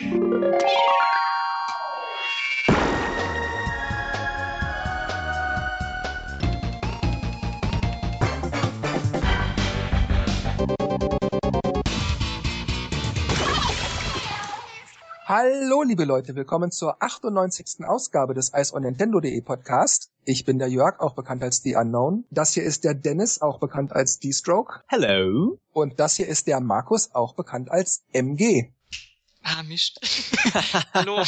Hallo, liebe Leute, willkommen zur 98. Ausgabe des Eis on Nintendo.de Podcast. Ich bin der Jörg, auch bekannt als The Unknown. Das hier ist der Dennis, auch bekannt als D-Stroke. Hello. Und das hier ist der Markus, auch bekannt als MG. Ah, Mist. Hallo.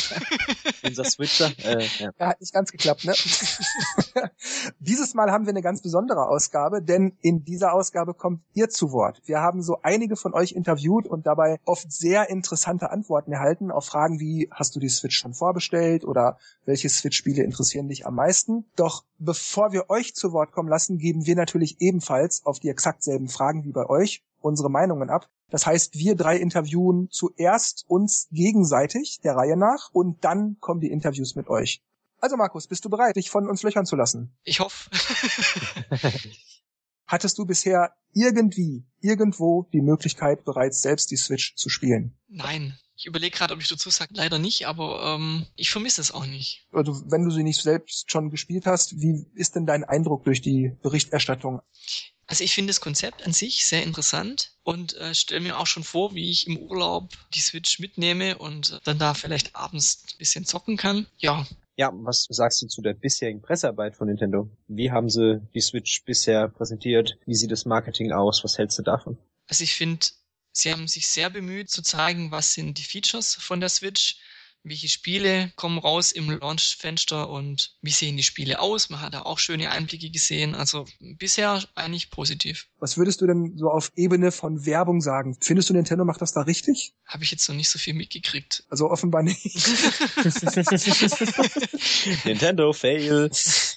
Unser Switcher. Äh, ja. Ja, hat nicht ganz geklappt, ne? Dieses Mal haben wir eine ganz besondere Ausgabe, denn in dieser Ausgabe kommt ihr zu Wort. Wir haben so einige von euch interviewt und dabei oft sehr interessante Antworten erhalten auf Fragen wie, hast du die Switch schon vorbestellt oder welche Switch-Spiele interessieren dich am meisten? Doch bevor wir euch zu Wort kommen lassen, geben wir natürlich ebenfalls auf die exakt selben Fragen wie bei euch unsere Meinungen ab. Das heißt, wir drei interviewen zuerst uns gegenseitig der Reihe nach und dann kommen die Interviews mit euch. Also Markus, bist du bereit, dich von uns löchern zu lassen? Ich hoffe. Hattest du bisher irgendwie, irgendwo die Möglichkeit, bereits selbst die Switch zu spielen? Nein. Ich überlege gerade, ob ich dazu sage, leider nicht, aber ähm, ich vermisse es auch nicht. Also wenn du sie nicht selbst schon gespielt hast, wie ist denn dein Eindruck durch die Berichterstattung? Also ich finde das Konzept an sich sehr interessant und äh, stelle mir auch schon vor, wie ich im Urlaub die Switch mitnehme und dann da vielleicht abends ein bisschen zocken kann. Ja. Ja, was sagst du zu der bisherigen Pressearbeit von Nintendo? Wie haben sie die Switch bisher präsentiert? Wie sieht das Marketing aus? Was hältst du davon? Also ich finde, sie haben sich sehr bemüht zu zeigen, was sind die Features von der Switch welche Spiele kommen raus im Launchfenster und wie sehen die Spiele aus. Man hat da auch schöne Einblicke gesehen. Also bisher eigentlich positiv. Was würdest du denn so auf Ebene von Werbung sagen? Findest du Nintendo macht das da richtig? Habe ich jetzt noch nicht so viel mitgekriegt. Also offenbar nicht. Nintendo Fail.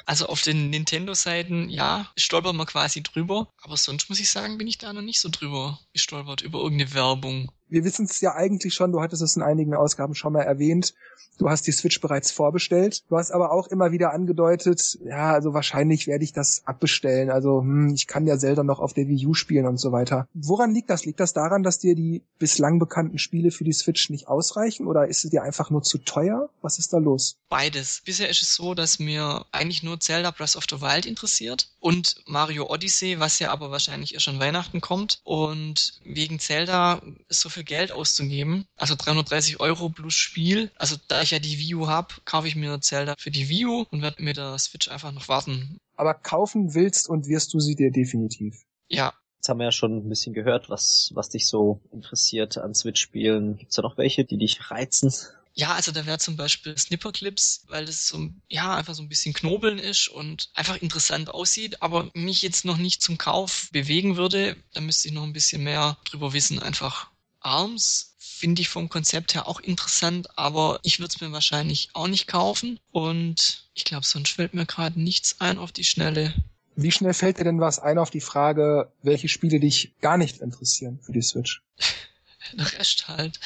Also auf den Nintendo-Seiten, ja, stolpert man quasi drüber. Aber sonst muss ich sagen, bin ich da noch nicht so drüber gestolpert, über irgendeine Werbung wir wissen es ja eigentlich schon, du hattest es in einigen Ausgaben schon mal erwähnt, du hast die Switch bereits vorbestellt. Du hast aber auch immer wieder angedeutet, ja, also wahrscheinlich werde ich das abbestellen. Also hm, ich kann ja Zelda noch auf der Wii U spielen und so weiter. Woran liegt das? Liegt das daran, dass dir die bislang bekannten Spiele für die Switch nicht ausreichen oder ist es dir einfach nur zu teuer? Was ist da los? Beides. Bisher ist es so, dass mir eigentlich nur Zelda Breath of the Wild interessiert und Mario Odyssey, was ja aber wahrscheinlich erst an Weihnachten kommt. Und wegen Zelda so viel Geld auszugeben, also 330 Euro plus Spiel, also da ich ja die Wii U habe, kaufe ich mir Zelda für die Wii U und werde mit der Switch einfach noch warten. Aber kaufen willst und wirst du sie dir definitiv. Ja. Jetzt haben wir ja schon ein bisschen gehört, was, was dich so interessiert an Switch-Spielen. Gibt's da noch welche, die dich reizen? Ja, also da wäre zum Beispiel Snipperclips, weil das so, ja, einfach so ein bisschen knobeln ist und einfach interessant aussieht, aber mich jetzt noch nicht zum Kauf bewegen würde. Da müsste ich noch ein bisschen mehr drüber wissen, einfach. Arms finde ich vom Konzept her auch interessant, aber ich würde es mir wahrscheinlich auch nicht kaufen. Und ich glaube, sonst fällt mir gerade nichts ein auf die Schnelle. Wie schnell fällt dir denn was ein auf die Frage, welche Spiele dich gar nicht interessieren für die Switch? Der Rest halt.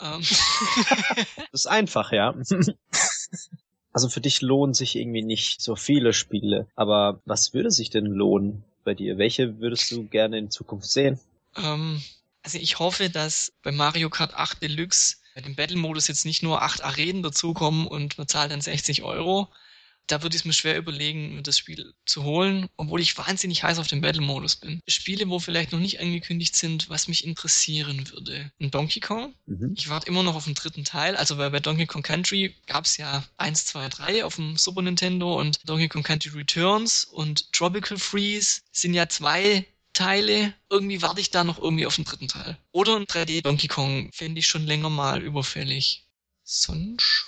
Ähm. das ist einfach, ja. Also für dich lohnen sich irgendwie nicht so viele Spiele. Aber was würde sich denn lohnen bei dir? Welche würdest du gerne in Zukunft sehen? Ähm, also ich hoffe, dass bei Mario Kart 8 Deluxe bei dem Battle-Modus jetzt nicht nur acht Arenen dazukommen und man zahlt dann 60 Euro. Da würde ich es mir schwer überlegen, das Spiel zu holen, obwohl ich wahnsinnig heiß auf den Battle-Modus bin. Spiele, wo vielleicht noch nicht angekündigt sind, was mich interessieren würde. Ein Donkey Kong. Mhm. Ich warte immer noch auf den dritten Teil. Also bei, bei Donkey Kong Country gab es ja 1, 2, 3 auf dem Super Nintendo und Donkey Kong Country Returns und Tropical Freeze sind ja zwei Teile. Irgendwie warte ich da noch irgendwie auf den dritten Teil. Oder ein 3D Donkey Kong fände ich schon länger mal überfällig. Sonst?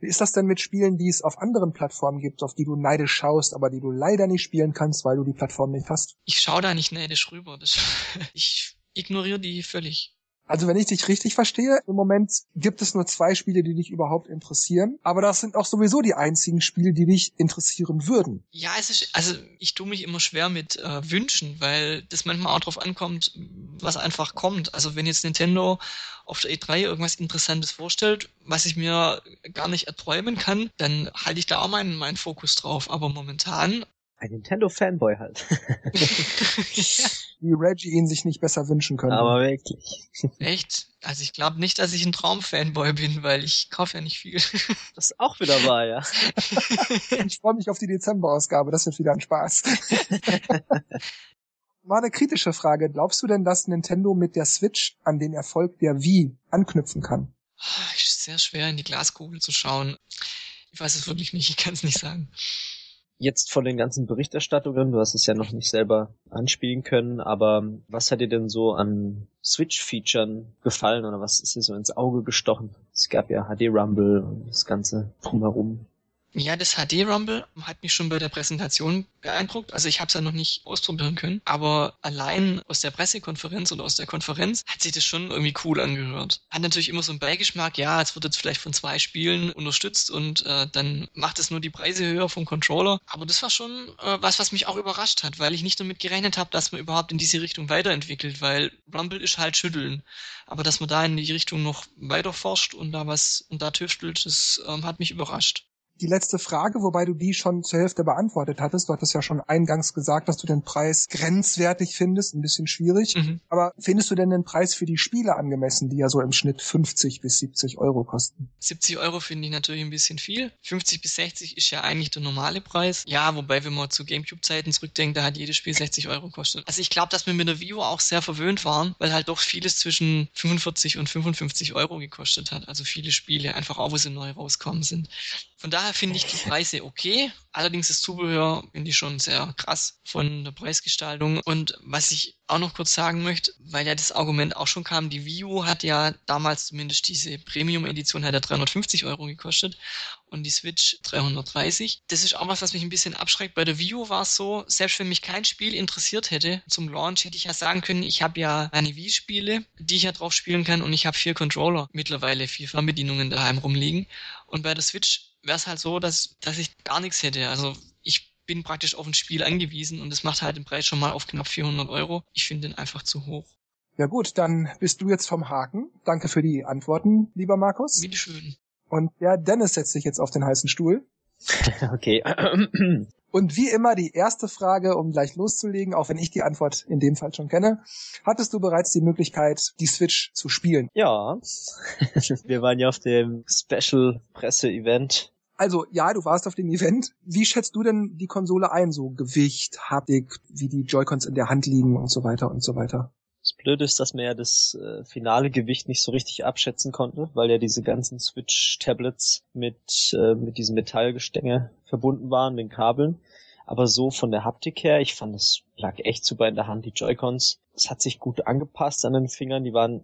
Wie ist das denn mit Spielen, die es auf anderen Plattformen gibt, auf die du neidisch schaust, aber die du leider nicht spielen kannst, weil du die Plattform nicht hast? Ich schaue da nicht neidisch rüber. Das, ich ignoriere die völlig. Also wenn ich dich richtig verstehe, im Moment gibt es nur zwei Spiele, die dich überhaupt interessieren. Aber das sind auch sowieso die einzigen Spiele, die dich interessieren würden. Ja, es ist, also ich tue mich immer schwer mit äh, Wünschen, weil das manchmal auch drauf ankommt, was einfach kommt. Also wenn jetzt Nintendo auf der E3 irgendwas Interessantes vorstellt, was ich mir gar nicht erträumen kann, dann halte ich da auch meinen, meinen Fokus drauf. Aber momentan ein Nintendo-Fanboy halt. ja. Wie Reggie ihn sich nicht besser wünschen könnte. Aber wirklich. Echt? Also ich glaube nicht, dass ich ein Traumfanboy bin, weil ich kaufe ja nicht viel. Das ist auch wieder wahr, ja. ich freue mich auf die Dezemberausgabe, das wird wieder ein Spaß. Mal eine kritische Frage. Glaubst du denn, dass Nintendo mit der Switch an den Erfolg der Wii anknüpfen kann? Ist sehr schwer in die Glaskugel zu schauen. Ich weiß es wirklich nicht, ich kann es nicht sagen jetzt von den ganzen Berichterstattungen, du hast es ja noch nicht selber anspielen können, aber was hat dir denn so an Switch-Featuren gefallen oder was ist dir so ins Auge gestochen? Es gab ja HD Rumble und das Ganze drumherum. Ja, das HD Rumble hat mich schon bei der Präsentation beeindruckt. Also ich habe es ja noch nicht ausprobieren können, aber allein aus der Pressekonferenz oder aus der Konferenz hat sich das schon irgendwie cool angehört. Hat natürlich immer so einen Beigeschmack, ja, es wird jetzt vielleicht von zwei Spielen unterstützt und äh, dann macht es nur die Preise höher vom Controller. Aber das war schon äh, was, was mich auch überrascht hat, weil ich nicht damit gerechnet habe, dass man überhaupt in diese Richtung weiterentwickelt, weil Rumble ist halt schütteln. Aber dass man da in die Richtung noch weiter forscht und da was und da tüftelt, das ähm, hat mich überrascht die letzte Frage, wobei du die schon zur Hälfte beantwortet hattest. Du hattest ja schon eingangs gesagt, dass du den Preis grenzwertig findest, ein bisschen schwierig. Mhm. Aber findest du denn den Preis für die Spiele angemessen, die ja so im Schnitt 50 bis 70 Euro kosten? 70 Euro finde ich natürlich ein bisschen viel. 50 bis 60 ist ja eigentlich der normale Preis. Ja, wobei, wenn man zu Gamecube-Zeiten zurückdenkt, da hat jedes Spiel 60 Euro gekostet. Also ich glaube, dass wir mit der Vio auch sehr verwöhnt waren, weil halt doch vieles zwischen 45 und 55 Euro gekostet hat. Also viele Spiele, einfach auch, wo sie neu rauskommen sind. Von daher finde ich die Preise okay. Allerdings das Zubehör finde ich schon sehr krass von der Preisgestaltung. Und was ich auch noch kurz sagen möchte, weil ja das Argument auch schon kam, die Wii U hat ja damals zumindest diese Premium-Edition hat ja 350 Euro gekostet und die Switch 330. Das ist auch was, was mich ein bisschen abschreckt. Bei der Wii U war es so, selbst wenn mich kein Spiel interessiert hätte zum Launch, hätte ich ja sagen können, ich habe ja meine Wii-Spiele, die ich ja drauf spielen kann und ich habe vier Controller mittlerweile, vier Fernbedienungen daheim rumliegen. Und bei der Switch wäre es halt so, dass, dass ich gar nichts hätte. Also ich bin praktisch auf ein Spiel angewiesen und das macht halt den Preis schon mal auf knapp 400 Euro. Ich finde den einfach zu hoch. Ja gut, dann bist du jetzt vom Haken. Danke für die Antworten, lieber Markus. Bitteschön. Und der Dennis setzt sich jetzt auf den heißen Stuhl. okay. Und wie immer die erste Frage, um gleich loszulegen, auch wenn ich die Antwort in dem Fall schon kenne. Hattest du bereits die Möglichkeit, die Switch zu spielen? Ja. Wir waren ja auf dem Special Presse-Event also ja, du warst auf dem Event. Wie schätzt du denn die Konsole ein? So Gewicht, Haptik, wie die Joy-Cons in der Hand liegen und so weiter und so weiter. Das Blöde ist, dass man ja das äh, finale Gewicht nicht so richtig abschätzen konnte, weil ja diese ganzen Switch-Tablets mit, äh, mit diesem Metallgestänge verbunden waren, den Kabeln. Aber so von der Haptik her, ich fand, es lag echt super in der Hand, die Joy-Cons. Es hat sich gut angepasst an den Fingern, die waren,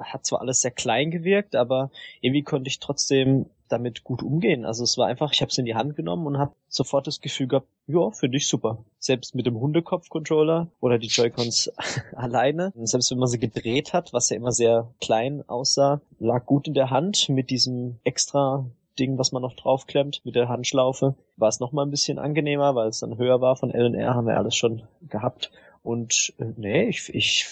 hat zwar alles sehr klein gewirkt, aber irgendwie konnte ich trotzdem damit gut umgehen. Also es war einfach, ich habe es in die Hand genommen und habe sofort das Gefühl gehabt, ja, finde ich super. Selbst mit dem Hundekopf-Controller oder die Joy-Cons alleine, selbst wenn man sie gedreht hat, was ja immer sehr klein aussah, lag gut in der Hand mit diesem extra Ding, was man noch draufklemmt mit der Handschlaufe, war es noch mal ein bisschen angenehmer, weil es dann höher war von LNR, haben wir alles schon gehabt. Und äh, nee, ich, ich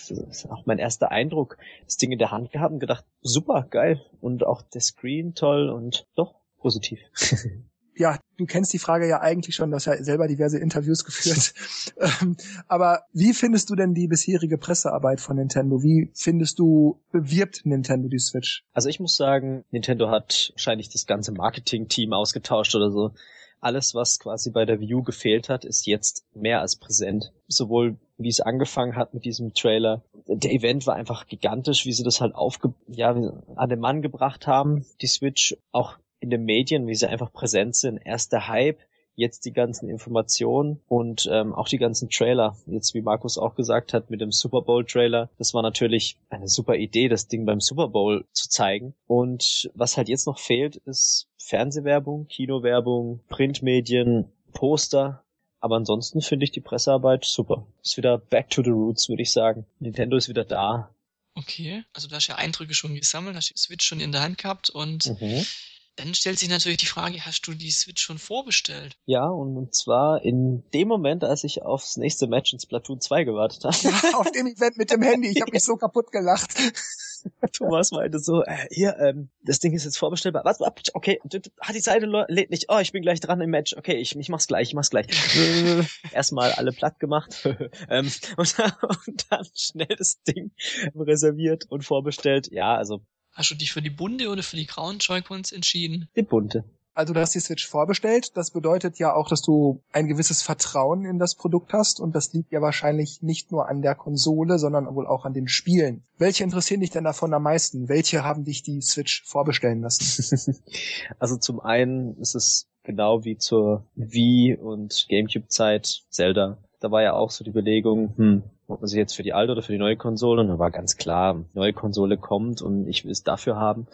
auch mein erster Eindruck, das Ding in der Hand gehabt und gedacht, super, geil. Und auch der Screen toll und doch positiv. ja, du kennst die Frage ja eigentlich schon, du hast ja selber diverse Interviews geführt. Ähm, aber wie findest du denn die bisherige Pressearbeit von Nintendo? Wie findest du, bewirbt Nintendo die Switch? Also ich muss sagen, Nintendo hat wahrscheinlich das ganze Marketing-Team ausgetauscht oder so. Alles, was quasi bei der View gefehlt hat, ist jetzt mehr als präsent. Sowohl wie es angefangen hat mit diesem Trailer. Der Event war einfach gigantisch, wie sie das halt aufge ja, an den Mann gebracht haben, die Switch. Auch in den Medien, wie sie einfach präsent sind. Erst der Hype, jetzt die ganzen Informationen und ähm, auch die ganzen Trailer. Jetzt, wie Markus auch gesagt hat, mit dem Super Bowl Trailer. Das war natürlich eine super Idee, das Ding beim Super Bowl zu zeigen. Und was halt jetzt noch fehlt, ist Fernsehwerbung, Kinowerbung, Printmedien, Poster. Aber ansonsten finde ich die Pressearbeit super. Ist wieder back to the roots, würde ich sagen. Nintendo ist wieder da. Okay, also du hast ja Eindrücke schon gesammelt, hast die Switch schon in der Hand gehabt und mhm Dann stellt sich natürlich die Frage, hast du die Switch schon vorbestellt? Ja, und zwar in dem Moment, als ich aufs nächste Match in Splatoon 2 gewartet habe. Ja, auf dem Event mit dem Handy. Ich habe mich so kaputt gelacht. Thomas meinte so, äh, hier, ähm, das Ding ist jetzt vorbestellbar. Was? Okay, hat die Seite lädt nicht. Oh, ich bin gleich dran im Match. Okay, ich, ich mach's gleich, ich mach's gleich. Erstmal alle platt gemacht ähm, und, und dann schnell das Ding reserviert und vorbestellt. Ja, also Hast du dich für die bunte oder für die grauen Joy-Cons entschieden? Die bunte. Also du hast die Switch vorbestellt. Das bedeutet ja auch, dass du ein gewisses Vertrauen in das Produkt hast. Und das liegt ja wahrscheinlich nicht nur an der Konsole, sondern wohl auch an den Spielen. Welche interessieren dich denn davon am meisten? Welche haben dich die Switch vorbestellen lassen? also zum einen ist es genau wie zur Wii und Gamecube-Zeit Zelda. Da war ja auch so die Überlegung, hm, ob man sich jetzt für die alte oder für die neue Konsole? Und da war ganz klar, neue Konsole kommt und ich will es dafür haben.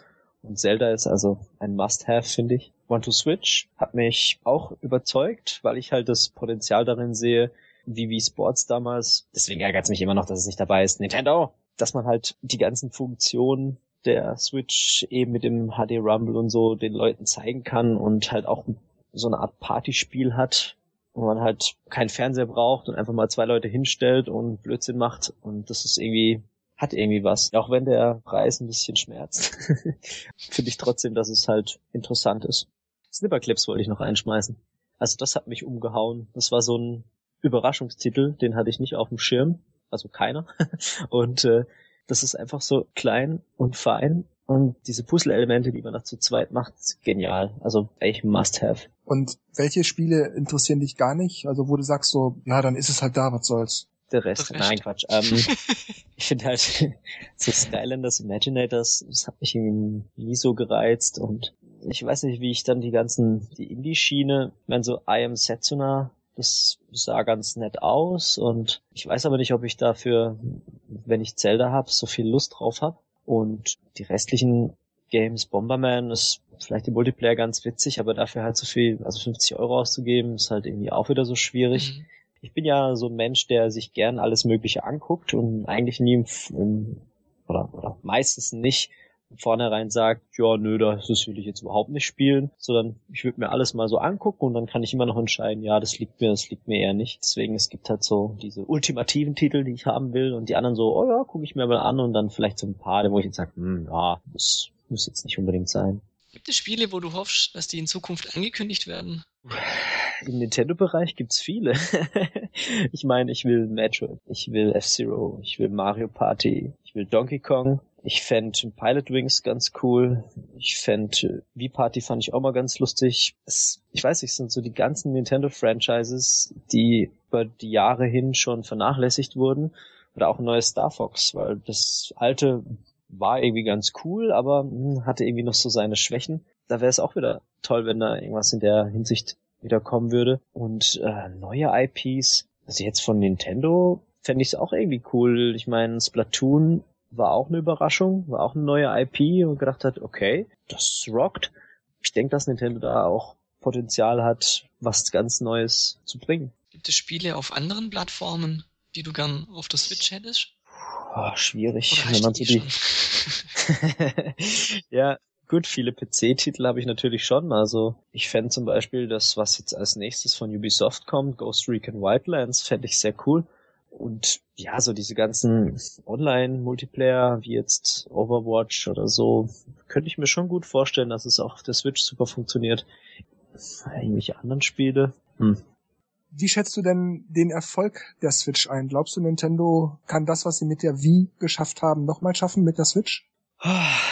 Und Zelda ist also ein Must-Have, finde ich. One to Switch hat mich auch überzeugt, weil ich halt das Potenzial darin sehe, wie Wii Sports damals. Deswegen ärgert es mich immer noch, dass es nicht dabei ist. Nintendo! Dass man halt die ganzen Funktionen der Switch eben mit dem HD Rumble und so den Leuten zeigen kann und halt auch so eine Art Partyspiel hat, wo man halt keinen Fernseher braucht und einfach mal zwei Leute hinstellt und Blödsinn macht. Und das ist irgendwie, hat irgendwie was. Auch wenn der Preis ein bisschen schmerzt, finde ich trotzdem, dass es halt interessant ist. Snipperclips wollte ich noch einschmeißen. Also das hat mich umgehauen. Das war so ein Überraschungstitel, den hatte ich nicht auf dem Schirm. Also keiner. Und äh, das ist einfach so klein und fein und diese Puzzle-Elemente, die man noch zu zweit macht, genial. Also echt Must-Have. Und welche Spiele interessieren dich gar nicht? Also wo du sagst so, ja, dann ist es halt da, was soll's. Der Rest, Der Rest. nein, Quatsch. Ähm, ich finde halt so Skylanders Imaginators, das hat mich irgendwie nie so gereizt und ich weiß nicht, wie ich dann die ganzen, die Indie-Schiene, ich meine so I Am Setsuna, das sah ganz nett aus und ich weiß aber nicht, ob ich dafür, wenn ich Zelda hab, so viel Lust drauf hab. Und die restlichen Games, Bomberman ist vielleicht im Multiplayer ganz witzig, aber dafür halt so viel, also 50 Euro auszugeben, ist halt irgendwie auch wieder so schwierig. Mhm. Ich bin ja so ein Mensch, der sich gern alles Mögliche anguckt und eigentlich nie im, im, oder, oder meistens nicht vornherein sagt, ja, nö, das will ich jetzt überhaupt nicht spielen, sondern ich würde mir alles mal so angucken und dann kann ich immer noch entscheiden, ja, das liegt mir, das liegt mir eher nicht. Deswegen, es gibt halt so diese ultimativen Titel, die ich haben will und die anderen so, oh ja, gucke ich mir mal an und dann vielleicht so ein paar, wo ich jetzt sage, hm, ja, das muss jetzt nicht unbedingt sein. Gibt es Spiele, wo du hoffst, dass die in Zukunft angekündigt werden? Im Nintendo-Bereich gibt's viele. ich meine, ich will Metroid, ich will F-Zero, ich will Mario Party, ich will Donkey Kong, ich fände Pilot Wings ganz cool. Ich fände V-Party fand ich auch mal ganz lustig. Es, ich weiß nicht, es sind so die ganzen Nintendo-Franchises, die über die Jahre hin schon vernachlässigt wurden. Oder auch ein neues Star Fox, weil das alte war irgendwie ganz cool, aber hm, hatte irgendwie noch so seine Schwächen. Da wäre es auch wieder toll, wenn da irgendwas in der Hinsicht wieder kommen würde. Und äh, neue IPs, also jetzt von Nintendo, fände ich es auch irgendwie cool. Ich meine, Splatoon war auch eine Überraschung, war auch eine neue IP und gedacht hat, okay, das rockt. Ich denke, dass Nintendo da auch Potenzial hat, was ganz Neues zu bringen. Gibt es Spiele auf anderen Plattformen, die du gern auf der Switch hättest? Oh, schwierig, wenn man so die. ja, gut, viele PC-Titel habe ich natürlich schon. Also ich fände zum Beispiel das, was jetzt als nächstes von Ubisoft kommt, Ghost Recon Wildlands, fände ich sehr cool. Und ja, so diese ganzen Online-Multiplayer, wie jetzt Overwatch oder so, könnte ich mir schon gut vorstellen, dass es auch auf der Switch super funktioniert. Irgendwelche anderen Spiele. Hm. Wie schätzt du denn den Erfolg der Switch ein? Glaubst du, Nintendo kann das, was sie mit der Wii geschafft haben, nochmal schaffen mit der Switch?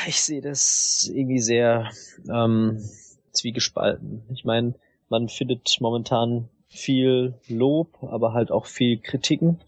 Ich sehe das irgendwie sehr ähm, zwiegespalten. Ich meine, man findet momentan viel Lob, aber halt auch viel Kritiken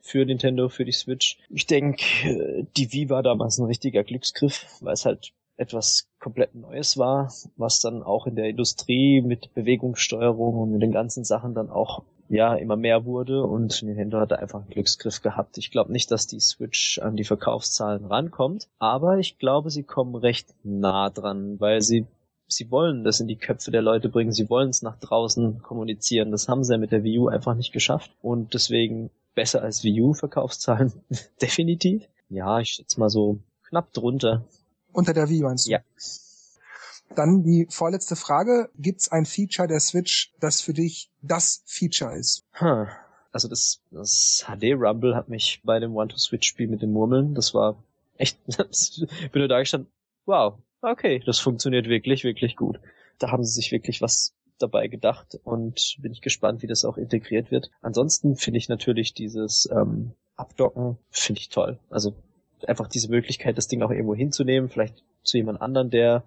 für Nintendo, für die Switch. Ich denke, die Wii war damals ein richtiger Glücksgriff, weil es halt etwas komplett Neues war, was dann auch in der Industrie mit Bewegungssteuerung und mit den ganzen Sachen dann auch ja immer mehr wurde und Nintendo hatte einfach einen Glücksgriff gehabt. Ich glaube nicht, dass die Switch an die Verkaufszahlen rankommt, aber ich glaube, sie kommen recht nah dran, weil sie sie wollen das in die Köpfe der Leute bringen, sie wollen es nach draußen kommunizieren. Das haben sie ja mit der Wii U einfach nicht geschafft und deswegen besser als Wii U Verkaufszahlen definitiv. Ja, ich schätze mal so knapp drunter. Unter der Wii meinst du? Ja. Dann die vorletzte Frage. Gibt es ein Feature der Switch, das für dich das Feature ist? Hm. Also das, das HD Rumble hat mich bei dem One-to-Switch-Spiel mit den Murmeln, das war echt, bin nur da gestanden, wow, okay, das funktioniert wirklich, wirklich gut. Da haben sie sich wirklich was dabei gedacht und bin ich gespannt, wie das auch integriert wird. Ansonsten finde ich natürlich dieses ähm, Abdocken, finde ich toll. Also einfach diese Möglichkeit, das Ding auch irgendwo hinzunehmen, vielleicht zu jemand anderen, der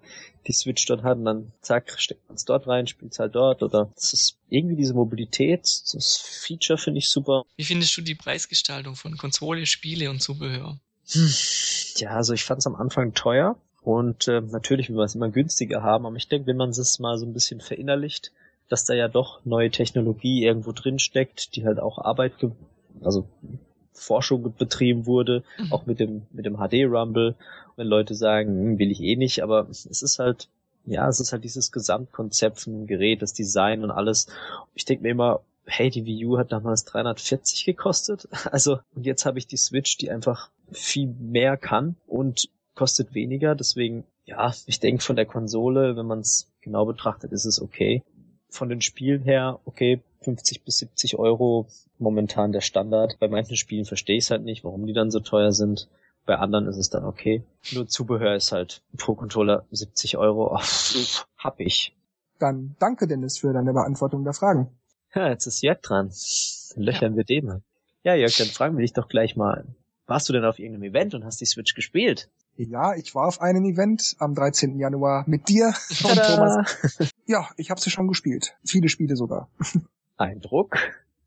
die Switch dort hat und dann zack, steckt man es dort rein, spielt es halt dort oder das ist irgendwie diese Mobilität, das Feature finde ich super. Wie findest du die Preisgestaltung von Konsole, Spiele und Zubehör? Hm. Ja, also ich fand es am Anfang teuer und äh, natürlich will man es immer günstiger haben, aber ich denke, wenn man es mal so ein bisschen verinnerlicht, dass da ja doch neue Technologie irgendwo drin steckt, die halt auch Arbeit, also Forschung betrieben wurde, mhm. auch mit dem, mit dem HD Rumble. Wenn Leute sagen, hm, will ich eh nicht, aber es ist halt, ja, es ist halt dieses Gesamtkonzept von dem Gerät, das Design und alles. Ich denke mir immer, hey, die Wii U hat damals 340 gekostet. Also, und jetzt habe ich die Switch, die einfach viel mehr kann und kostet weniger. Deswegen, ja, ich denke von der Konsole, wenn man es genau betrachtet, ist es okay. Von den Spielen her, okay, 50 bis 70 Euro momentan der Standard. Bei manchen Spielen verstehe ich es halt nicht, warum die dann so teuer sind. Bei anderen ist es dann okay. Nur Zubehör ist halt pro Controller 70 Euro. Oh, hab ich. Dann danke Dennis für deine Beantwortung der Fragen. Ja, jetzt ist Jörg dran. Dann löchern ja. wir den mal. Ja, Jörg, dann fragen wir dich doch gleich mal. Warst du denn auf irgendeinem Event und hast die Switch gespielt? Ja, ich war auf einem Event am 13. Januar mit dir und Thomas. Ja, ich habe sie schon gespielt. Viele Spiele sogar. Eindruck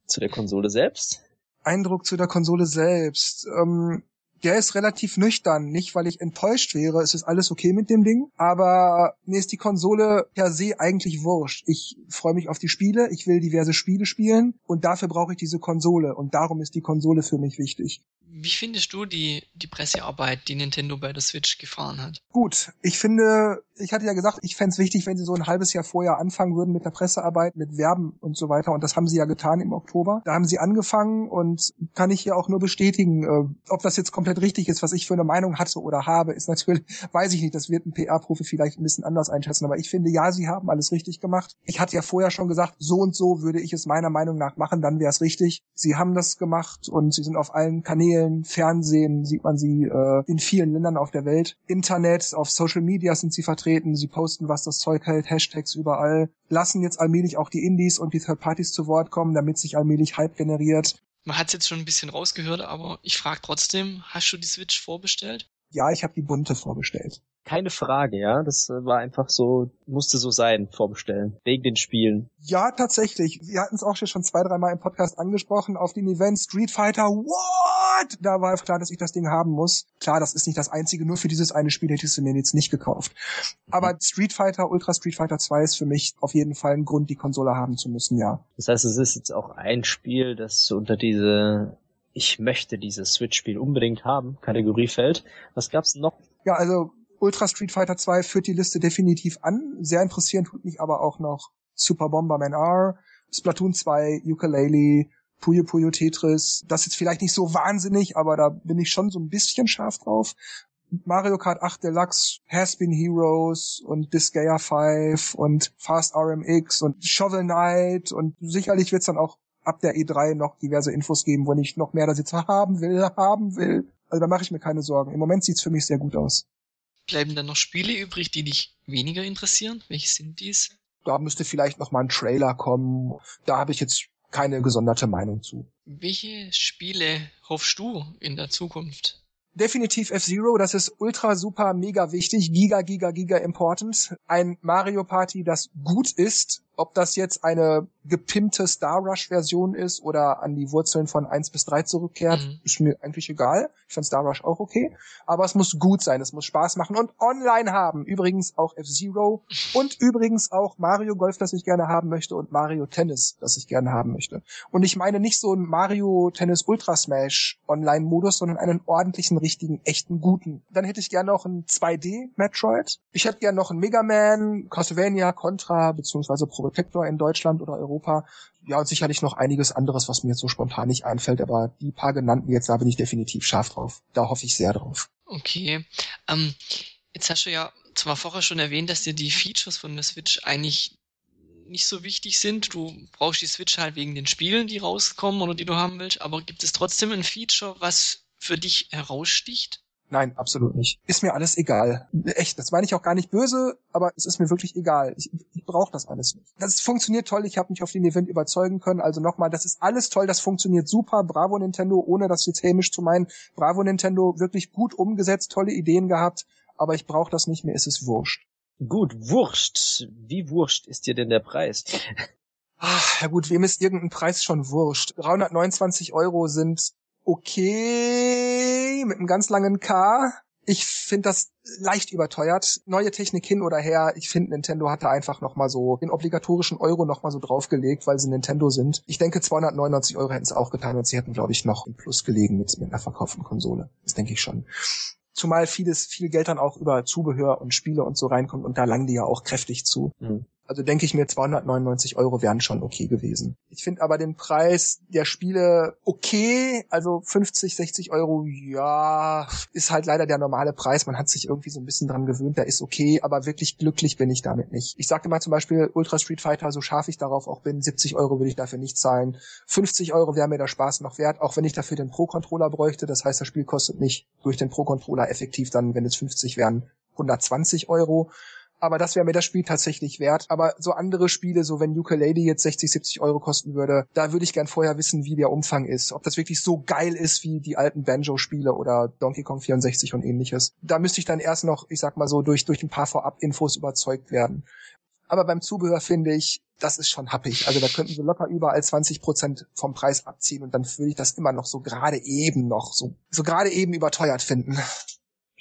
zu der Konsole selbst? Eindruck zu der Konsole selbst. Ähm, der ist relativ nüchtern. Nicht, weil ich enttäuscht wäre. Es ist alles okay mit dem Ding. Aber mir ist die Konsole per se eigentlich wurscht. Ich freue mich auf die Spiele. Ich will diverse Spiele spielen. Und dafür brauche ich diese Konsole. Und darum ist die Konsole für mich wichtig. Wie findest du die, die Pressearbeit, die Nintendo bei der Switch gefahren hat? Gut, ich finde, ich hatte ja gesagt, ich fände es wichtig, wenn sie so ein halbes Jahr vorher anfangen würden mit der Pressearbeit, mit Werben und so weiter. Und das haben sie ja getan im Oktober. Da haben sie angefangen und kann ich hier auch nur bestätigen. Äh, ob das jetzt komplett richtig ist, was ich für eine Meinung hatte oder habe, ist natürlich, weiß ich nicht. Das wird ein PR-Profi vielleicht ein bisschen anders einschätzen. Aber ich finde, ja, sie haben alles richtig gemacht. Ich hatte ja vorher schon gesagt, so und so würde ich es meiner Meinung nach machen, dann wäre es richtig. Sie haben das gemacht und sie sind auf allen Kanälen Fernsehen sieht man sie äh, in vielen Ländern auf der Welt. Internet, auf Social Media sind sie vertreten. Sie posten, was das Zeug hält, Hashtags überall. Lassen jetzt allmählich auch die Indies und die Third Parties zu Wort kommen, damit sich allmählich Hype generiert. Man hat es jetzt schon ein bisschen rausgehört, aber ich frage trotzdem, hast du die Switch vorbestellt? Ja, ich habe die bunte vorbestellt. Keine Frage, ja. Das äh, war einfach so, musste so sein, vorbestellen. Wegen den Spielen. Ja, tatsächlich. Wir hatten es auch schon zwei, dreimal im Podcast angesprochen. Auf dem Event Street Fighter, what? Da war klar, dass ich das Ding haben muss. Klar, das ist nicht das einzige. Nur für dieses eine Spiel hättest du mir jetzt nicht gekauft. Aber mhm. Street Fighter, Ultra Street Fighter 2 ist für mich auf jeden Fall ein Grund, die Konsole haben zu müssen, ja. Das heißt, es ist jetzt auch ein Spiel, das unter diese ich möchte dieses Switch-Spiel unbedingt haben, Kategorie fällt. Was gab's noch? Ja, also Ultra Street Fighter 2 führt die Liste definitiv an. Sehr interessierend tut mich aber auch noch Super Bomberman R, Splatoon 2, Ukulele, Puyo Puyo Tetris. Das ist jetzt vielleicht nicht so wahnsinnig, aber da bin ich schon so ein bisschen scharf drauf. Mario Kart 8 Deluxe, Has-Been Heroes und Disgaea 5 und Fast RMX und Shovel Knight und sicherlich wird's dann auch ab der E3 noch diverse Infos geben, wo ich noch mehr da sitze, haben will, haben will. Also da mache ich mir keine Sorgen. Im Moment sieht's für mich sehr gut aus. Bleiben dann noch Spiele übrig, die dich weniger interessieren? Welche sind dies? Da müsste vielleicht noch mal ein Trailer kommen. Da habe ich jetzt keine gesonderte Meinung zu. Welche Spiele hoffst du in der Zukunft? Definitiv F-Zero, das ist ultra super mega wichtig, giga giga giga important. Ein Mario Party, das gut ist, ob das jetzt eine gepimpte Star Rush Version ist oder an die Wurzeln von 1 bis 3 zurückkehrt, mhm. ist mir eigentlich egal. Ich fand Star Rush auch okay. Aber es muss gut sein, es muss Spaß machen und online haben. Übrigens auch F-Zero und übrigens auch Mario Golf, das ich gerne haben möchte und Mario Tennis, das ich gerne haben möchte. Und ich meine nicht so ein Mario Tennis Ultra Smash Online-Modus, sondern einen ordentlichen, richtigen, echten, guten. Dann hätte ich gerne noch ein 2D Metroid. Ich hätte gerne noch ein Mega Man, Castlevania, Contra, beziehungsweise Pro Protector in Deutschland oder Europa. Ja, und sicherlich noch einiges anderes, was mir jetzt so spontan nicht einfällt, aber die paar genannten jetzt, da bin ich definitiv scharf drauf. Da hoffe ich sehr drauf. Okay. Ähm, jetzt hast du ja zwar vorher schon erwähnt, dass dir die Features von der Switch eigentlich nicht so wichtig sind. Du brauchst die Switch halt wegen den Spielen, die rauskommen oder die du haben willst, aber gibt es trotzdem ein Feature, was für dich heraussticht? Nein, absolut nicht. Ist mir alles egal. Echt, das meine ich auch gar nicht böse, aber es ist mir wirklich egal. Ich, ich brauche das alles nicht. Das funktioniert toll, ich habe mich auf den Event überzeugen können. Also nochmal, das ist alles toll, das funktioniert super. Bravo Nintendo, ohne das jetzt hämisch zu meinen. Bravo Nintendo, wirklich gut umgesetzt, tolle Ideen gehabt, aber ich brauche das nicht mehr, es ist wurscht. Gut, wurscht. Wie wurscht ist dir denn der Preis? Ach, ja gut, wem ist irgendein Preis schon wurscht? 329 Euro sind okay mit einem ganz langen K. Ich finde das leicht überteuert. Neue Technik hin oder her. Ich finde, Nintendo hatte einfach nochmal so den obligatorischen Euro nochmal so draufgelegt, weil sie Nintendo sind. Ich denke, 299 Euro hätten es auch getan und sie hätten, glaube ich, noch im Plus gelegen mit, mit einer verkauften Konsole. Das denke ich schon. Zumal vieles, viel Geld dann auch über Zubehör und Spiele und so reinkommt und da langen die ja auch kräftig zu. Mhm. Also denke ich mir, 299 Euro wären schon okay gewesen. Ich finde aber den Preis der Spiele okay. Also 50, 60 Euro, ja, ist halt leider der normale Preis. Man hat sich irgendwie so ein bisschen dran gewöhnt, der ist okay, aber wirklich glücklich bin ich damit nicht. Ich sagte mal zum Beispiel Ultra Street Fighter, so scharf ich darauf auch bin, 70 Euro würde ich dafür nicht zahlen. 50 Euro wäre mir der Spaß noch wert, auch wenn ich dafür den Pro-Controller bräuchte. Das heißt, das Spiel kostet mich durch den Pro-Controller effektiv dann, wenn es 50 wären, 120 Euro aber das wäre mir das Spiel tatsächlich wert. Aber so andere Spiele, so wenn Ukulele jetzt 60, 70 Euro kosten würde, da würde ich gern vorher wissen, wie der Umfang ist. Ob das wirklich so geil ist wie die alten Banjo-Spiele oder Donkey Kong 64 und ähnliches. Da müsste ich dann erst noch, ich sag mal so, durch, durch ein paar Vorab-Infos überzeugt werden. Aber beim Zubehör finde ich, das ist schon happig. Also da könnten sie locker überall 20 Prozent vom Preis abziehen und dann würde ich das immer noch so gerade eben noch so, so gerade eben überteuert finden.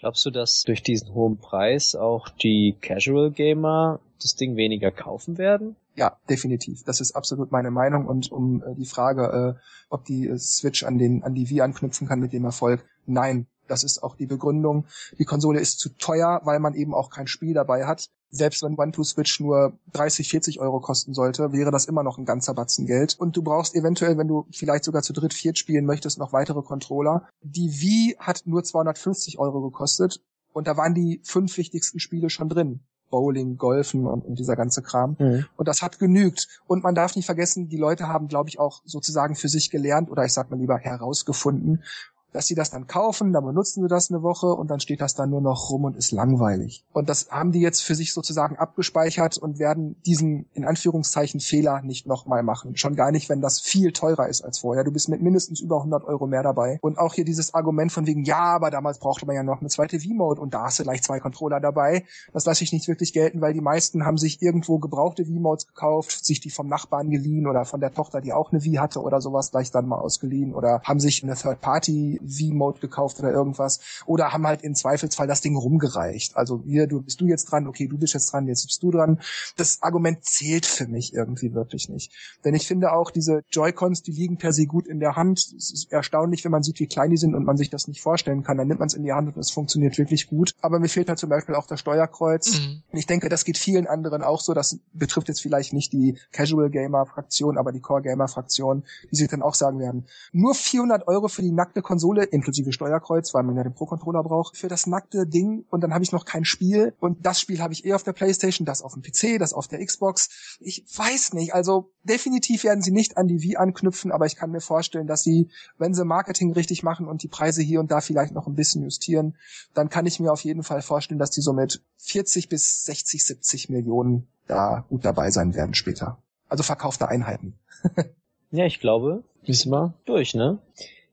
Glaubst du, dass durch diesen hohen Preis auch die Casual Gamer das Ding weniger kaufen werden? Ja, definitiv. Das ist absolut meine Meinung. Und um äh, die Frage, äh, ob die äh, Switch an den an die Wii anknüpfen kann mit dem Erfolg, nein, das ist auch die Begründung. Die Konsole ist zu teuer, weil man eben auch kein Spiel dabei hat. Selbst wenn One-Two-Switch nur 30, 40 Euro kosten sollte, wäre das immer noch ein ganzer Batzen Geld. Und du brauchst eventuell, wenn du vielleicht sogar zu dritt, viert spielen möchtest, noch weitere Controller. Die Wii hat nur 250 Euro gekostet und da waren die fünf wichtigsten Spiele schon drin. Bowling, Golfen und, und dieser ganze Kram. Mhm. Und das hat genügt. Und man darf nicht vergessen, die Leute haben, glaube ich, auch sozusagen für sich gelernt oder ich sag mal lieber herausgefunden, dass sie das dann kaufen, dann benutzen sie das eine Woche und dann steht das dann nur noch rum und ist langweilig. Und das haben die jetzt für sich sozusagen abgespeichert und werden diesen in Anführungszeichen Fehler nicht nochmal machen. Schon gar nicht, wenn das viel teurer ist als vorher. Du bist mit mindestens über 100 Euro mehr dabei. Und auch hier dieses Argument von wegen, ja, aber damals brauchte man ja noch eine zweite V-Mode und da hast du gleich zwei Controller dabei. Das lasse ich nicht wirklich gelten, weil die meisten haben sich irgendwo gebrauchte V-Modes gekauft, sich die vom Nachbarn geliehen oder von der Tochter, die auch eine V hatte oder sowas, gleich dann mal ausgeliehen oder haben sich eine Third-Party V-Mode gekauft oder irgendwas oder haben halt im Zweifelsfall das Ding rumgereicht. Also hier, du bist du jetzt dran, okay, du bist jetzt dran, jetzt bist du dran. Das Argument zählt für mich irgendwie wirklich nicht. Denn ich finde auch, diese Joy-Cons, die liegen per se gut in der Hand. Es ist erstaunlich, wenn man sieht, wie klein die sind und man sich das nicht vorstellen kann. Dann nimmt man es in die Hand und es funktioniert wirklich gut. Aber mir fehlt halt zum Beispiel auch das Steuerkreuz. Mhm. Ich denke, das geht vielen anderen auch so. Das betrifft jetzt vielleicht nicht die Casual Gamer Fraktion, aber die Core Gamer Fraktion, die sich dann auch sagen werden, nur 400 Euro für die nackte Konsole Konsole, inklusive Steuerkreuz, weil man ja den Pro-Controller braucht, für das nackte Ding und dann habe ich noch kein Spiel und das Spiel habe ich eh auf der Playstation, das auf dem PC, das auf der Xbox. Ich weiß nicht, also definitiv werden sie nicht an die Wii anknüpfen, aber ich kann mir vorstellen, dass sie, wenn sie Marketing richtig machen und die Preise hier und da vielleicht noch ein bisschen justieren, dann kann ich mir auf jeden Fall vorstellen, dass die so mit 40 bis 60, 70 Millionen da gut dabei sein werden später. Also verkaufte Einheiten. ja, ich glaube, sind wir durch, ne?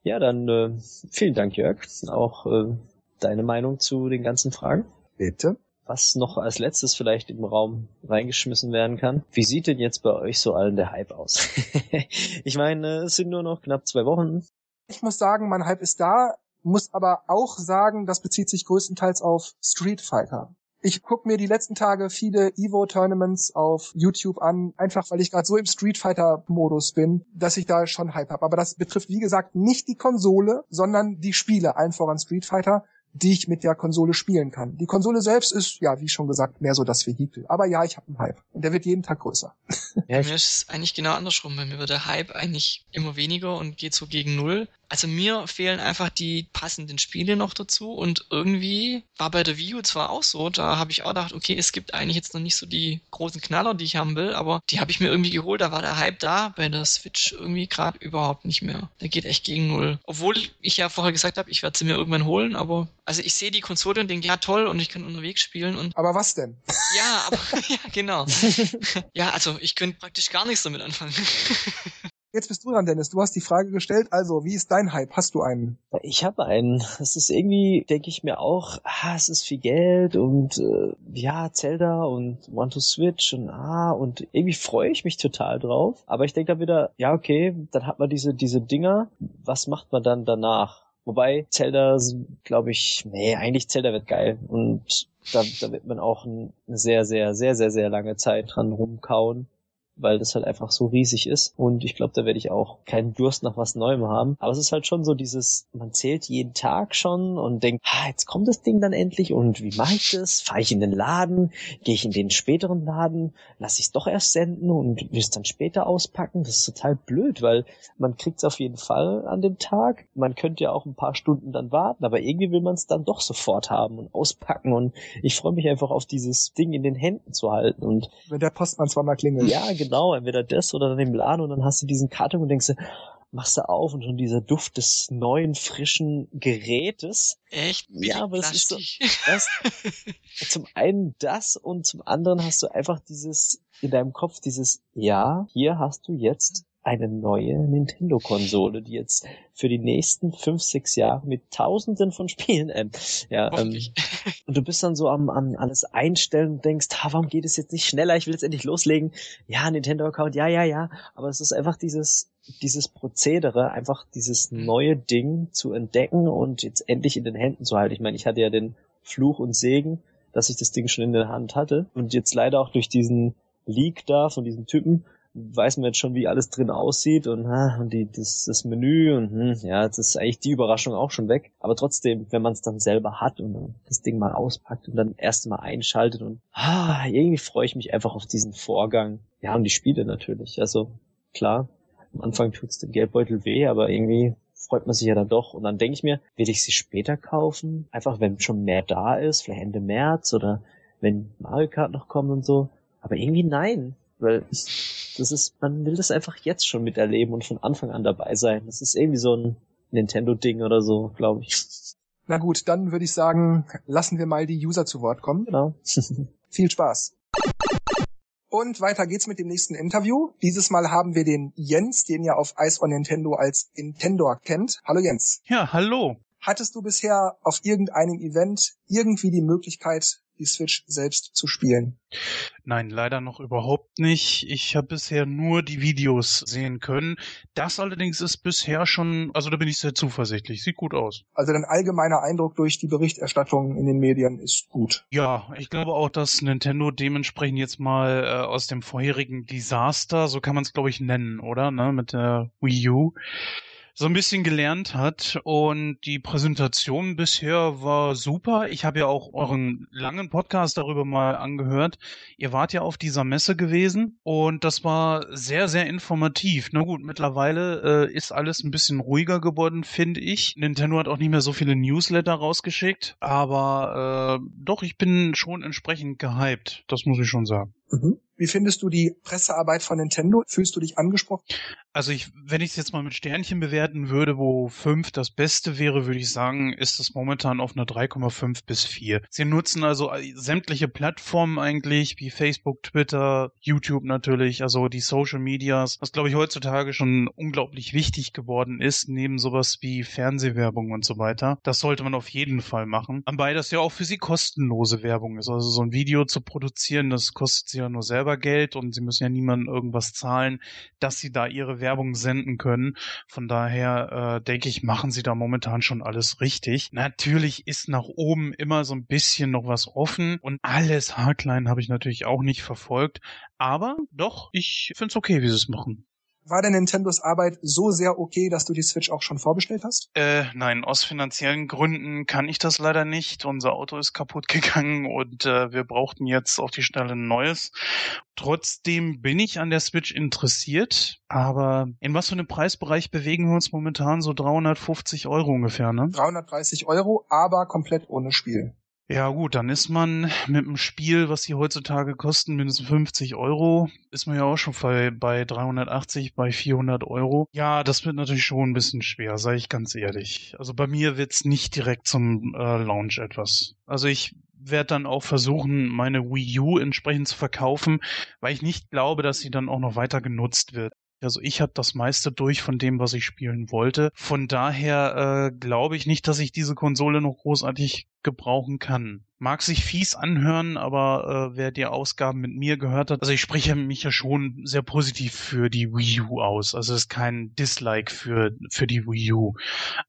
Ja, dann äh, vielen Dank, Jörg. Auch äh, deine Meinung zu den ganzen Fragen. Bitte. Was noch als letztes vielleicht im Raum reingeschmissen werden kann. Wie sieht denn jetzt bei euch so allen der Hype aus? ich meine, es sind nur noch knapp zwei Wochen. Ich muss sagen, mein Hype ist da, muss aber auch sagen, das bezieht sich größtenteils auf Street Fighter. Ich gucke mir die letzten Tage viele Evo-Tournaments auf YouTube an, einfach weil ich gerade so im Street Fighter-Modus bin, dass ich da schon Hype habe. Aber das betrifft, wie gesagt, nicht die Konsole, sondern die Spiele, allen voran Street Fighter. die ich mit der Konsole spielen kann. Die Konsole selbst ist, ja, wie schon gesagt, mehr so das Vehikel. Aber ja, ich habe einen Hype. Und der wird jeden Tag größer. Ja, bei mir ist es eigentlich genau andersrum. Bei mir wird der Hype eigentlich immer weniger und geht so gegen Null. Also mir fehlen einfach die passenden Spiele noch dazu und irgendwie war bei der Wii U zwar auch so, da habe ich auch gedacht, okay, es gibt eigentlich jetzt noch nicht so die großen Knaller, die ich haben will, aber die habe ich mir irgendwie geholt, da war der Hype da, bei der Switch irgendwie gerade überhaupt nicht mehr. Der geht echt gegen Null. Obwohl ich ja vorher gesagt habe, ich werde sie mir irgendwann holen, aber also ich sehe die Konsole und denke, ja toll und ich kann unterwegs spielen und. Aber was denn? Ja, aber ja, genau. ja, also ich könnte praktisch gar nichts damit anfangen. Jetzt bist du dran, Dennis. Du hast die Frage gestellt. Also, wie ist dein Hype? Hast du einen? Ich habe einen. Es ist irgendwie, denke ich mir auch, ah, es ist viel Geld und äh, ja, Zelda und One to Switch und ah, und irgendwie freue ich mich total drauf. Aber ich denke dann wieder, ja, okay, dann hat man diese, diese Dinger. Was macht man dann danach? Wobei Zelda, glaube ich, nee, eigentlich Zelda wird geil. Und da, da wird man auch eine sehr, sehr, sehr, sehr, sehr lange Zeit dran rumkauen weil das halt einfach so riesig ist. Und ich glaube, da werde ich auch keinen Durst nach was Neuem haben. Aber es ist halt schon so dieses, man zählt jeden Tag schon und denkt, ah, jetzt kommt das Ding dann endlich und wie mache ich das? Fahre ich in den Laden? Gehe ich in den späteren Laden? Lass ich es doch erst senden und will es dann später auspacken? Das ist total blöd, weil man kriegt es auf jeden Fall an dem Tag. Man könnte ja auch ein paar Stunden dann warten, aber irgendwie will man es dann doch sofort haben und auspacken. Und ich freue mich einfach auf dieses Ding in den Händen zu halten. Und wenn der Postmann zweimal klingelt. Ja, genau, entweder das oder dann im Laden und dann hast du diesen Karton und denkst du, machst du auf und schon dieser Duft des neuen, frischen Gerätes. Echt? Ja, aber es ist so, das, zum einen das und zum anderen hast du einfach dieses, in deinem Kopf dieses, ja, hier hast du jetzt eine neue Nintendo-Konsole, die jetzt für die nächsten fünf, sechs Jahre mit Tausenden von Spielen, ähm, ja, ähm, und du bist dann so am, am alles einstellen und denkst, ha, warum geht es jetzt nicht schneller? Ich will jetzt endlich loslegen. Ja, Nintendo-Account, ja, ja, ja. Aber es ist einfach dieses, dieses Prozedere, einfach dieses mhm. neue Ding zu entdecken und jetzt endlich in den Händen zu halten. Ich meine, ich hatte ja den Fluch und Segen, dass ich das Ding schon in der Hand hatte und jetzt leider auch durch diesen Leak da von diesem Typen weiß man jetzt schon, wie alles drin aussieht und, und die, das, das Menü und hm, ja, das ist eigentlich die Überraschung auch schon weg. Aber trotzdem, wenn man es dann selber hat und das Ding mal auspackt und dann erst mal einschaltet und ah, irgendwie freue ich mich einfach auf diesen Vorgang. Ja, und die Spiele natürlich. Also klar, am Anfang tut's dem Geldbeutel weh, aber irgendwie freut man sich ja dann doch. Und dann denke ich mir, will ich sie später kaufen? Einfach wenn schon mehr da ist, vielleicht Ende März oder wenn Mario Kart noch kommt und so. Aber irgendwie nein. Weil ich, das ist, man will das einfach jetzt schon miterleben und von Anfang an dabei sein. Das ist irgendwie so ein Nintendo-Ding oder so, glaube ich. Na gut, dann würde ich sagen, lassen wir mal die User zu Wort kommen. Genau. Viel Spaß. Und weiter geht's mit dem nächsten Interview. Dieses Mal haben wir den Jens, den ihr auf Ice on Nintendo als Nintendo kennt. Hallo Jens. Ja, hallo. Hattest du bisher auf irgendeinem Event irgendwie die Möglichkeit, die Switch selbst zu spielen? Nein, leider noch überhaupt nicht. Ich habe bisher nur die Videos sehen können. Das allerdings ist bisher schon, also da bin ich sehr zuversichtlich. Sieht gut aus. Also dein allgemeiner Eindruck durch die Berichterstattung in den Medien ist gut. Ja, ich glaube auch, dass Nintendo dementsprechend jetzt mal äh, aus dem vorherigen Desaster, so kann man es glaube ich nennen, oder? Ne, mit der Wii U so ein bisschen gelernt hat. Und die Präsentation bisher war super. Ich habe ja auch euren langen Podcast darüber mal angehört. Ihr wart ja auf dieser Messe gewesen und das war sehr, sehr informativ. Na gut, mittlerweile äh, ist alles ein bisschen ruhiger geworden, finde ich. Nintendo hat auch nicht mehr so viele Newsletter rausgeschickt, aber äh, doch, ich bin schon entsprechend gehypt. Das muss ich schon sagen. Mhm. Wie findest du die Pressearbeit von Nintendo? Fühlst du dich angesprochen? Also ich, wenn ich es jetzt mal mit Sternchen bewerten würde, wo 5 das Beste wäre, würde ich sagen, ist es momentan auf einer 3,5 bis 4. Sie nutzen also sämtliche Plattformen eigentlich, wie Facebook, Twitter, YouTube natürlich, also die Social Medias, was glaube ich heutzutage schon unglaublich wichtig geworden ist, neben sowas wie Fernsehwerbung und so weiter. Das sollte man auf jeden Fall machen. Wobei das ja auch für sie kostenlose Werbung ist. Also so ein Video zu produzieren, das kostet sie ja nur selber Geld und sie müssen ja niemandem irgendwas zahlen, dass sie da ihre Werbung senden können. Von daher äh, denke ich, machen sie da momentan schon alles richtig. Natürlich ist nach oben immer so ein bisschen noch was offen und alles haarklein habe ich natürlich auch nicht verfolgt. Aber doch, ich finde es okay, wie sie es machen. War denn Nintendos Arbeit so sehr okay, dass du die Switch auch schon vorbestellt hast? Äh, nein, aus finanziellen Gründen kann ich das leider nicht. Unser Auto ist kaputt gegangen und äh, wir brauchten jetzt auf die Stelle ein neues. Trotzdem bin ich an der Switch interessiert, aber in was für einem Preisbereich bewegen wir uns momentan? So 350 Euro ungefähr, ne? 330 Euro, aber komplett ohne Spiel. Ja gut, dann ist man mit einem Spiel, was die heutzutage kosten, mindestens 50 Euro, ist man ja auch schon bei, bei 380, bei 400 Euro. Ja, das wird natürlich schon ein bisschen schwer, sage ich ganz ehrlich. Also bei mir wird's nicht direkt zum äh, Launch etwas. Also ich werde dann auch versuchen, meine Wii U entsprechend zu verkaufen, weil ich nicht glaube, dass sie dann auch noch weiter genutzt wird. Also ich habe das meiste durch von dem, was ich spielen wollte. Von daher äh, glaube ich nicht, dass ich diese Konsole noch großartig gebrauchen kann. Mag sich fies anhören, aber äh, wer die Ausgaben mit mir gehört hat, also ich spreche mich ja schon sehr positiv für die Wii U aus. Also es ist kein Dislike für, für die Wii U.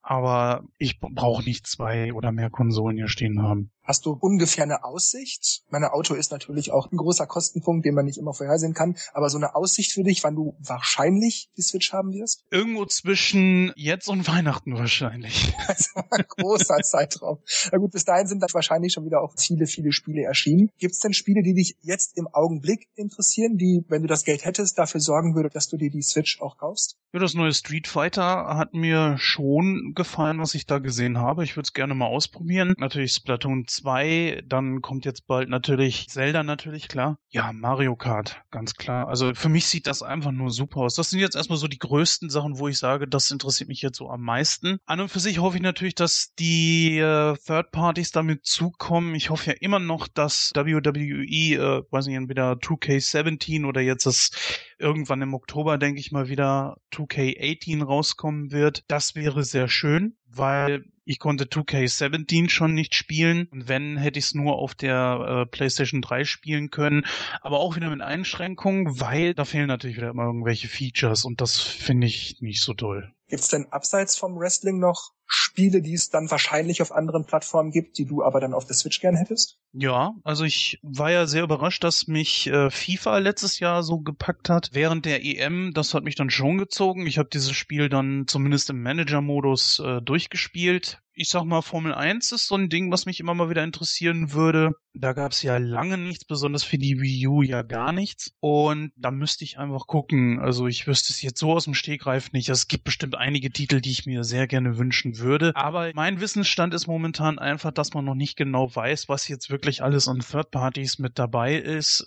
Aber ich brauche nicht zwei oder mehr Konsolen hier stehen haben. Hast du ungefähr eine Aussicht? Meine Auto ist natürlich auch ein großer Kostenpunkt, den man nicht immer vorhersehen kann. Aber so eine Aussicht für dich, wann du wahrscheinlich die Switch haben wirst? Irgendwo zwischen jetzt und Weihnachten wahrscheinlich. Also ein großer Zeitraum. Na gut, bis dahin sind da wahrscheinlich schon wieder auch viele, viele Spiele erschienen. Gibt es denn Spiele, die dich jetzt im Augenblick interessieren, die, wenn du das Geld hättest, dafür sorgen würde, dass du dir die Switch auch kaufst? Ja, das neue Street Fighter hat mir schon gefallen, was ich da gesehen habe. Ich würde es gerne mal ausprobieren. Natürlich Splatoon 2, dann kommt jetzt bald natürlich Zelda natürlich, klar. Ja, Mario Kart, ganz klar. Also für mich sieht das einfach nur super aus. Das sind jetzt erstmal so die größten Sachen, wo ich sage, das interessiert mich jetzt so am meisten. An und für sich hoffe ich natürlich, dass die äh, Third Parties damit zukommen. Ich hoffe ja immer noch, dass WWE, äh, weiß nicht, entweder 2K17 oder jetzt das irgendwann im Oktober, denke ich mal, wieder 2K18 rauskommen wird. Das wäre sehr schön, weil ich konnte 2K17 schon nicht spielen und wenn, hätte ich es nur auf der äh, PlayStation 3 spielen können, aber auch wieder mit Einschränkungen, weil da fehlen natürlich wieder immer irgendwelche Features und das finde ich nicht so toll. Gibt's denn abseits vom Wrestling noch Spiele, die es dann wahrscheinlich auf anderen Plattformen gibt, die du aber dann auf der Switch gern hättest? Ja, also ich war ja sehr überrascht, dass mich äh, FIFA letztes Jahr so gepackt hat. Während der EM, das hat mich dann schon gezogen. Ich habe dieses Spiel dann zumindest im Manager-Modus äh, durchgespielt ich sag mal, Formel 1 ist so ein Ding, was mich immer mal wieder interessieren würde. Da gab es ja lange nichts, besonders für die Wii U ja gar nichts. Und da müsste ich einfach gucken. Also ich wüsste es jetzt so aus dem Stegreif nicht. Es gibt bestimmt einige Titel, die ich mir sehr gerne wünschen würde. Aber mein Wissensstand ist momentan einfach, dass man noch nicht genau weiß, was jetzt wirklich alles an Third Parties mit dabei ist.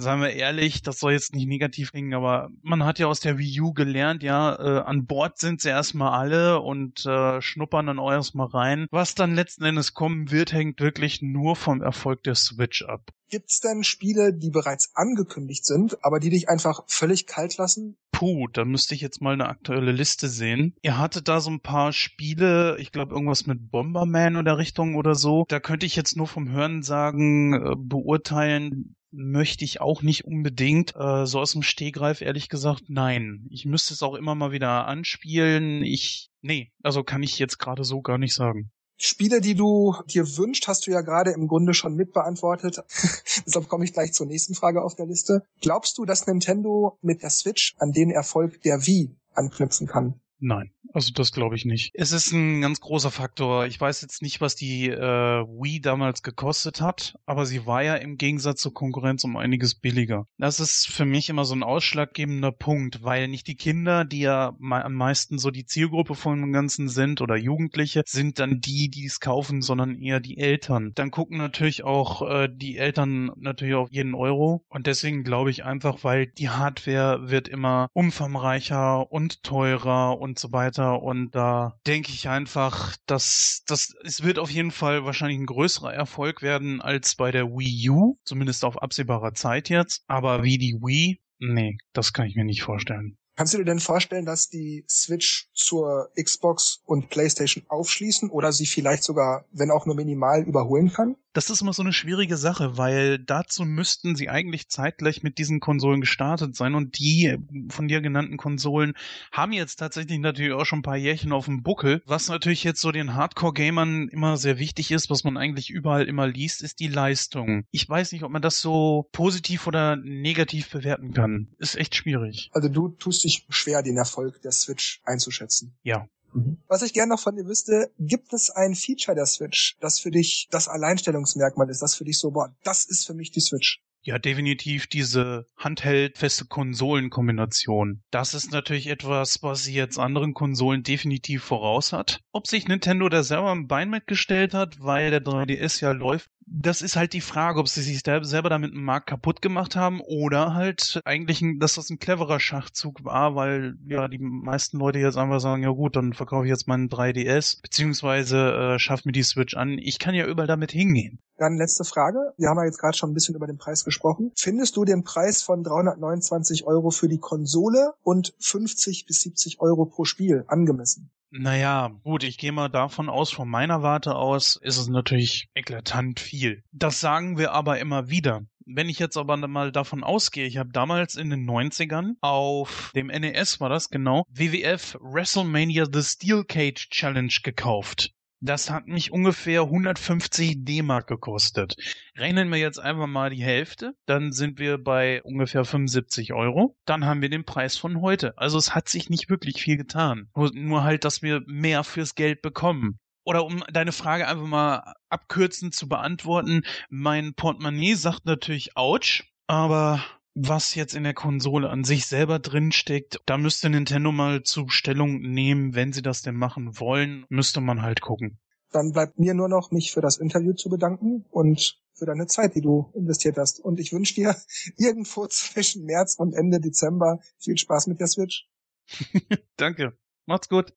Seien wir ehrlich, das soll jetzt nicht negativ klingen, aber man hat ja aus der Wii U gelernt, ja, äh, an Bord sind sie erstmal alle und äh, schnuppern dann auch erstmal rein. Was dann letzten Endes kommen wird, hängt wirklich nur vom Erfolg der Switch ab. Gibt's denn Spiele, die bereits angekündigt sind, aber die dich einfach völlig kalt lassen? Puh, da müsste ich jetzt mal eine aktuelle Liste sehen. Ihr hattet da so ein paar Spiele, ich glaube irgendwas mit Bomberman oder Richtung oder so. Da könnte ich jetzt nur vom Hören sagen, äh, beurteilen, möchte ich auch nicht unbedingt. Äh, so aus dem Stehgreif ehrlich gesagt, nein. Ich müsste es auch immer mal wieder anspielen. Ich, nee, also kann ich jetzt gerade so gar nicht sagen. Spiele, die du dir wünscht, hast du ja gerade im Grunde schon mitbeantwortet. Deshalb komme ich gleich zur nächsten Frage auf der Liste. Glaubst du, dass Nintendo mit der Switch an den Erfolg der Wii anknüpfen kann? Nein, also das glaube ich nicht. Es ist ein ganz großer Faktor. Ich weiß jetzt nicht, was die äh, Wii damals gekostet hat, aber sie war ja im Gegensatz zur Konkurrenz um einiges billiger. Das ist für mich immer so ein ausschlaggebender Punkt, weil nicht die Kinder, die ja am meisten so die Zielgruppe von dem Ganzen sind oder Jugendliche, sind dann die, die es kaufen, sondern eher die Eltern. Dann gucken natürlich auch äh, die Eltern natürlich auf jeden Euro und deswegen glaube ich einfach, weil die Hardware wird immer umfangreicher und teurer und und so weiter. Und da denke ich einfach, dass das es wird auf jeden Fall wahrscheinlich ein größerer Erfolg werden als bei der Wii U, zumindest auf absehbarer Zeit jetzt. Aber wie die Wii, nee, das kann ich mir nicht vorstellen. Kannst du dir denn vorstellen, dass die Switch zur Xbox und PlayStation aufschließen oder sie vielleicht sogar, wenn auch nur minimal, überholen kann? Das ist immer so eine schwierige Sache, weil dazu müssten sie eigentlich zeitgleich mit diesen Konsolen gestartet sein und die von dir genannten Konsolen haben jetzt tatsächlich natürlich auch schon ein paar Jährchen auf dem Buckel. Was natürlich jetzt so den Hardcore-Gamern immer sehr wichtig ist, was man eigentlich überall immer liest, ist die Leistung. Ich weiß nicht, ob man das so positiv oder negativ bewerten kann. Ist echt schwierig. Also du tust dich sich schwer, den Erfolg der Switch einzuschätzen. Ja. Mhm. Was ich gerne noch von dir wüsste, gibt es ein Feature der Switch, das für dich das Alleinstellungsmerkmal ist, das für dich so, boah, das ist für mich die Switch? Ja, definitiv diese handheldfeste Konsolenkombination. Das ist natürlich etwas, was sie jetzt anderen Konsolen definitiv voraus hat. Ob sich Nintendo da selber ein Bein mitgestellt hat, weil der 3DS ja läuft, das ist halt die Frage, ob sie sich selber damit einen Markt kaputt gemacht haben oder halt eigentlich, ein, dass das ein cleverer Schachzug war, weil ja die meisten Leute jetzt einfach sagen, ja gut, dann verkaufe ich jetzt meinen 3DS, beziehungsweise äh, schafft mir die Switch an. Ich kann ja überall damit hingehen. Dann letzte Frage. Wir haben ja jetzt gerade schon ein bisschen über den Preis gesprochen. Findest du den Preis von 329 Euro für die Konsole und 50 bis 70 Euro pro Spiel angemessen? Naja, gut, ich gehe mal davon aus, von meiner Warte aus ist es natürlich eklatant viel. Das sagen wir aber immer wieder. Wenn ich jetzt aber mal davon ausgehe, ich habe damals in den 90ern auf dem NES war das genau, WWF WrestleMania The Steel Cage Challenge gekauft. Das hat mich ungefähr 150 D-Mark gekostet. Rechnen wir jetzt einfach mal die Hälfte, dann sind wir bei ungefähr 75 Euro. Dann haben wir den Preis von heute. Also es hat sich nicht wirklich viel getan. Nur, nur halt, dass wir mehr fürs Geld bekommen. Oder um deine Frage einfach mal abkürzend zu beantworten, mein Portemonnaie sagt natürlich Ouch, aber was jetzt in der Konsole an sich selber drinsteckt, da müsste Nintendo mal zu Stellung nehmen, wenn sie das denn machen wollen, müsste man halt gucken. Dann bleibt mir nur noch, mich für das Interview zu bedanken und für deine Zeit, die du investiert hast. Und ich wünsche dir irgendwo zwischen März und Ende Dezember viel Spaß mit der Switch. Danke. Macht's gut.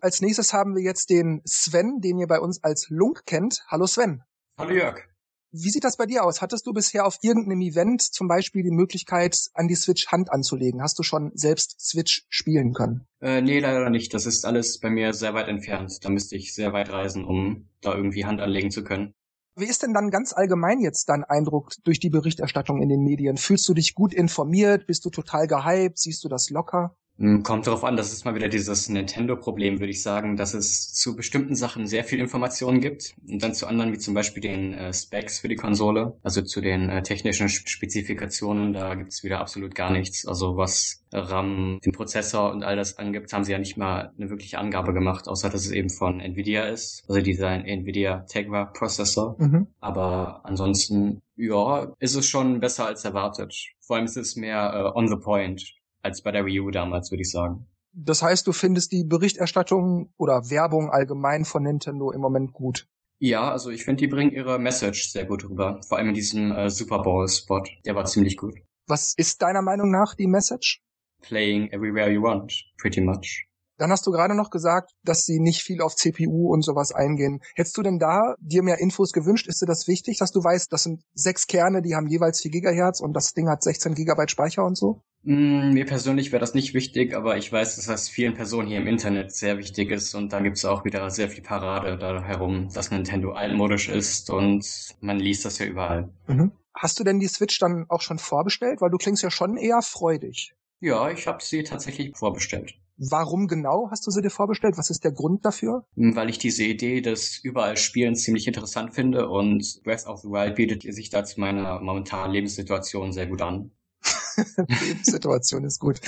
Als nächstes haben wir jetzt den Sven, den ihr bei uns als Lunk kennt. Hallo Sven. Hallo Jörg. Wie sieht das bei dir aus? Hattest du bisher auf irgendeinem Event zum Beispiel die Möglichkeit, an die Switch Hand anzulegen? Hast du schon selbst Switch spielen können? Äh, nee, leider nicht. Das ist alles bei mir sehr weit entfernt. Da müsste ich sehr weit reisen, um da irgendwie Hand anlegen zu können. Wie ist denn dann ganz allgemein jetzt dein Eindruck durch die Berichterstattung in den Medien? Fühlst du dich gut informiert? Bist du total gehypt? Siehst du das locker? Hm, kommt darauf an, das ist mal wieder dieses Nintendo-Problem, würde ich sagen, dass es zu bestimmten Sachen sehr viel Informationen gibt und dann zu anderen, wie zum Beispiel den äh, Specs für die Konsole, also zu den äh, technischen Spezifikationen, da gibt es wieder absolut gar nichts. Also was RAM, den Prozessor und all das angibt, haben sie ja nicht mal eine wirkliche Angabe gemacht, außer dass es eben von Nvidia ist, also dieser Nvidia Tegra Prozessor. Mhm. Aber ansonsten, ja, ist es schon besser als erwartet. Vor allem ist es mehr äh, on the point als bei der Wii U damals, würde ich sagen. Das heißt, du findest die Berichterstattung oder Werbung allgemein von Nintendo im Moment gut? Ja, also ich finde, die bringen ihre Message sehr gut rüber. Vor allem in diesem äh, Super Bowl-Spot. Der war ziemlich gut. Was ist deiner Meinung nach die Message? Playing everywhere you want, pretty much. Dann hast du gerade noch gesagt, dass sie nicht viel auf CPU und sowas eingehen. Hättest du denn da dir mehr Infos gewünscht? Ist dir das wichtig, dass du weißt, das sind sechs Kerne, die haben jeweils 4 Gigahertz und das Ding hat 16 Gigabyte Speicher und so? Mm, mir persönlich wäre das nicht wichtig, aber ich weiß, dass das vielen Personen hier im Internet sehr wichtig ist und da gibt es auch wieder sehr viel Parade da herum, dass Nintendo altmodisch ist und man liest das ja überall. Mhm. Hast du denn die Switch dann auch schon vorbestellt? Weil du klingst ja schon eher freudig. Ja, ich habe sie tatsächlich vorbestellt. Warum genau hast du sie dir vorbestellt? Was ist der Grund dafür? Hm, weil ich diese Idee des überall Spielen ziemlich interessant finde und Breath of the Wild bietet sich da zu meiner momentanen Lebenssituation sehr gut an. Lebenssituation ist gut.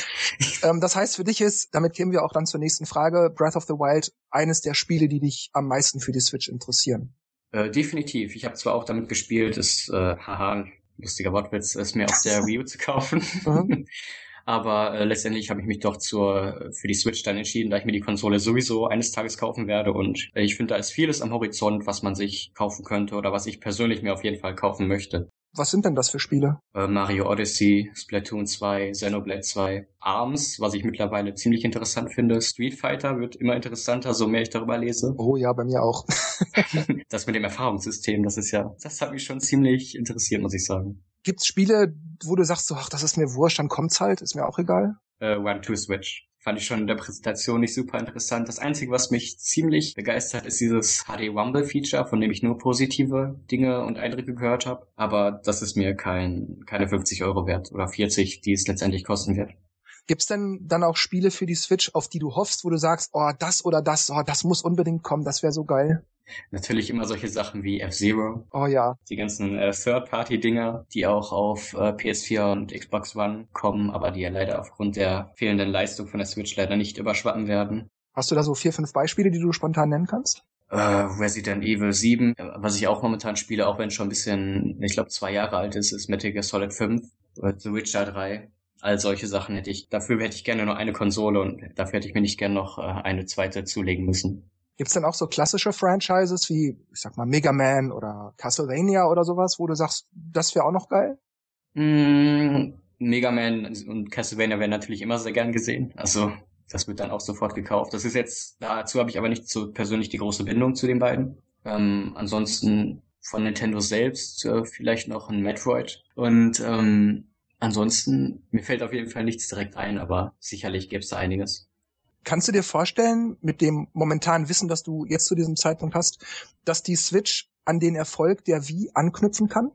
Ähm, das heißt, für dich ist, damit kämen wir auch dann zur nächsten Frage, Breath of the Wild eines der Spiele, die dich am meisten für die Switch interessieren. Äh, definitiv. Ich habe zwar auch damit gespielt, ist, äh, haha, lustiger Wortwitz, es mir auf der Wii U zu kaufen. Mhm. Aber äh, letztendlich habe ich mich doch zur, für die Switch dann entschieden, da ich mir die Konsole sowieso eines Tages kaufen werde. Und äh, ich finde, da ist vieles am Horizont, was man sich kaufen könnte oder was ich persönlich mir auf jeden Fall kaufen möchte. Was sind denn das für Spiele? Äh, Mario Odyssey, Splatoon 2, Xenoblade 2, ARMS, was ich mittlerweile ziemlich interessant finde. Street Fighter wird immer interessanter, so mehr ich darüber lese. Oh ja, bei mir auch. das mit dem Erfahrungssystem, das ist ja, das hat mich schon ziemlich interessiert, muss ich sagen. Gibt's Spiele, wo du sagst, so, ach, das ist mir wurscht, dann kommt's halt, ist mir auch egal? Äh, One Two Switch. Fand ich schon in der Präsentation nicht super interessant. Das Einzige, was mich ziemlich begeistert, ist dieses HD Rumble Feature, von dem ich nur positive Dinge und Eindrücke gehört habe. Aber das ist mir kein, keine 50 Euro wert oder 40, die es letztendlich kosten wird. Gibt's denn dann auch Spiele für die Switch, auf die du hoffst, wo du sagst, oh, das oder das, oh, das muss unbedingt kommen, das wäre so geil? Natürlich immer solche Sachen wie F-Zero. Oh ja. Die ganzen äh, Third-Party-Dinger, die auch auf äh, PS4 und Xbox One kommen, aber die ja leider aufgrund der fehlenden Leistung von der Switch leider nicht überschwappen werden. Hast du da so vier, fünf Beispiele, die du spontan nennen kannst? Äh, Resident Evil 7, äh, was ich auch momentan spiele, auch wenn es schon ein bisschen, ich glaube, zwei Jahre alt ist, ist Metal Gear Solid 5 oder The Witcher 3. All solche Sachen hätte ich, dafür hätte ich gerne nur eine Konsole und dafür hätte ich mir nicht gerne noch äh, eine zweite zulegen müssen. Gibt's denn auch so klassische Franchises wie, ich sag mal, Mega Man oder Castlevania oder sowas, wo du sagst, das wäre auch noch geil? Mm, Mega Man und Castlevania werden natürlich immer sehr gern gesehen. Also das wird dann auch sofort gekauft. Das ist jetzt, dazu habe ich aber nicht so persönlich die große Bindung zu den beiden. Ähm, ansonsten von Nintendo selbst äh, vielleicht noch ein Metroid. Und ähm, ansonsten, mir fällt auf jeden Fall nichts direkt ein, aber sicherlich gäbe es da einiges. Kannst du dir vorstellen, mit dem momentanen Wissen, das du jetzt zu diesem Zeitpunkt hast, dass die Switch an den Erfolg der Wii anknüpfen kann?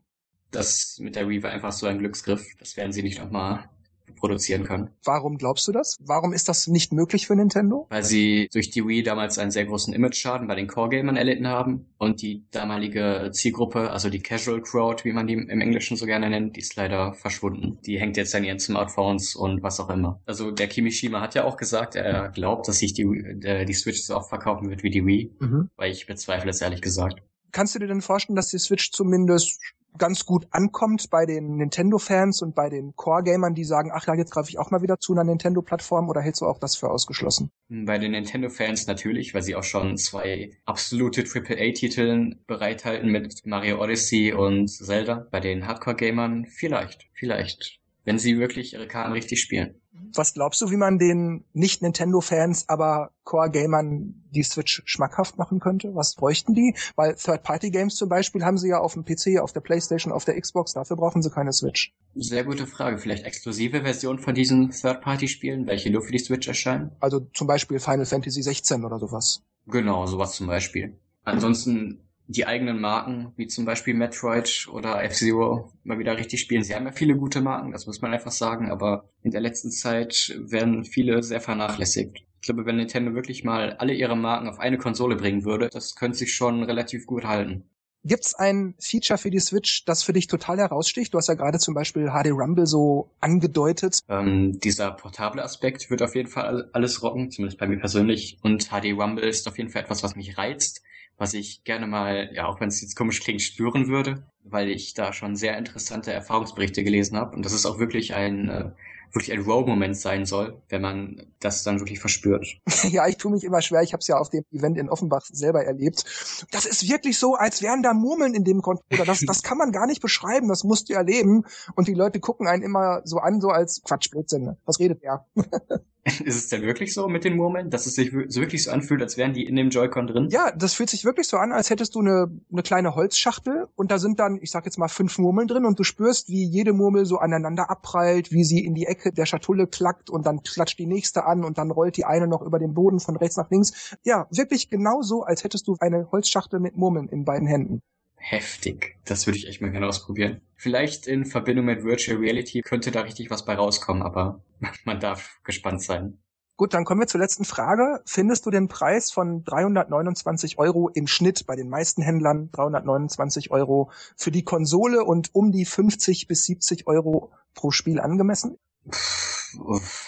Das mit der Wii war einfach so ein Glücksgriff. Das werden sie nicht nochmal produzieren können. Warum glaubst du das? Warum ist das nicht möglich für Nintendo? Weil sie durch die Wii damals einen sehr großen Image-Schaden bei den Core-Gamern erlitten haben und die damalige Zielgruppe, also die Casual Crowd, wie man die im Englischen so gerne nennt, die ist leider verschwunden. Die hängt jetzt an ihren Smartphones und was auch immer. Also der Kimishima hat ja auch gesagt, er glaubt, dass sich die, die Switch so oft verkaufen wird wie die Wii, mhm. weil ich bezweifle es ehrlich gesagt. Kannst du dir denn vorstellen, dass die Switch zumindest ganz gut ankommt bei den Nintendo-Fans und bei den Core-Gamern, die sagen, ach ja, jetzt greife ich auch mal wieder zu einer Nintendo-Plattform oder hältst du auch das für ausgeschlossen? Bei den Nintendo-Fans natürlich, weil sie auch schon zwei absolute AAA-Titeln bereithalten mit Mario Odyssey und Zelda. Bei den Hardcore-Gamern vielleicht, vielleicht wenn sie wirklich ihre Karten richtig spielen. Was glaubst du, wie man den Nicht-Nintendo-Fans, aber Core-Gamern die Switch schmackhaft machen könnte? Was bräuchten die? Weil Third-Party-Games zum Beispiel haben sie ja auf dem PC, auf der Playstation, auf der Xbox, dafür brauchen sie keine Switch. Sehr gute Frage. Vielleicht exklusive Versionen von diesen Third-Party-Spielen, welche nur für die Switch erscheinen? Also zum Beispiel Final Fantasy 16 oder sowas. Genau, sowas zum Beispiel. Ansonsten die eigenen Marken, wie zum Beispiel Metroid oder F-Zero, mal wieder richtig spielen. Sie haben ja viele gute Marken, das muss man einfach sagen, aber in der letzten Zeit werden viele sehr vernachlässigt. Ich glaube, wenn Nintendo wirklich mal alle ihre Marken auf eine Konsole bringen würde, das könnte sich schon relativ gut halten. Gibt's ein Feature für die Switch, das für dich total heraussticht? Du hast ja gerade zum Beispiel HD Rumble so angedeutet. Ähm, dieser portable Aspekt wird auf jeden Fall alles rocken, zumindest bei mir persönlich. Und HD Rumble ist auf jeden Fall etwas, was mich reizt was ich gerne mal, ja, auch wenn es jetzt komisch klingt, spüren würde, weil ich da schon sehr interessante Erfahrungsberichte gelesen habe. Und das ist auch wirklich ein äh, wirklich ein Wow-Moment sein soll, wenn man das dann wirklich verspürt. ja, ich tue mich immer schwer. Ich habe es ja auf dem Event in Offenbach selber erlebt. Das ist wirklich so, als wären da Murmeln in dem Controller. Das, das kann man gar nicht beschreiben. Das musst du erleben. Und die Leute gucken einen immer so an, so als Quatsch, Blödsinn. Was redet der? Ist es denn wirklich so mit den Murmeln, dass es sich wirklich so anfühlt, als wären die in dem Joy-Con drin? Ja, das fühlt sich wirklich so an, als hättest du eine, eine kleine Holzschachtel und da sind dann, ich sag jetzt mal, fünf Murmeln drin und du spürst, wie jede Murmel so aneinander abprallt, wie sie in die Ecke der Schatulle klackt und dann klatscht die nächste an und dann rollt die eine noch über den Boden von rechts nach links. Ja, wirklich genauso, als hättest du eine Holzschachtel mit Murmeln in beiden Händen heftig. Das würde ich echt mal gerne ausprobieren. Vielleicht in Verbindung mit Virtual Reality könnte da richtig was bei rauskommen, aber man darf gespannt sein. Gut, dann kommen wir zur letzten Frage. Findest du den Preis von 329 Euro im Schnitt bei den meisten Händlern, 329 Euro für die Konsole und um die 50 bis 70 Euro pro Spiel angemessen?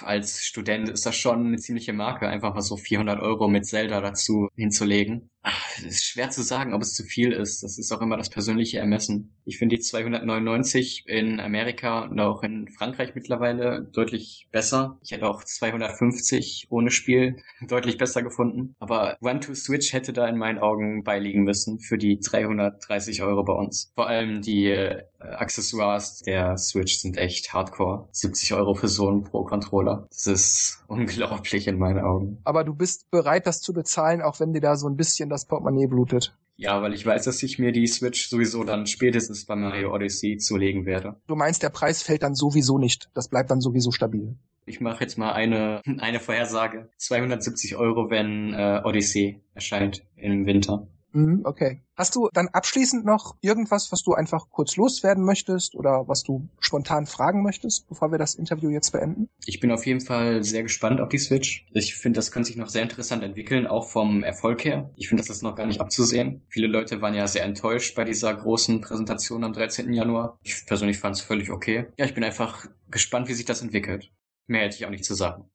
als Student ist das schon eine ziemliche Marke, einfach mal so 400 Euro mit Zelda dazu hinzulegen. Ach, ist schwer zu sagen, ob es zu viel ist. Das ist auch immer das persönliche Ermessen. Ich finde die 299 in Amerika und auch in Frankreich mittlerweile deutlich besser. Ich hätte auch 250 ohne Spiel deutlich besser gefunden. Aber One to Switch hätte da in meinen Augen beiliegen müssen für die 330 Euro bei uns. Vor allem die äh, Accessoires der Switch sind echt hardcore. 70 Euro für so einen Pro-Controller. Das ist unglaublich in meinen Augen. Aber du bist bereit, das zu bezahlen, auch wenn dir da so ein bisschen das Portemonnaie blutet. Ja, weil ich weiß, dass ich mir die Switch sowieso dann spätestens bei Mario Odyssey zulegen werde. Du meinst, der Preis fällt dann sowieso nicht. Das bleibt dann sowieso stabil. Ich mache jetzt mal eine, eine Vorhersage. 270 Euro, wenn äh, Odyssey erscheint im Winter. Mhm, okay. Hast du dann abschließend noch irgendwas, was du einfach kurz loswerden möchtest oder was du spontan fragen möchtest, bevor wir das Interview jetzt beenden? Ich bin auf jeden Fall sehr gespannt auf die Switch. Ich finde, das könnte sich noch sehr interessant entwickeln, auch vom Erfolg her. Ich finde, das ist noch gar nicht abzusehen. Viele Leute waren ja sehr enttäuscht bei dieser großen Präsentation am 13. Januar. Ich persönlich fand es völlig okay. Ja, ich bin einfach gespannt, wie sich das entwickelt. Mehr hätte ich auch nicht zu sagen.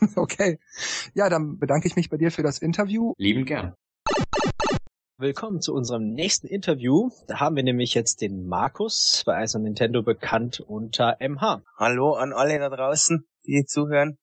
okay. Ja, dann bedanke ich mich bei dir für das Interview. Lieben gern. Willkommen zu unserem nächsten Interview. Da haben wir nämlich jetzt den Markus, bei ISO Nintendo bekannt unter MH. Hallo an alle da draußen, die zuhören.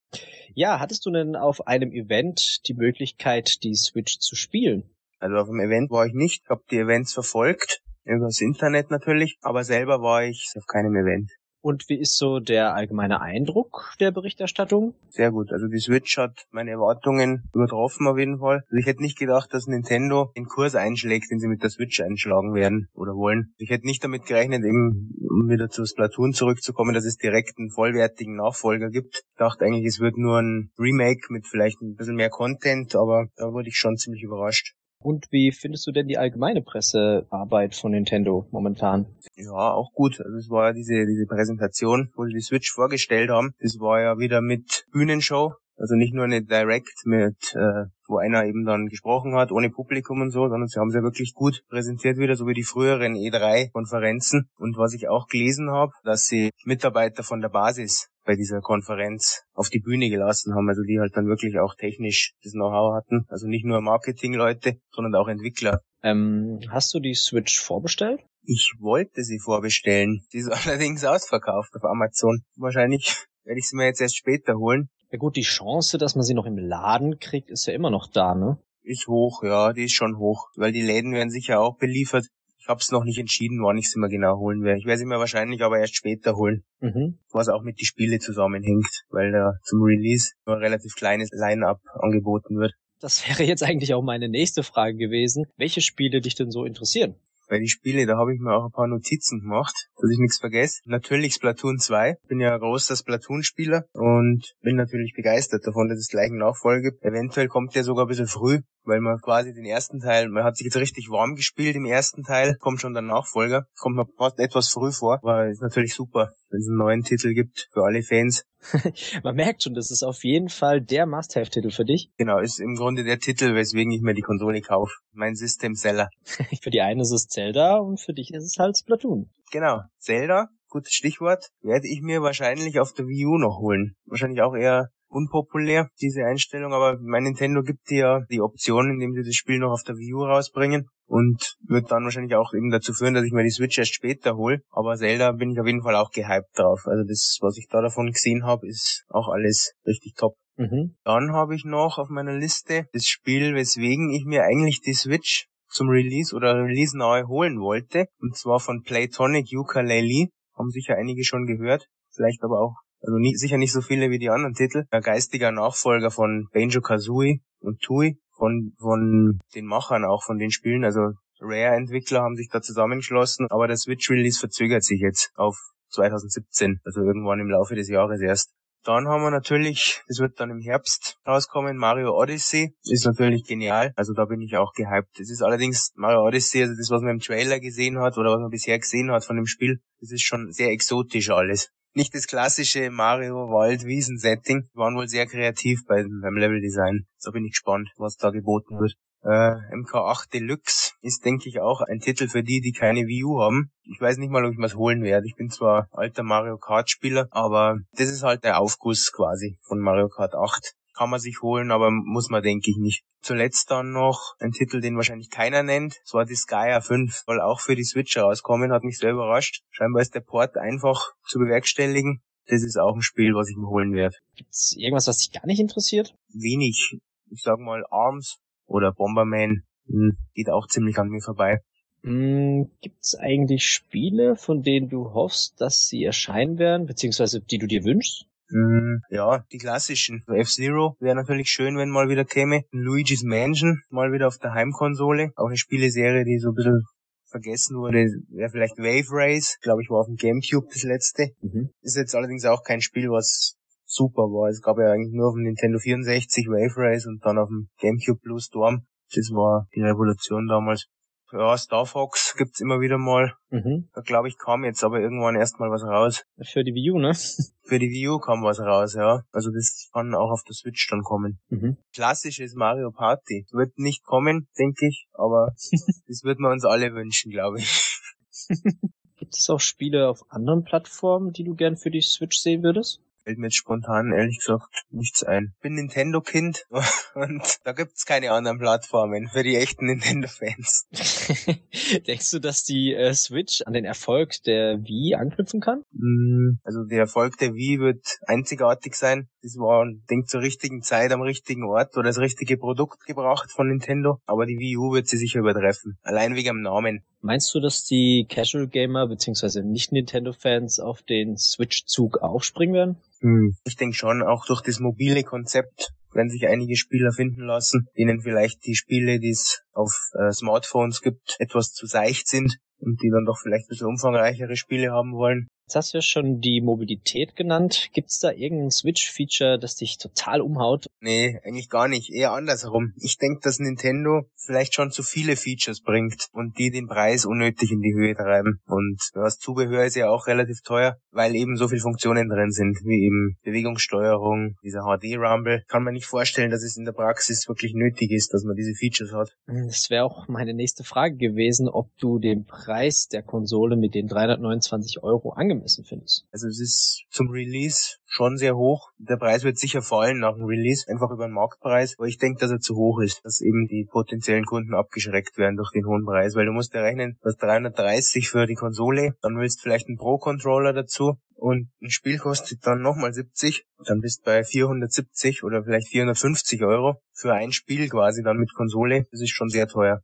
Ja, hattest du denn auf einem Event die Möglichkeit, die Switch zu spielen? Also auf dem Event war ich nicht, habe die Events verfolgt, übers Internet natürlich, aber selber war ich auf keinem Event. Und wie ist so der allgemeine Eindruck der Berichterstattung? Sehr gut. Also die Switch hat meine Erwartungen übertroffen auf jeden Fall. Also ich hätte nicht gedacht, dass Nintendo den Kurs einschlägt, den sie mit der Switch einschlagen werden oder wollen. Ich hätte nicht damit gerechnet, eben um wieder zu Splatoon zurückzukommen, dass es direkt einen vollwertigen Nachfolger gibt. Ich dachte eigentlich, es wird nur ein Remake mit vielleicht ein bisschen mehr Content, aber da wurde ich schon ziemlich überrascht. Und wie findest du denn die allgemeine Pressearbeit von Nintendo momentan? Ja, auch gut. Also es war ja diese, diese Präsentation, wo sie die Switch vorgestellt haben. Das war ja wieder mit Bühnenshow. Also nicht nur eine Direct mit, äh, wo einer eben dann gesprochen hat, ohne Publikum und so, sondern sie haben sie ja wirklich gut präsentiert wieder, so wie die früheren E3-Konferenzen. Und was ich auch gelesen habe, dass sie Mitarbeiter von der Basis bei dieser Konferenz auf die Bühne gelassen haben, also die halt dann wirklich auch technisch das Know-how hatten. Also nicht nur Marketingleute, sondern auch Entwickler. Ähm, hast du die Switch vorbestellt? Ich wollte sie vorbestellen. Sie ist allerdings ausverkauft auf Amazon. Wahrscheinlich werde ich sie mir jetzt erst später holen. Ja gut, die Chance, dass man sie noch im Laden kriegt, ist ja immer noch da, ne? Ist hoch, ja, die ist schon hoch, weil die Läden werden sicher auch beliefert. Ich hab's noch nicht entschieden, wann ich sie mir genau holen werde. Ich werde sie mir wahrscheinlich aber erst später holen. Mhm. Was auch mit die Spiele zusammenhängt, weil da zum Release nur ein relativ kleines Line-up angeboten wird. Das wäre jetzt eigentlich auch meine nächste Frage gewesen. Welche Spiele dich denn so interessieren? Bei die Spiele, da habe ich mir auch ein paar Notizen gemacht, dass ich nichts vergesse. Natürlich Splatoon 2. Bin ja ein großer Splatoon-Spieler und bin natürlich begeistert davon, dass es gleich einen Nachfolge gibt. Eventuell kommt der sogar ein bisschen früh, weil man quasi den ersten Teil, man hat sich jetzt richtig warm gespielt im ersten Teil, kommt schon der Nachfolger, kommt mir fast etwas früh vor, aber ist natürlich super, wenn es einen neuen Titel gibt für alle Fans. Man merkt schon, das ist auf jeden Fall der Must-Have-Titel für dich. Genau, ist im Grunde der Titel, weswegen ich mir die Konsole kaufe. Mein System Seller. für die eine ist es Zelda und für dich ist es halt Splatoon. Genau, Zelda, gutes Stichwort, werde ich mir wahrscheinlich auf der Wii U noch holen. Wahrscheinlich auch eher unpopulär, diese Einstellung, aber mein Nintendo gibt dir ja die Option, indem sie das Spiel noch auf der Wii U rausbringen und wird dann wahrscheinlich auch eben dazu führen, dass ich mir die Switch erst später hole. Aber Zelda bin ich auf jeden Fall auch gehypt drauf. Also das, was ich da davon gesehen habe, ist auch alles richtig top. Mhm. Dann habe ich noch auf meiner Liste das Spiel, weswegen ich mir eigentlich die Switch zum Release oder Release nahe holen wollte. Und zwar von Playtonic Ukulele. Haben sicher einige schon gehört. Vielleicht aber auch also nie, sicher nicht so viele wie die anderen Titel. Ein geistiger Nachfolger von Banjo Kazooie und Tui, von, von den Machern auch von den Spielen. Also Rare-Entwickler haben sich da zusammengeschlossen, aber der Switch-Release verzögert sich jetzt auf 2017, also irgendwann im Laufe des Jahres erst. Dann haben wir natürlich, das wird dann im Herbst rauskommen, Mario Odyssey. Ist natürlich genial, also da bin ich auch gehypt. Es ist allerdings Mario Odyssey, also das, was man im Trailer gesehen hat oder was man bisher gesehen hat von dem Spiel, das ist schon sehr exotisch alles nicht das klassische Mario Wald Wiesen Setting. Wir waren wohl sehr kreativ beim, beim Level Design. So bin ich gespannt, was da geboten wird. Äh, MK8 Deluxe ist, denke ich, auch ein Titel für die, die keine Wii U haben. Ich weiß nicht mal, ob ich mir's holen werde. Ich bin zwar alter Mario Kart Spieler, aber das ist halt der Aufguss quasi von Mario Kart 8 kann man sich holen, aber muss man, denke ich, nicht. Zuletzt dann noch ein Titel, den wahrscheinlich keiner nennt. Das war Disgaea 5. Soll auch für die Switch rauskommen, hat mich sehr überrascht. Scheinbar ist der Port einfach zu bewerkstelligen. Das ist auch ein Spiel, was ich mir holen werde. Gibt's irgendwas, was dich gar nicht interessiert? Wenig. Ich sag mal Arms oder Bomberman. Hm, geht auch ziemlich an mir vorbei. Hm, Gibt's eigentlich Spiele, von denen du hoffst, dass sie erscheinen werden, beziehungsweise die du dir wünschst? Mm, ja, die klassischen. F-Zero wäre natürlich schön, wenn mal wieder käme. Luigi's Mansion mal wieder auf der Heimkonsole. Auch eine Spieleserie, die so ein bisschen vergessen wurde, wäre vielleicht Wave Race. Glaube ich, war auf dem Gamecube das letzte. Mhm. Ist jetzt allerdings auch kein Spiel, was super war. Es gab ja eigentlich nur auf dem Nintendo 64 Wave Race und dann auf dem Gamecube Blue Storm. Das war die Revolution damals. Ja, Star Fox gibt's immer wieder mal. Mhm. Da glaube ich kam jetzt aber irgendwann erstmal was raus. Für die Wii U, ne? Für die Wii U kam was raus, ja. Also das kann auch auf der Switch dann kommen. Mhm. Klassisches Mario Party. Wird nicht kommen, denke ich, aber das würden wir uns alle wünschen, glaube ich. Gibt es auch Spiele auf anderen Plattformen, die du gern für die Switch sehen würdest? Fällt mir jetzt spontan ehrlich gesagt nichts ein. Bin Nintendo-Kind und da gibt's keine anderen Plattformen für die echten Nintendo-Fans. Denkst du, dass die äh, Switch an den Erfolg der Wii anknüpfen kann? Mm, Also der Erfolg der Wii wird einzigartig sein. Das war, denk zur richtigen Zeit am richtigen Ort oder das richtige Produkt gebracht von Nintendo. Aber die Wii U wird sie sicher übertreffen. Allein wegen dem Namen. Meinst du, dass die Casual Gamer bzw. Nicht-Nintendo-Fans auf den Switch-Zug aufspringen werden? Hm. Ich denke schon, auch durch das mobile Konzept werden sich einige Spieler finden lassen, denen vielleicht die Spiele, die es auf äh, Smartphones gibt, etwas zu seicht sind und die dann doch vielleicht ein bisschen umfangreichere Spiele haben wollen. Jetzt hast du ja schon die Mobilität genannt. Gibt's da irgendein Switch-Feature, das dich total umhaut? Nee, eigentlich gar nicht. Eher andersherum. Ich denke, dass Nintendo vielleicht schon zu viele Features bringt und die den Preis unnötig in die Höhe treiben. Und das Zubehör ist ja auch relativ teuer, weil eben so viele Funktionen drin sind, wie eben Bewegungssteuerung, dieser HD-Rumble. Kann man nicht vorstellen, dass es in der Praxis wirklich nötig ist, dass man diese Features hat. Das wäre auch meine nächste Frage gewesen, ob du den Preis der Konsole mit den 329 Euro angemessen findest. Also es ist zum Release schon sehr hoch. Der Preis wird sicher fallen nach dem Release, einfach über den Marktpreis. Aber ich denke, dass er zu hoch ist, dass eben die potenziellen Kunden abgeschreckt werden durch den hohen Preis, weil du musst ja rechnen, dass 330 für die Konsole, dann willst du vielleicht einen Pro-Controller dazu und ein Spiel kostet dann nochmal 70, dann bist bei 470 oder vielleicht 450 Euro für ein Spiel quasi dann mit Konsole. Das ist schon sehr teuer.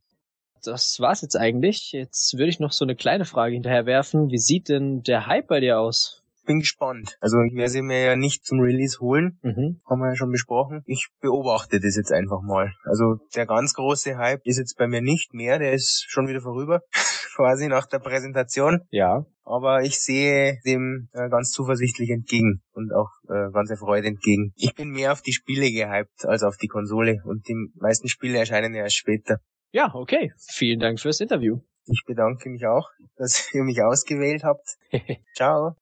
Das war's jetzt eigentlich. Jetzt würde ich noch so eine kleine Frage hinterher werfen. Wie sieht denn der Hype bei dir aus? Bin gespannt. Also ich werde sie mir ja nicht zum Release holen, Mhm. haben wir ja schon besprochen. Ich beobachte das jetzt einfach mal. Also der ganz große Hype ist jetzt bei mir nicht mehr, der ist schon wieder vorüber, quasi nach der Präsentation. Ja. Aber ich sehe dem äh, ganz zuversichtlich entgegen und auch äh, ganz erfreut entgegen. Ich bin mehr auf die Spiele gehypt als auf die Konsole und die meisten Spiele erscheinen ja erst später. Ja, okay. Vielen Dank fürs Interview. Ich bedanke mich auch, dass ihr mich ausgewählt habt. Ciao.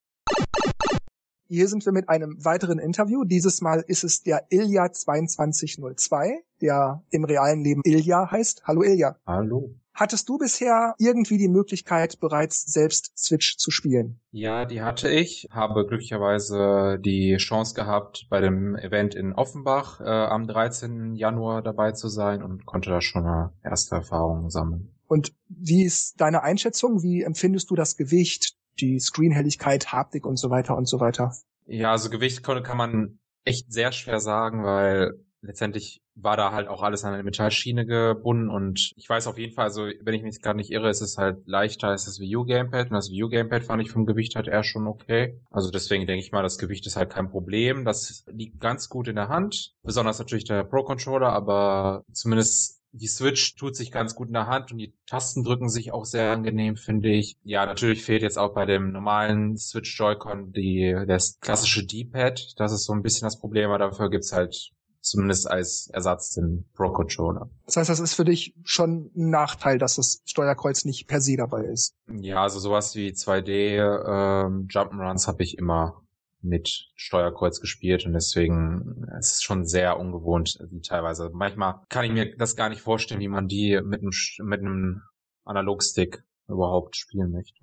Hier sind wir mit einem weiteren Interview. Dieses Mal ist es der Ilja 2202, der im realen Leben Ilja heißt. Hallo Ilja. Hallo. Hattest du bisher irgendwie die Möglichkeit, bereits selbst Switch zu spielen? Ja, die hatte ich. Habe glücklicherweise die Chance gehabt, bei dem Event in Offenbach äh, am 13. Januar dabei zu sein und konnte da schon eine erste Erfahrung sammeln. Und wie ist deine Einschätzung? Wie empfindest du das Gewicht, die Screenhelligkeit, Haptik und so weiter und so weiter? Ja, also Gewicht kann kann man echt sehr schwer sagen, weil letztendlich war da halt auch alles an eine Metallschiene gebunden und ich weiß auf jeden Fall, also wenn ich mich gerade nicht irre, ist es halt leichter als das Wii U Gamepad und das Wii U Gamepad fand ich vom Gewicht halt eher schon okay. Also deswegen denke ich mal, das Gewicht ist halt kein Problem. Das liegt ganz gut in der Hand, besonders natürlich der Pro Controller, aber zumindest die Switch tut sich ganz gut in der Hand und die Tasten drücken sich auch sehr angenehm, finde ich. Ja, natürlich fehlt jetzt auch bei dem normalen Switch Joy-Con die, das klassische D-Pad. Das ist so ein bisschen das Problem, aber dafür gibt's halt zumindest als Ersatz den Pro Controller. Das heißt, das ist für dich schon ein Nachteil, dass das Steuerkreuz nicht per se dabei ist. Ja, also sowas wie 2D ähm, Jump'n'Runs habe ich immer mit Steuerkreuz gespielt und deswegen es ist schon sehr ungewohnt, die teilweise. Manchmal kann ich mir das gar nicht vorstellen, wie man die mit einem mit einem Analogstick überhaupt spielen möchte.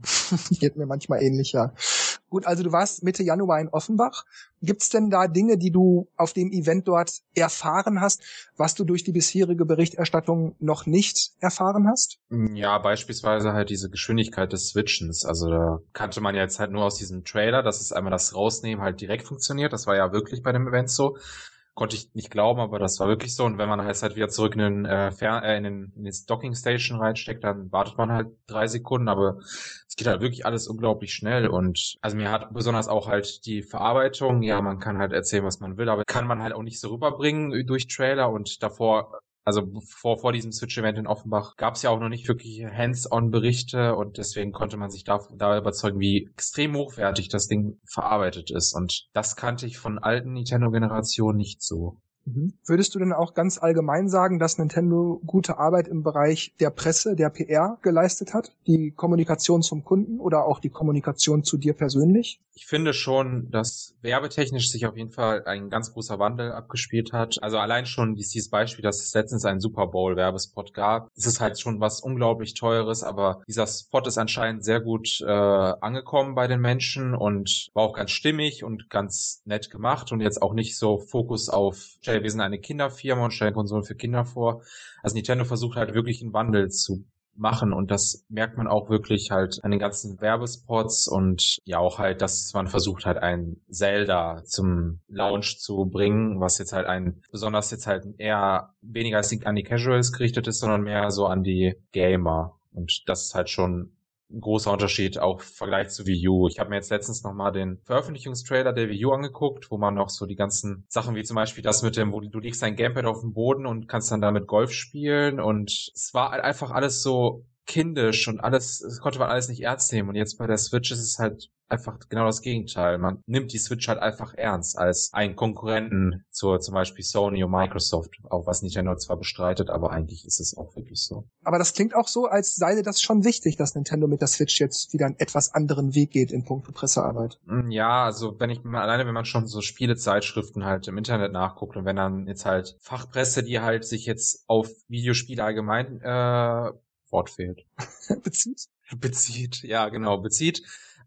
Geht mir manchmal ähnlich, ja. Gut, also du warst Mitte Januar in Offenbach. Gibt's denn da Dinge, die du auf dem Event dort erfahren hast, was du durch die bisherige Berichterstattung noch nicht erfahren hast? Ja, beispielsweise halt diese Geschwindigkeit des Switchens. Also da kannte man ja jetzt halt nur aus diesem Trailer, dass es einmal das Rausnehmen halt direkt funktioniert. Das war ja wirklich bei dem Event so. Konnte ich nicht glauben, aber das war wirklich so. Und wenn man halt, halt wieder zurück in den, äh, Fer äh, in den in das Docking Station reinsteckt, dann wartet man halt drei Sekunden. Aber es geht halt wirklich alles unglaublich schnell. Und also mir hat besonders auch halt die Verarbeitung, ja, man kann halt erzählen, was man will, aber kann man halt auch nicht so rüberbringen durch Trailer. Und davor also vor, vor diesem Switch-Event in Offenbach gab es ja auch noch nicht wirklich Hands-on-Berichte und deswegen konnte man sich da, da überzeugen, wie extrem hochwertig das Ding verarbeitet ist. Und das kannte ich von alten Nintendo-Generationen nicht so. Mhm. Würdest du denn auch ganz allgemein sagen, dass Nintendo gute Arbeit im Bereich der Presse, der PR geleistet hat? Die Kommunikation zum Kunden oder auch die Kommunikation zu dir persönlich? Ich finde schon, dass werbetechnisch sich auf jeden Fall ein ganz großer Wandel abgespielt hat. Also allein schon dieses Beispiel, dass es letztens einen Super Bowl Werbespot gab. Es ist halt schon was unglaublich teures, aber dieser Spot ist anscheinend sehr gut äh, angekommen bei den Menschen und war auch ganz stimmig und ganz nett gemacht und jetzt auch nicht so Fokus auf wir sind eine Kinderfirma und stellen Konsolen für Kinder vor. Also Nintendo versucht halt wirklich einen Wandel zu machen und das merkt man auch wirklich halt an den ganzen Werbespots und ja auch halt, dass man versucht halt ein Zelda zum Launch zu bringen, was jetzt halt ein besonders jetzt halt eher weniger an die Casuals gerichtet ist, sondern mehr so an die Gamer und das ist halt schon ein großer Unterschied auch im Vergleich zu Wii U. Ich habe mir jetzt letztens nochmal den Veröffentlichungstrailer der Wii U angeguckt, wo man noch so die ganzen Sachen wie zum Beispiel das mit dem, wo du legst dein Gamepad auf den Boden und kannst dann damit Golf spielen und es war halt einfach alles so kindisch und alles, das konnte man alles nicht ernst nehmen. Und jetzt bei der Switch ist es halt einfach genau das Gegenteil. Man nimmt die Switch halt einfach ernst als einen Konkurrenten zur zum Beispiel Sony und Microsoft, auch was Nintendo zwar bestreitet, aber eigentlich ist es auch wirklich so. Aber das klingt auch so, als sei das schon wichtig, dass Nintendo mit der Switch jetzt wieder einen etwas anderen Weg geht in puncto Pressearbeit. Mm, ja, also wenn ich alleine, wenn man schon so Spielezeitschriften halt im Internet nachguckt und wenn dann jetzt halt Fachpresse, die halt sich jetzt auf Videospiele allgemein äh, Wort fehlt. bezieht? Bezieht, ja, genau, bezieht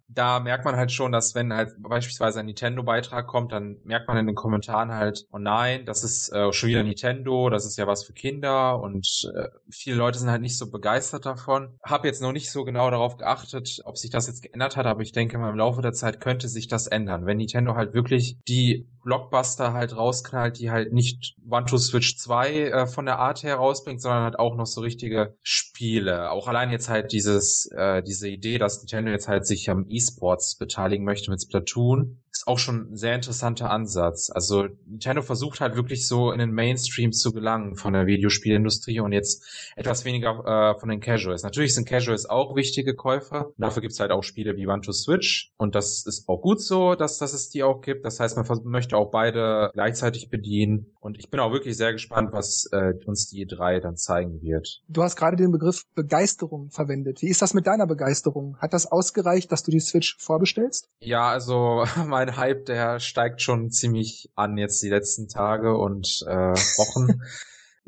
da merkt man halt schon, dass wenn halt beispielsweise ein Nintendo-Beitrag kommt, dann merkt man in den Kommentaren halt, oh nein, das ist äh, schon wieder Nintendo, das ist ja was für Kinder und äh, viele Leute sind halt nicht so begeistert davon. Hab jetzt noch nicht so genau darauf geachtet, ob sich das jetzt geändert hat, aber ich denke mal im Laufe der Zeit könnte sich das ändern. Wenn Nintendo halt wirklich die Blockbuster halt rausknallt, die halt nicht One-to-Switch 2 äh, von der Art her rausbringt, sondern halt auch noch so richtige Spiele. Auch allein jetzt halt dieses, äh, diese Idee, dass Nintendo jetzt halt sich am E-Sports beteiligen möchte mit Splatoon, ist auch schon ein sehr interessanter Ansatz. Also Nintendo versucht halt wirklich so in den Mainstream zu gelangen von der Videospielindustrie und jetzt etwas weniger äh, von den Casuals. Natürlich sind Casuals auch wichtige Käufer. Dafür gibt's halt auch Spiele wie One to Switch und das ist auch gut so, dass, dass es die auch gibt. Das heißt, man möchte auch beide gleichzeitig bedienen und ich bin auch wirklich sehr gespannt, was äh, uns die drei dann zeigen wird. Du hast gerade den Begriff Begeisterung verwendet. Wie ist das mit deiner Begeisterung? Hat das ausgereicht, dass du die Switch vorbestellst? Ja, also mein Hype, der steigt schon ziemlich an jetzt die letzten Tage und äh, Wochen.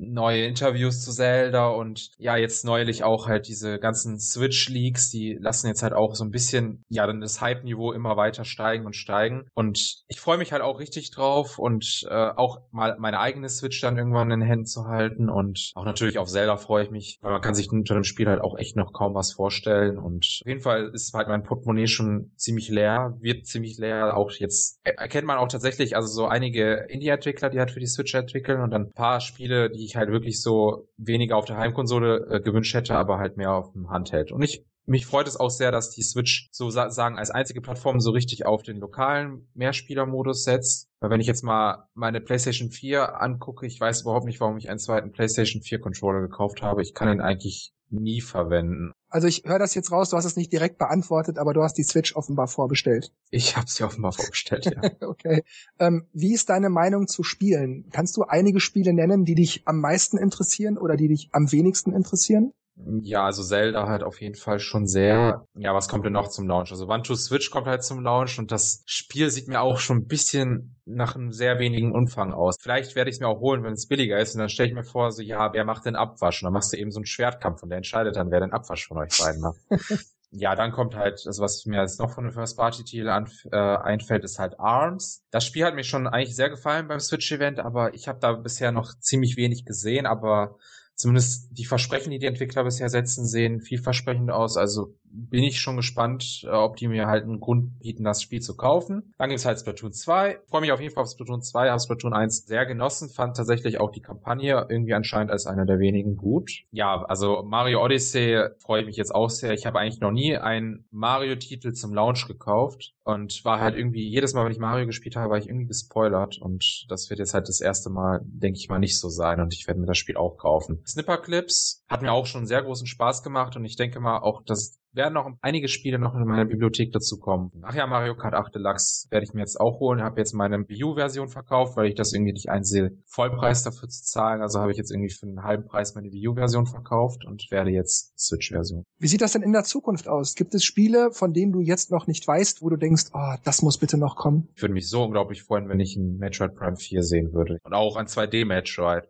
neue Interviews zu Zelda und ja, jetzt neulich auch halt diese ganzen Switch-Leaks, die lassen jetzt halt auch so ein bisschen, ja, dann das Hype-Niveau immer weiter steigen und steigen. Und ich freue mich halt auch richtig drauf und äh, auch mal meine eigene Switch dann irgendwann in den Händen zu halten. Und auch natürlich auf Zelda freue ich mich, weil man kann sich unter dem Spiel halt auch echt noch kaum was vorstellen. Und auf jeden Fall ist halt mein Portemonnaie schon ziemlich leer, wird ziemlich leer, auch jetzt erkennt man auch tatsächlich, also so einige Indie-Entwickler, die halt für die Switch entwickeln und dann ein paar Spiele, die ich halt wirklich so weniger auf der Heimkonsole äh, gewünscht hätte, aber halt mehr auf dem Handheld. Und ich mich freut es auch sehr, dass die Switch so sagen als einzige Plattform so richtig auf den lokalen Mehrspielermodus setzt. Weil wenn ich jetzt mal meine PlayStation 4 angucke, ich weiß überhaupt nicht, warum ich einen zweiten PlayStation 4 Controller gekauft habe. Ich kann ihn eigentlich nie verwenden. Also ich höre das jetzt raus, du hast es nicht direkt beantwortet, aber du hast die Switch offenbar vorbestellt. Ich habe sie offenbar vorbestellt, ja. okay. Ähm, wie ist deine Meinung zu Spielen? Kannst du einige Spiele nennen, die dich am meisten interessieren oder die dich am wenigsten interessieren? Ja, also Zelda halt auf jeden Fall schon sehr. Ja, was kommt denn noch zum Launch? Also One to Switch kommt halt zum Launch und das Spiel sieht mir auch schon ein bisschen nach einem sehr wenigen Umfang aus. Vielleicht werde ich es mir auch holen, wenn es billiger ist und dann stelle ich mir vor, so ja, wer macht den Abwasch? Und dann machst du eben so einen Schwertkampf und der entscheidet dann, wer den Abwasch von euch beiden macht. ja, dann kommt halt, also was mir jetzt noch von den First Party Titel äh, einfällt, ist halt Arms. Das Spiel hat mir schon eigentlich sehr gefallen beim Switch Event, aber ich habe da bisher noch ziemlich wenig gesehen, aber zumindest die Versprechen, die die Entwickler bisher setzen, sehen vielversprechend aus. Also bin ich schon gespannt, äh, ob die mir halt einen Grund bieten, das Spiel zu kaufen. Dann gibt's halt Splatoon 2. Freue mich auf jeden Fall auf Splatoon 2, habe Splatoon 1 sehr genossen, fand tatsächlich auch die Kampagne irgendwie anscheinend als einer der wenigen gut. Ja, also Mario Odyssey freue ich mich jetzt auch sehr. Ich habe eigentlich noch nie einen Mario-Titel zum Launch gekauft und war halt irgendwie, jedes Mal, wenn ich Mario gespielt habe, war ich irgendwie gespoilert. Und das wird jetzt halt das erste Mal, denke ich mal, nicht so sein. Und ich werde mir das Spiel auch kaufen. Snipper Clips hat mir auch schon sehr großen Spaß gemacht. Und ich denke mal auch, dass werden noch einige Spiele noch in meiner Bibliothek dazu kommen. Ach ja, Mario Kart 8 Deluxe werde ich mir jetzt auch holen. Ich habe jetzt meine Wii U-Version verkauft, weil ich das irgendwie nicht einsehe, Vollpreis dafür zu zahlen. Also habe ich jetzt irgendwie für einen halben Preis meine Wii U-Version verkauft und werde jetzt Switch-Version. Wie sieht das denn in der Zukunft aus? Gibt es Spiele, von denen du jetzt noch nicht weißt, wo du denkst, oh, das muss bitte noch kommen? Ich würde mich so unglaublich freuen, wenn ich ein Metroid Prime 4 sehen würde. Und auch ein 2D-Metroid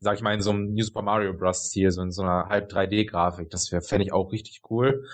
sag ich mal, in so einem New Super Mario Bros. Stil, so in so einer halb 3D-Grafik. Das wäre, fände ich auch richtig cool.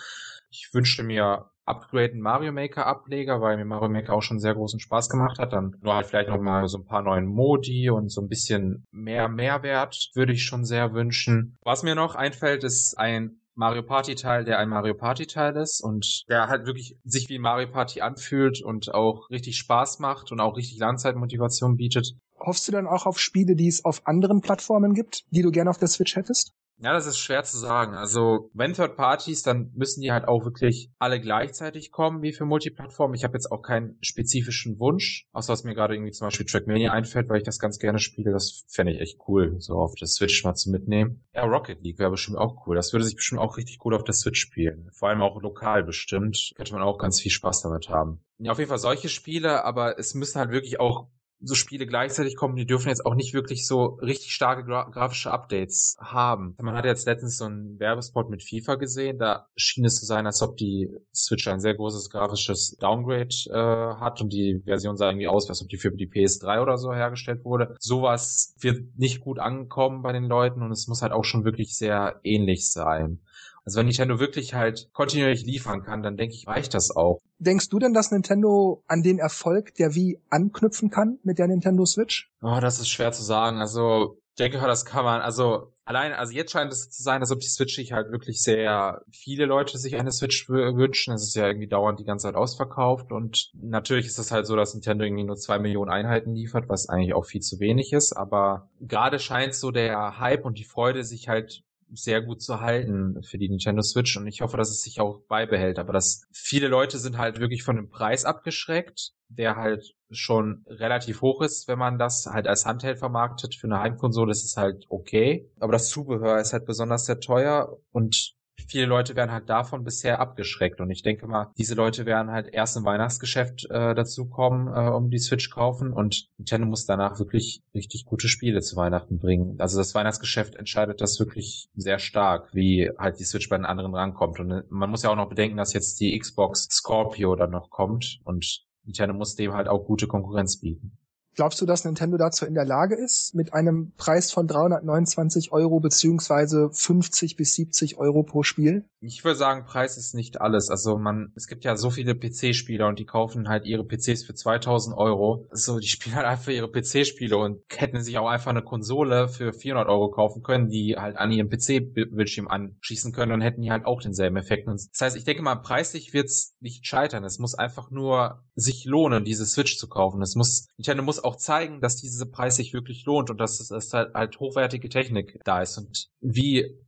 Ich wünschte mir upgraden Mario Maker Ableger, weil mir Mario Maker auch schon sehr großen Spaß gemacht hat. Dann nur halt vielleicht noch mal so ein paar neuen Modi und so ein bisschen mehr Mehrwert würde ich schon sehr wünschen. Was mir noch einfällt, ist ein Mario Party Teil, der ein Mario Party Teil ist und der halt wirklich sich wie Mario Party anfühlt und auch richtig Spaß macht und auch richtig Langzeitmotivation bietet. Hoffst du dann auch auf Spiele, die es auf anderen Plattformen gibt, die du gerne auf der Switch hättest? Ja, das ist schwer zu sagen. Also, wenn Third Parties, dann müssen die halt auch wirklich alle gleichzeitig kommen, wie für Multiplattform. Ich habe jetzt auch keinen spezifischen Wunsch, außer was mir gerade irgendwie zum Beispiel Trackmania einfällt, weil ich das ganz gerne spiele. Das fände ich echt cool, so auf der Switch mal zu mitnehmen. Ja, Rocket League wäre bestimmt auch cool. Das würde sich bestimmt auch richtig gut auf der Switch spielen. Vor allem auch lokal bestimmt. Könnte man auch ganz viel Spaß damit haben. Ja, auf jeden Fall solche Spiele, aber es müssen halt wirklich auch so Spiele gleichzeitig kommen, die dürfen jetzt auch nicht wirklich so richtig starke gra grafische Updates haben. Man hat jetzt letztens so einen Werbespot mit FIFA gesehen, da schien es zu sein, als ob die Switch ein sehr großes grafisches Downgrade äh, hat und die Version sah irgendwie aus, als ob die für die PS3 oder so hergestellt wurde. Sowas wird nicht gut ankommen bei den Leuten und es muss halt auch schon wirklich sehr ähnlich sein. Also wenn Nintendo wirklich halt kontinuierlich liefern kann, dann denke ich, reicht das auch. Denkst du denn, dass Nintendo an den Erfolg der Wii anknüpfen kann mit der Nintendo Switch? Oh, das ist schwer zu sagen. Also ich denke, das kann man, also allein, also jetzt scheint es zu sein, als ob die Switch sich halt wirklich sehr viele Leute sich eine Switch wünschen. Es ist ja irgendwie dauernd die ganze Zeit ausverkauft und natürlich ist es halt so, dass Nintendo irgendwie nur zwei Millionen Einheiten liefert, was eigentlich auch viel zu wenig ist, aber gerade scheint so der Hype und die Freude sich halt sehr gut zu halten für die Nintendo Switch und ich hoffe, dass es sich auch beibehält. Aber dass viele Leute sind halt wirklich von dem Preis abgeschreckt, der halt schon relativ hoch ist, wenn man das halt als Handheld vermarktet. Für eine Heimkonsole ist es halt okay. Aber das Zubehör ist halt besonders sehr teuer und viele Leute werden halt davon bisher abgeschreckt. Und ich denke mal, diese Leute werden halt erst im Weihnachtsgeschäft äh, dazu kommen, äh, um die Switch kaufen. Und Nintendo muss danach wirklich richtig gute Spiele zu Weihnachten bringen. Also das Weihnachtsgeschäft entscheidet das wirklich sehr stark, wie halt die Switch bei den anderen rankommt. Und äh, man muss ja auch noch bedenken, dass jetzt die Xbox Scorpio dann noch kommt. Und Nintendo muss dem halt auch gute Konkurrenz bieten. Glaubst du, dass Nintendo dazu in der Lage ist, mit einem Preis von 329 Euro beziehungsweise 50 bis 70 Euro pro Spiel? Ich würde sagen, Preis ist nicht alles. Also man, es gibt ja so viele PC-Spieler und die kaufen halt ihre PCs für 2000 Euro. So, die spielen halt einfach ihre PC-Spiele und hätten sich auch einfach eine Konsole für 400 Euro kaufen können, die halt an ihrem PC-Bildschirm anschließen können und hätten die halt auch denselben Effekt. Und das heißt, ich denke mal, preislich wird's nicht scheitern. Es muss einfach nur sich lohnen, diese Switch zu kaufen. Es muss, Nintendo muss auch zeigen, dass dieser Preis sich wirklich lohnt und dass es halt, halt hochwertige Technik da ist. Und wie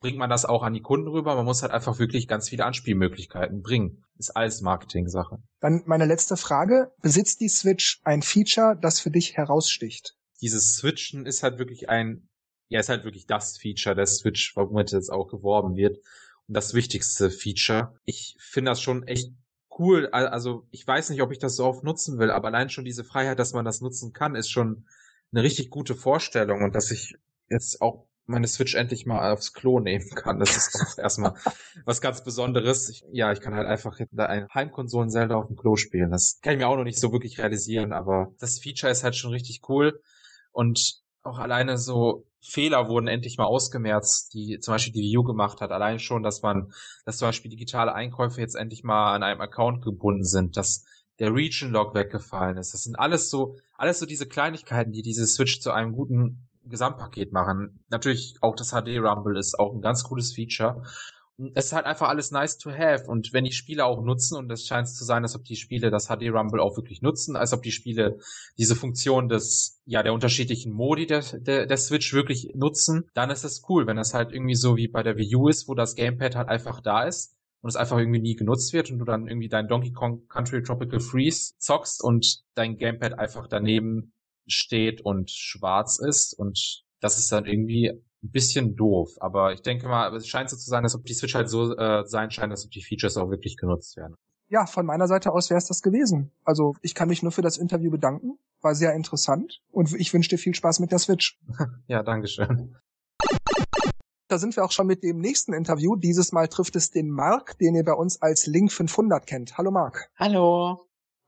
bringt man das auch an die Kunden rüber? Man muss halt einfach wirklich ganz viele Anspielmöglichkeiten bringen. Ist alles Marketing-Sache. Dann meine letzte Frage. Besitzt die Switch ein Feature, das für dich heraussticht? Dieses Switchen ist halt wirklich ein, ja, ist halt wirklich das Feature der Switch, womit jetzt auch geworben wird. Und das wichtigste Feature. Ich finde das schon echt cool. Also ich weiß nicht, ob ich das so oft nutzen will, aber allein schon diese Freiheit, dass man das nutzen kann, ist schon eine richtig gute Vorstellung und dass ich jetzt auch meine Switch endlich mal aufs Klo nehmen kann. Das ist doch erstmal was ganz Besonderes. Ich, ja, ich kann halt einfach da ein Heimkonsolen-Zelda auf dem Klo spielen. Das kann ich mir auch noch nicht so wirklich realisieren, aber das Feature ist halt schon richtig cool. Und auch alleine so Fehler wurden endlich mal ausgemerzt, die zum Beispiel die U gemacht hat. Allein schon, dass man, dass zum Beispiel digitale Einkäufe jetzt endlich mal an einem Account gebunden sind, dass der Region Log weggefallen ist. Das sind alles so, alles so diese Kleinigkeiten, die diese Switch zu einem guten Gesamtpaket machen. Natürlich auch das HD Rumble ist auch ein ganz cooles Feature es ist halt einfach alles nice to have. Und wenn die Spiele auch nutzen, und es scheint zu sein, als ob die Spiele das HD Rumble auch wirklich nutzen, als ob die Spiele diese Funktion des, ja, der unterschiedlichen Modi der, der, der Switch wirklich nutzen, dann ist es cool, wenn das halt irgendwie so wie bei der Wii U ist, wo das Gamepad halt einfach da ist und es einfach irgendwie nie genutzt wird und du dann irgendwie dein Donkey Kong Country Tropical Freeze zockst und dein Gamepad einfach daneben steht und schwarz ist und das ist dann irgendwie ein bisschen doof. Aber ich denke mal, es scheint so zu sein, als ob die Switch halt so äh, sein scheint, als ob die Features auch wirklich genutzt werden. Ja, von meiner Seite aus wäre es das gewesen. Also ich kann mich nur für das Interview bedanken. War sehr interessant und ich wünsche dir viel Spaß mit der Switch. ja, Dankeschön. Da sind wir auch schon mit dem nächsten Interview. Dieses Mal trifft es den Mark, den ihr bei uns als Link 500 kennt. Hallo Mark. Hallo.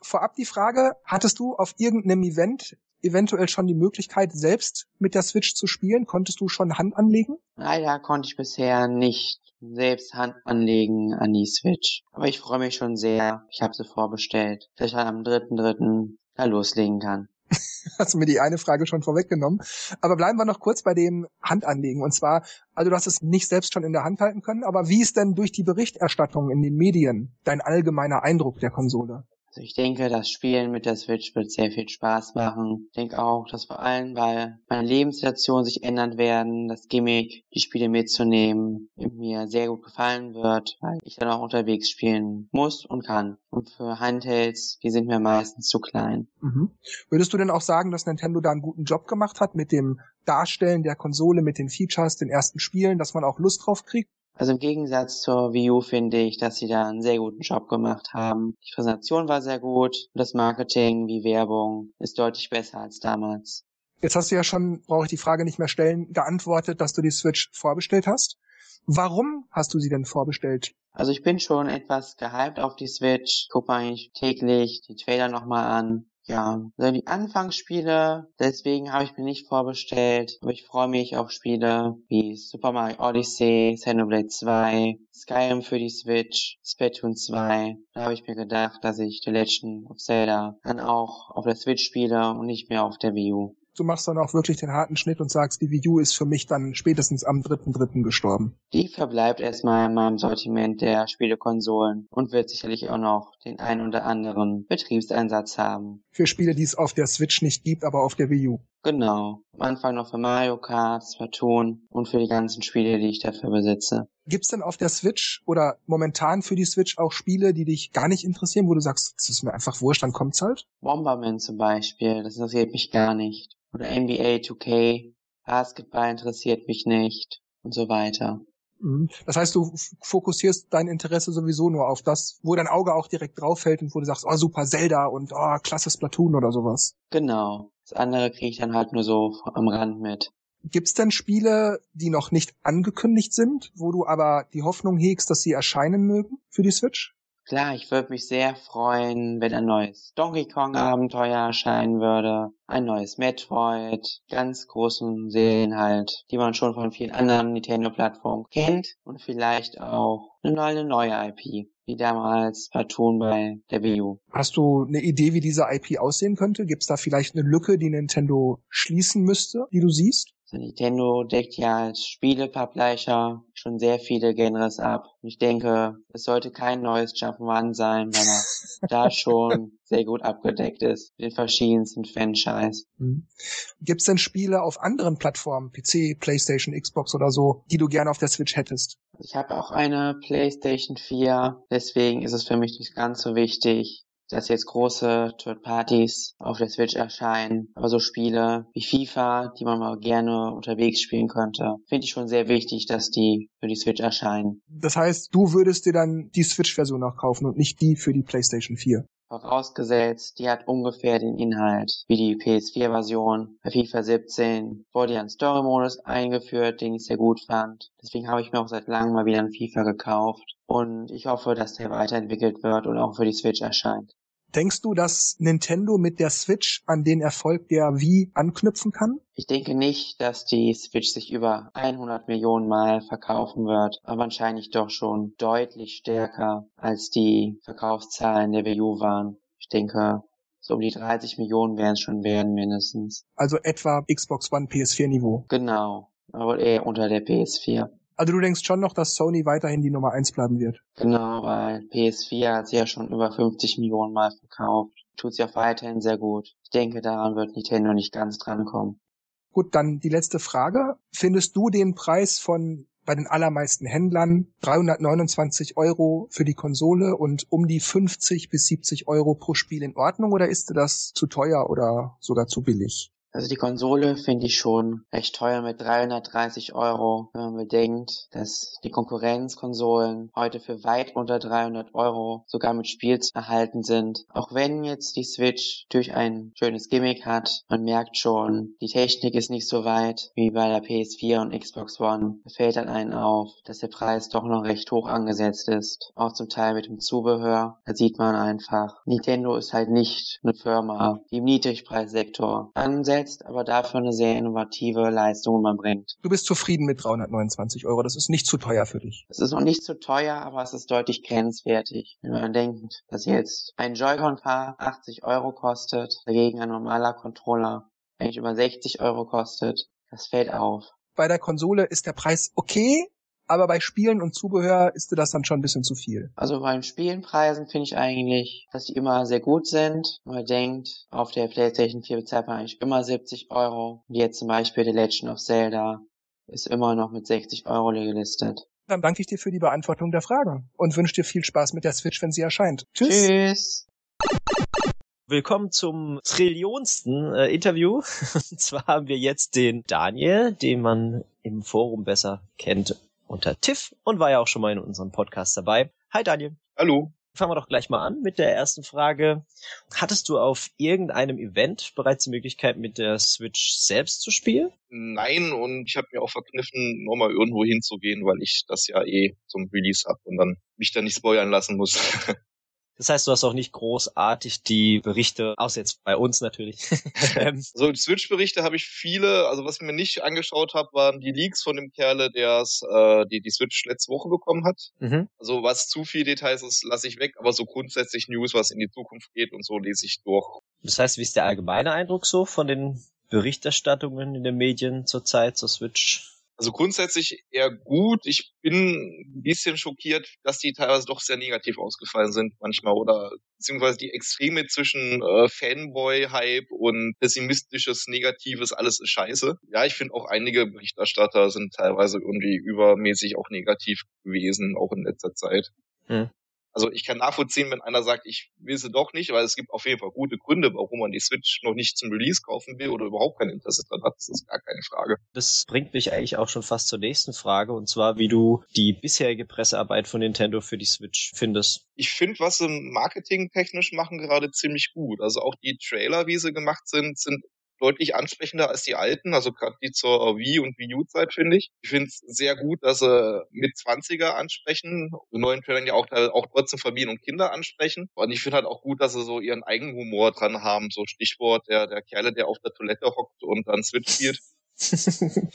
Vorab die Frage, hattest du auf irgendeinem Event eventuell schon die Möglichkeit, selbst mit der Switch zu spielen? Konntest du schon Hand anlegen? Leider konnte ich bisher nicht selbst Hand anlegen an die Switch. Aber ich freue mich schon sehr. Ich habe sie vorbestellt, dass ich dann am 3.3. da loslegen kann. Hast du mir die eine Frage schon vorweggenommen. Aber bleiben wir noch kurz bei dem Handanlegen. Und zwar, also du hast es nicht selbst schon in der Hand halten können, aber wie ist denn durch die Berichterstattung in den Medien dein allgemeiner Eindruck der Konsole? Also ich denke, das Spielen mit der Switch wird sehr viel Spaß machen. Ich denke auch, dass vor allem, weil meine Lebenssituation sich ändern werden, das Gimmick, die Spiele mitzunehmen, mir sehr gut gefallen wird, weil ich dann auch unterwegs spielen muss und kann. Und für Handhelds, die sind mir meistens zu klein. Mhm. Würdest du denn auch sagen, dass Nintendo da einen guten Job gemacht hat mit dem Darstellen der Konsole, mit den Features, den ersten Spielen, dass man auch Lust drauf kriegt? Also im Gegensatz zur Wii U finde ich, dass sie da einen sehr guten Job gemacht haben. Die Präsentation war sehr gut und das Marketing wie Werbung ist deutlich besser als damals. Jetzt hast du ja schon, brauche ich die Frage nicht mehr stellen, geantwortet, dass du die Switch vorbestellt hast. Warum hast du sie denn vorbestellt? Also ich bin schon etwas gehypt auf die Switch, gucke eigentlich täglich die Trailer nochmal an ja, also die Anfangsspiele, deswegen habe ich mir nicht vorbestellt, aber ich freue mich auf Spiele wie Super Mario Odyssey, Xenoblade 2, Skyrim für die Switch, Splatoon 2. Da habe ich mir gedacht, dass ich The Legend of Zelda dann auch auf der Switch spiele und nicht mehr auf der Wii U du machst dann auch wirklich den harten Schnitt und sagst, die Wii U ist für mich dann spätestens am 3.3. gestorben. Die verbleibt erstmal in meinem Sortiment der Spielekonsolen und wird sicherlich auch noch den ein oder anderen Betriebseinsatz haben. Für Spiele, die es auf der Switch nicht gibt, aber auf der Wii U. Genau. Am Anfang noch für Mario Kart, Splatoon und für die ganzen Spiele, die ich dafür besitze. Gibt's denn auf der Switch oder momentan für die Switch auch Spiele, die dich gar nicht interessieren, wo du sagst, das ist mir einfach wurscht, dann kommt's halt? Bomberman zum Beispiel, das interessiert mich gar nicht. Oder NBA 2K, Basketball interessiert mich nicht und so weiter. Mhm. Das heißt, du fokussierst dein Interesse sowieso nur auf das, wo dein Auge auch direkt drauf fällt und wo du sagst, oh super Zelda und oh klasse Splatoon oder sowas. Genau. Das andere kriege ich dann halt nur so am Rand mit. Gibt's denn Spiele, die noch nicht angekündigt sind, wo du aber die Hoffnung hegst, dass sie erscheinen mögen für die Switch? Klar, ich würde mich sehr freuen, wenn ein neues Donkey Kong Abenteuer erscheinen würde, ein neues Metroid, ganz großen Serien halt, die man schon von vielen anderen Nintendo-Plattformen kennt und vielleicht auch eine neue, IP, wie damals Platoon bei der Wii U. Hast du eine Idee, wie diese IP aussehen könnte? Gibt's da vielleicht eine Lücke, die Nintendo schließen müsste, die du siehst? Nintendo deckt ja als Spielepublisher schon sehr viele Genres ab. Ich denke, es sollte kein neues Jump'n'Run sein, weil er da schon sehr gut abgedeckt ist mit den verschiedensten Franchise. Mhm. Gibt es denn Spiele auf anderen Plattformen, PC, Playstation, Xbox oder so, die du gerne auf der Switch hättest? Ich habe auch eine Playstation 4, deswegen ist es für mich nicht ganz so wichtig, dass jetzt große Third Parties auf der Switch erscheinen, aber so Spiele wie FIFA, die man mal gerne unterwegs spielen könnte, finde ich schon sehr wichtig, dass die für die Switch erscheinen. Das heißt, du würdest dir dann die Switch-Version noch kaufen und nicht die für die PlayStation 4? Vorausgesetzt, die hat ungefähr den Inhalt wie die PS4-Version. Bei FIFA 17 wurde ja ein Story-Modus eingeführt, den ich sehr gut fand. Deswegen habe ich mir auch seit langem mal wieder ein FIFA gekauft. Und ich hoffe, dass der weiterentwickelt wird und auch für die Switch erscheint. Denkst du, dass Nintendo mit der Switch an den Erfolg der Wii anknüpfen kann? Ich denke nicht, dass die Switch sich über 100 Millionen Mal verkaufen wird, aber wahrscheinlich doch schon deutlich stärker als die Verkaufszahlen der Wii U waren. Ich denke, so um die 30 Millionen werden es schon werden mindestens. Also etwa Xbox One PS4 Niveau. Genau, aber eher unter der PS4. Also du denkst schon noch, dass Sony weiterhin die Nummer eins bleiben wird? Genau, weil PS4 hat sie ja schon über 50 Millionen Mal verkauft. Tut sie auch weiterhin sehr gut. Ich denke, daran wird Nintendo nicht ganz drankommen. Gut, dann die letzte Frage. Findest du den Preis von bei den allermeisten Händlern 329 Euro für die Konsole und um die 50 bis 70 Euro pro Spiel in Ordnung oder ist dir das zu teuer oder sogar zu billig? Also die Konsole finde ich schon recht teuer mit 330 Euro, wenn man bedenkt, dass die Konkurrenzkonsolen heute für weit unter 300 Euro sogar mit Spiels erhalten sind. Auch wenn jetzt die Switch durch ein schönes Gimmick hat, man merkt schon, die Technik ist nicht so weit wie bei der PS4 und Xbox One. Es fällt dann einen auf, dass der Preis doch noch recht hoch angesetzt ist. Auch zum Teil mit dem Zubehör. Da sieht man einfach, Nintendo ist halt nicht eine Firma, die im Niedrigpreissektor ansetzt, aber dafür eine sehr innovative Leistung man bringt. Du bist zufrieden mit 329 Euro. Das ist nicht zu teuer für dich. Es ist noch nicht zu teuer, aber es ist deutlich grenzwertig. Wenn man denkt, dass jetzt ein Joy-Con-Paar 80 Euro kostet, dagegen ein normaler Controller eigentlich über 60 Euro kostet, das fällt auf. Bei der Konsole ist der Preis okay, aber bei Spielen und Zubehör ist dir das dann schon ein bisschen zu viel. Also beim Spielenpreisen finde ich eigentlich, dass die immer sehr gut sind. Man denkt, auf der PlayStation 4 bezahlt man eigentlich immer 70 Euro. Und jetzt zum Beispiel The Legend of Zelda ist immer noch mit 60 Euro gelistet. Dann danke ich dir für die Beantwortung der Frage und wünsche dir viel Spaß mit der Switch, wenn sie erscheint. Tschüss. Tschüss. Willkommen zum trillionsten äh, Interview. Und zwar haben wir jetzt den Daniel, den man im Forum besser kennt unter Tiff und war ja auch schon mal in unserem Podcast dabei. Hi Daniel. Hallo. Fangen wir doch gleich mal an mit der ersten Frage. Hattest du auf irgendeinem Event bereits die Möglichkeit, mit der Switch selbst zu spielen? Nein, und ich habe mir auch verkniffen, nochmal irgendwo hinzugehen, weil ich das ja eh zum Release hab und dann mich da nicht spoilern lassen muss. Das heißt, du hast auch nicht großartig die Berichte, außer jetzt bei uns natürlich. ähm, so Switch-Berichte habe ich viele. Also was ich mir nicht angeschaut habe, waren die Leaks von dem Kerle, der äh, die die Switch letzte Woche bekommen hat. mhm. Also was zu viel Details ist, lasse ich weg. Aber so grundsätzlich News, was in die Zukunft geht und so, lese ich durch. Das heißt, wie ist der allgemeine Eindruck so von den Berichterstattungen in den Medien zurzeit zur Switch? Also grundsätzlich eher gut. Ich bin ein bisschen schockiert, dass die teilweise doch sehr negativ ausgefallen sind manchmal oder beziehungsweise die Extreme zwischen äh, Fanboy-Hype und pessimistisches, negatives, alles ist scheiße. Ja, ich finde auch einige Berichterstatter sind teilweise irgendwie übermäßig auch negativ gewesen, auch in letzter Zeit. Hm. Also ich kann nachvollziehen, wenn einer sagt, ich will sie doch nicht, weil es gibt auf jeden Fall gute Gründe, warum man die Switch noch nicht zum Release kaufen will oder überhaupt kein Interesse dran hat. Das ist gar keine Frage. Das bringt mich eigentlich auch schon fast zur nächsten Frage, und zwar, wie du die bisherige Pressearbeit von Nintendo für die Switch findest. Ich finde, was sie marketingtechnisch machen, gerade ziemlich gut. Also auch die Trailer, wie sie gemacht sind, sind deutlich ansprechender als die alten, also gerade die zur Wii und Wii U-Zeit, finde ich. Ich finde es sehr gut, dass sie mit 20er ansprechen, die neuen Trailern ja auch, auch trotzdem Familien und Kinder ansprechen. Und ich finde halt auch gut, dass sie so ihren eigenen Humor dran haben, so Stichwort der, der Kerle, der auf der Toilette hockt und dann Switch spielt.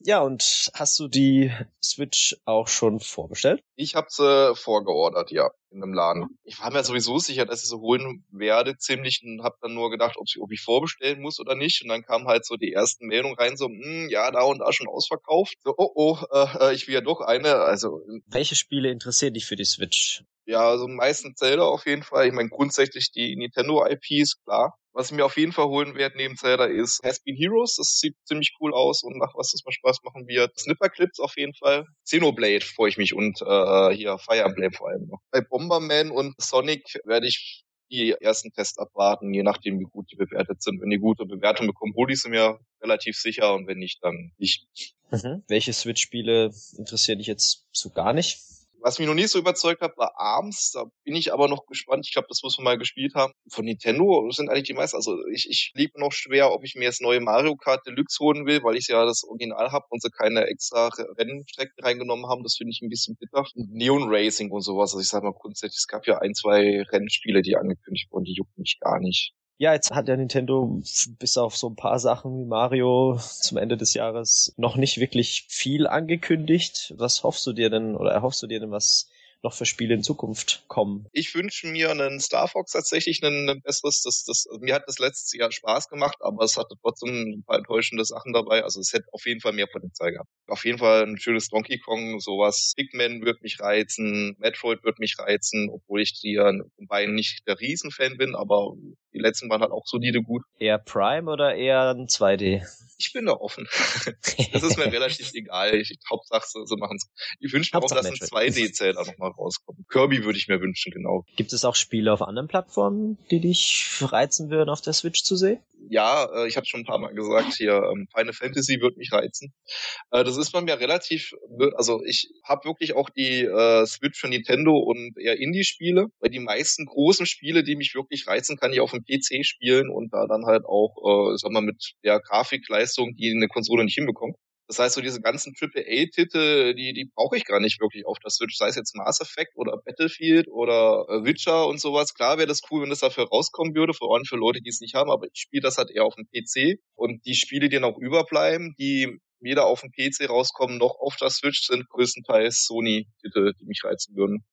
ja, und hast du die Switch auch schon vorbestellt? Ich habe sie vorgeordert, ja, in einem Laden. Ich war mir sowieso sicher, dass ich sie holen werde, ziemlich, und habe dann nur gedacht, ob, ich, ob ich vorbestellen muss oder nicht. Und dann kam halt so die ersten Meldungen rein, so, hm, ja, da und da schon ausverkauft. So, oh, oh, äh, ich will ja doch eine. Also Welche Spiele interessieren dich für die Switch? Ja, also meistens Zelda auf jeden Fall. Ich meine, grundsätzlich die Nintendo-IPs, klar. Was ich mir auf jeden Fall holen werde neben Zelda ist Has-Been Heroes. Das sieht ziemlich cool aus und nach was das mal Spaß machen wird. Snipper Clips auf jeden Fall. Xenoblade freue ich mich und äh, hier Fire Emblem vor allem noch. Bei Bomberman und Sonic werde ich die ersten Tests abwarten, je nachdem, wie gut die bewertet sind. Wenn die gute Bewertung bekommen, hole ich sie mir relativ sicher und wenn nicht, dann nicht. Mhm. Welche Switch-Spiele interessieren dich jetzt so gar nicht? Was mich noch nicht so überzeugt hat, war Arms. Da bin ich aber noch gespannt. Ich glaube, das muss man mal gespielt haben. Von Nintendo sind eigentlich die meisten. Also ich, ich liebe noch schwer, ob ich mir jetzt neue Mario Kart Deluxe holen will, weil ich ja das Original habe und sie keine extra Rennstrecken reingenommen haben. Das finde ich ein bisschen bitter. Neon Racing und sowas. Also ich sage mal grundsätzlich, es gab ja ein, zwei Rennspiele, die angekündigt wurden, die jucken mich gar nicht. Ja, jetzt hat ja Nintendo bis auf so ein paar Sachen wie Mario zum Ende des Jahres noch nicht wirklich viel angekündigt. Was hoffst du dir denn oder erhoffst du dir denn, was noch für Spiele in Zukunft kommen? Ich wünsche mir einen Star Fox tatsächlich ein, ein besseres. Das, das, mir hat das letztes Jahr Spaß gemacht, aber es hatte trotzdem ein paar enttäuschende Sachen dabei. Also es hätte auf jeden Fall mehr Potenzial gehabt. Auf jeden Fall ein schönes Donkey Kong, sowas. Pikmin wird mich reizen, Metroid wird mich reizen, obwohl ich die ja beiden nicht der Riesenfan bin, aber die letzten waren halt auch solide gut. Eher Prime oder eher ein 2D? Ich bin da offen. das ist mir relativ egal. Ich, Hauptsache, sie, machen es. Ich wünsche mir auch, dass ein 2D-Zelda nochmal rauskommt. Kirby würde ich mir wünschen, genau. Gibt es auch Spiele auf anderen Plattformen, die dich reizen würden, auf der Switch zu sehen? Ja, äh, ich habe schon ein paar Mal gesagt, hier ähm, Final Fantasy wird mich reizen. Äh, das ist bei mir relativ, also ich habe wirklich auch die äh, Switch für Nintendo und eher Indie-Spiele, weil die meisten großen Spiele, die mich wirklich reizen, kann ich auf dem PC spielen und da dann halt auch, äh, sag mal, mit der Grafikleistung, die eine Konsole nicht hinbekommt. Das heißt, so diese ganzen AAA-Titel, die, die brauche ich gar nicht wirklich auf der Switch. Sei es jetzt Mass Effect oder Battlefield oder äh, Witcher und sowas. Klar wäre das cool, wenn das dafür rauskommen würde, vor allem für Leute, die es nicht haben, aber ich spiele das halt eher auf dem PC. Und die Spiele, die noch überbleiben, die weder auf dem PC rauskommen noch auf der Switch, sind größtenteils Sony-Titel, die mich reizen würden.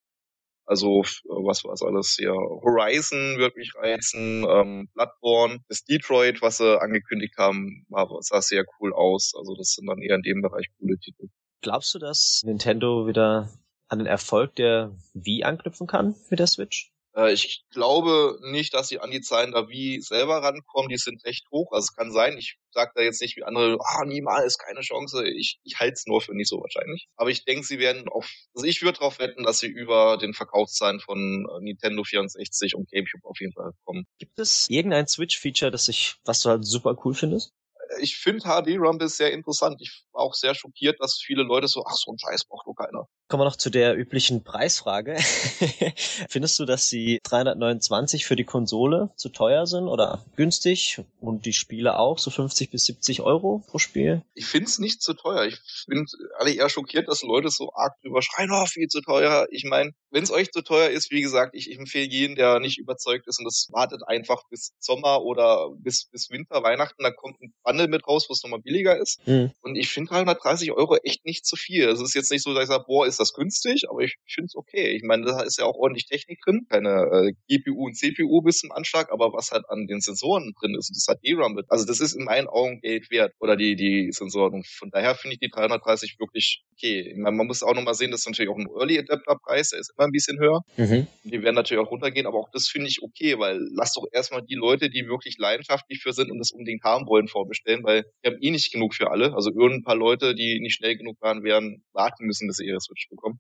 Also was war es alles hier? Horizon wird mich reizen, ähm, Bloodborne, das Detroit, was sie angekündigt haben, sah sehr cool aus. Also das sind dann eher in dem Bereich coole Titel. Glaubst du, dass Nintendo wieder an den Erfolg der Wii anknüpfen kann mit der Switch? Äh, ich glaube nicht, dass sie an die Zahlen da wie selber rankommen. Die sind recht hoch. Also es kann sein. Ich sage da jetzt nicht wie andere, ah, niemals, keine Chance. Ich, ich halte es nur für nicht so wahrscheinlich. Aber ich denke, sie werden auf, also ich würde darauf wetten, dass sie über den Verkaufszahlen von äh, Nintendo 64 und GameCube auf jeden Fall kommen. Gibt es irgendein Switch-Feature, das ich, was du halt super cool findest? Ich finde HD Rumble sehr interessant. Ich war auch sehr schockiert, dass viele Leute so, ach, so ein Scheiß braucht doch keiner. Kommen wir noch zu der üblichen Preisfrage. Findest du, dass die 329 für die Konsole zu teuer sind oder günstig und die Spiele auch so 50 bis 70 Euro pro Spiel? Ich finde es nicht zu teuer. Ich bin alle eher schockiert, dass Leute so arg drüber schreien, oh, viel zu teuer. Ich meine, wenn es euch zu teuer ist, wie gesagt, ich, ich empfehle jeden, der nicht überzeugt ist und das wartet einfach bis Sommer oder bis, bis Winter, Weihnachten, dann kommt ein Bundle mit raus, wo es nochmal billiger ist. Mhm. Und ich finde 330 Euro echt nicht zu viel. Es ist jetzt nicht so, dass ich sage, boah, ist das günstig, aber ich finde es okay. Ich meine, da ist ja auch ordentlich Technik drin. Keine äh, GPU und CPU bis zum Anschlag, aber was halt an den Sensoren drin ist, das hat DRAM mit. Also das ist in meinen Augen Geld wert. Oder die, die Sensoren. Und von daher finde ich die 330 wirklich okay. Ich meine, man muss auch nochmal sehen, das ist natürlich auch ein Early Adapter Preis, der ist immer ein bisschen höher. Mhm. Die werden natürlich auch runtergehen, aber auch das finde ich okay, weil lass doch erstmal die Leute, die wirklich leidenschaftlich für sind und das unbedingt haben wollen, vorbestellen, weil wir haben eh nicht genug für alle. Also irgendein paar Leute, die nicht schnell genug waren, werden warten müssen, dass sie ihre Switch bekommen.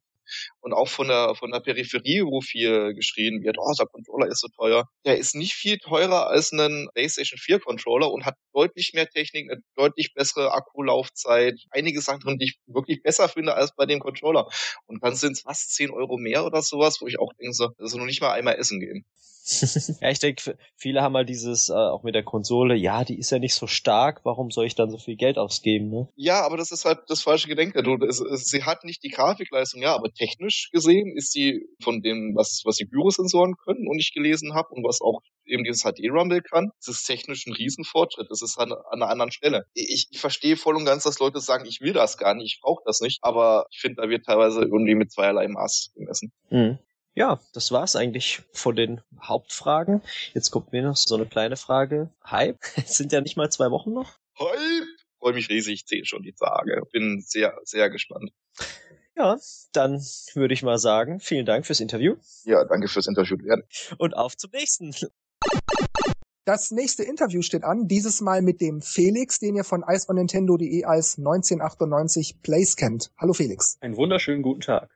Und auch von der, von der Peripherie, wo viel geschrien wird, oh, der Controller ist so teuer. Der ist nicht viel teurer als ein PlayStation 4 Controller und hat deutlich mehr Technik, eine deutlich bessere Akkulaufzeit, einige Sachen drin, die ich wirklich besser finde als bei dem Controller. Und dann sind es fast 10 Euro mehr oder sowas, wo ich auch denke, so, also noch nicht mal einmal essen gehen. Ja, ich denke, viele haben mal dieses, äh, auch mit der Konsole, ja, die ist ja nicht so stark, warum soll ich dann so viel Geld ausgeben, ne? Ja, aber das ist halt das falsche Gedenke. Du, es, es, sie hat nicht die Grafikleistung, ja, aber technisch gesehen ist sie von dem, was, was die Gyrosensoren können und ich gelesen habe und was auch eben dieses HD-Rumble kann, das ist technisch ein Riesenfortschritt. Das ist an, an einer anderen Stelle. Ich, ich verstehe voll und ganz, dass Leute sagen, ich will das gar nicht, ich brauche das nicht, aber ich finde, da wird teilweise irgendwie mit zweierlei Maß gemessen. Mhm. Ja, das war's eigentlich von den Hauptfragen. Jetzt kommt mir noch so eine kleine Frage. Hype? Es sind ja nicht mal zwei Wochen noch. Hype! Freue mich riesig, sehe schon die Tage. Bin sehr, sehr gespannt. Ja, dann würde ich mal sagen, vielen Dank fürs Interview. Ja, danke fürs Interview werden. Und auf zum nächsten. Das nächste Interview steht an, dieses Mal mit dem Felix, den ihr von iceonnintendo.de als 1998 Place kennt. Hallo Felix. Einen wunderschönen guten Tag.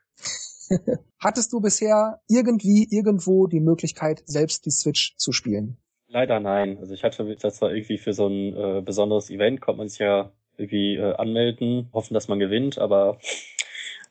Hattest du bisher irgendwie irgendwo die Möglichkeit, selbst die Switch zu spielen? Leider nein. Also ich hatte das war irgendwie für so ein äh, besonderes Event, konnte man sich ja irgendwie äh, anmelden, hoffen, dass man gewinnt, aber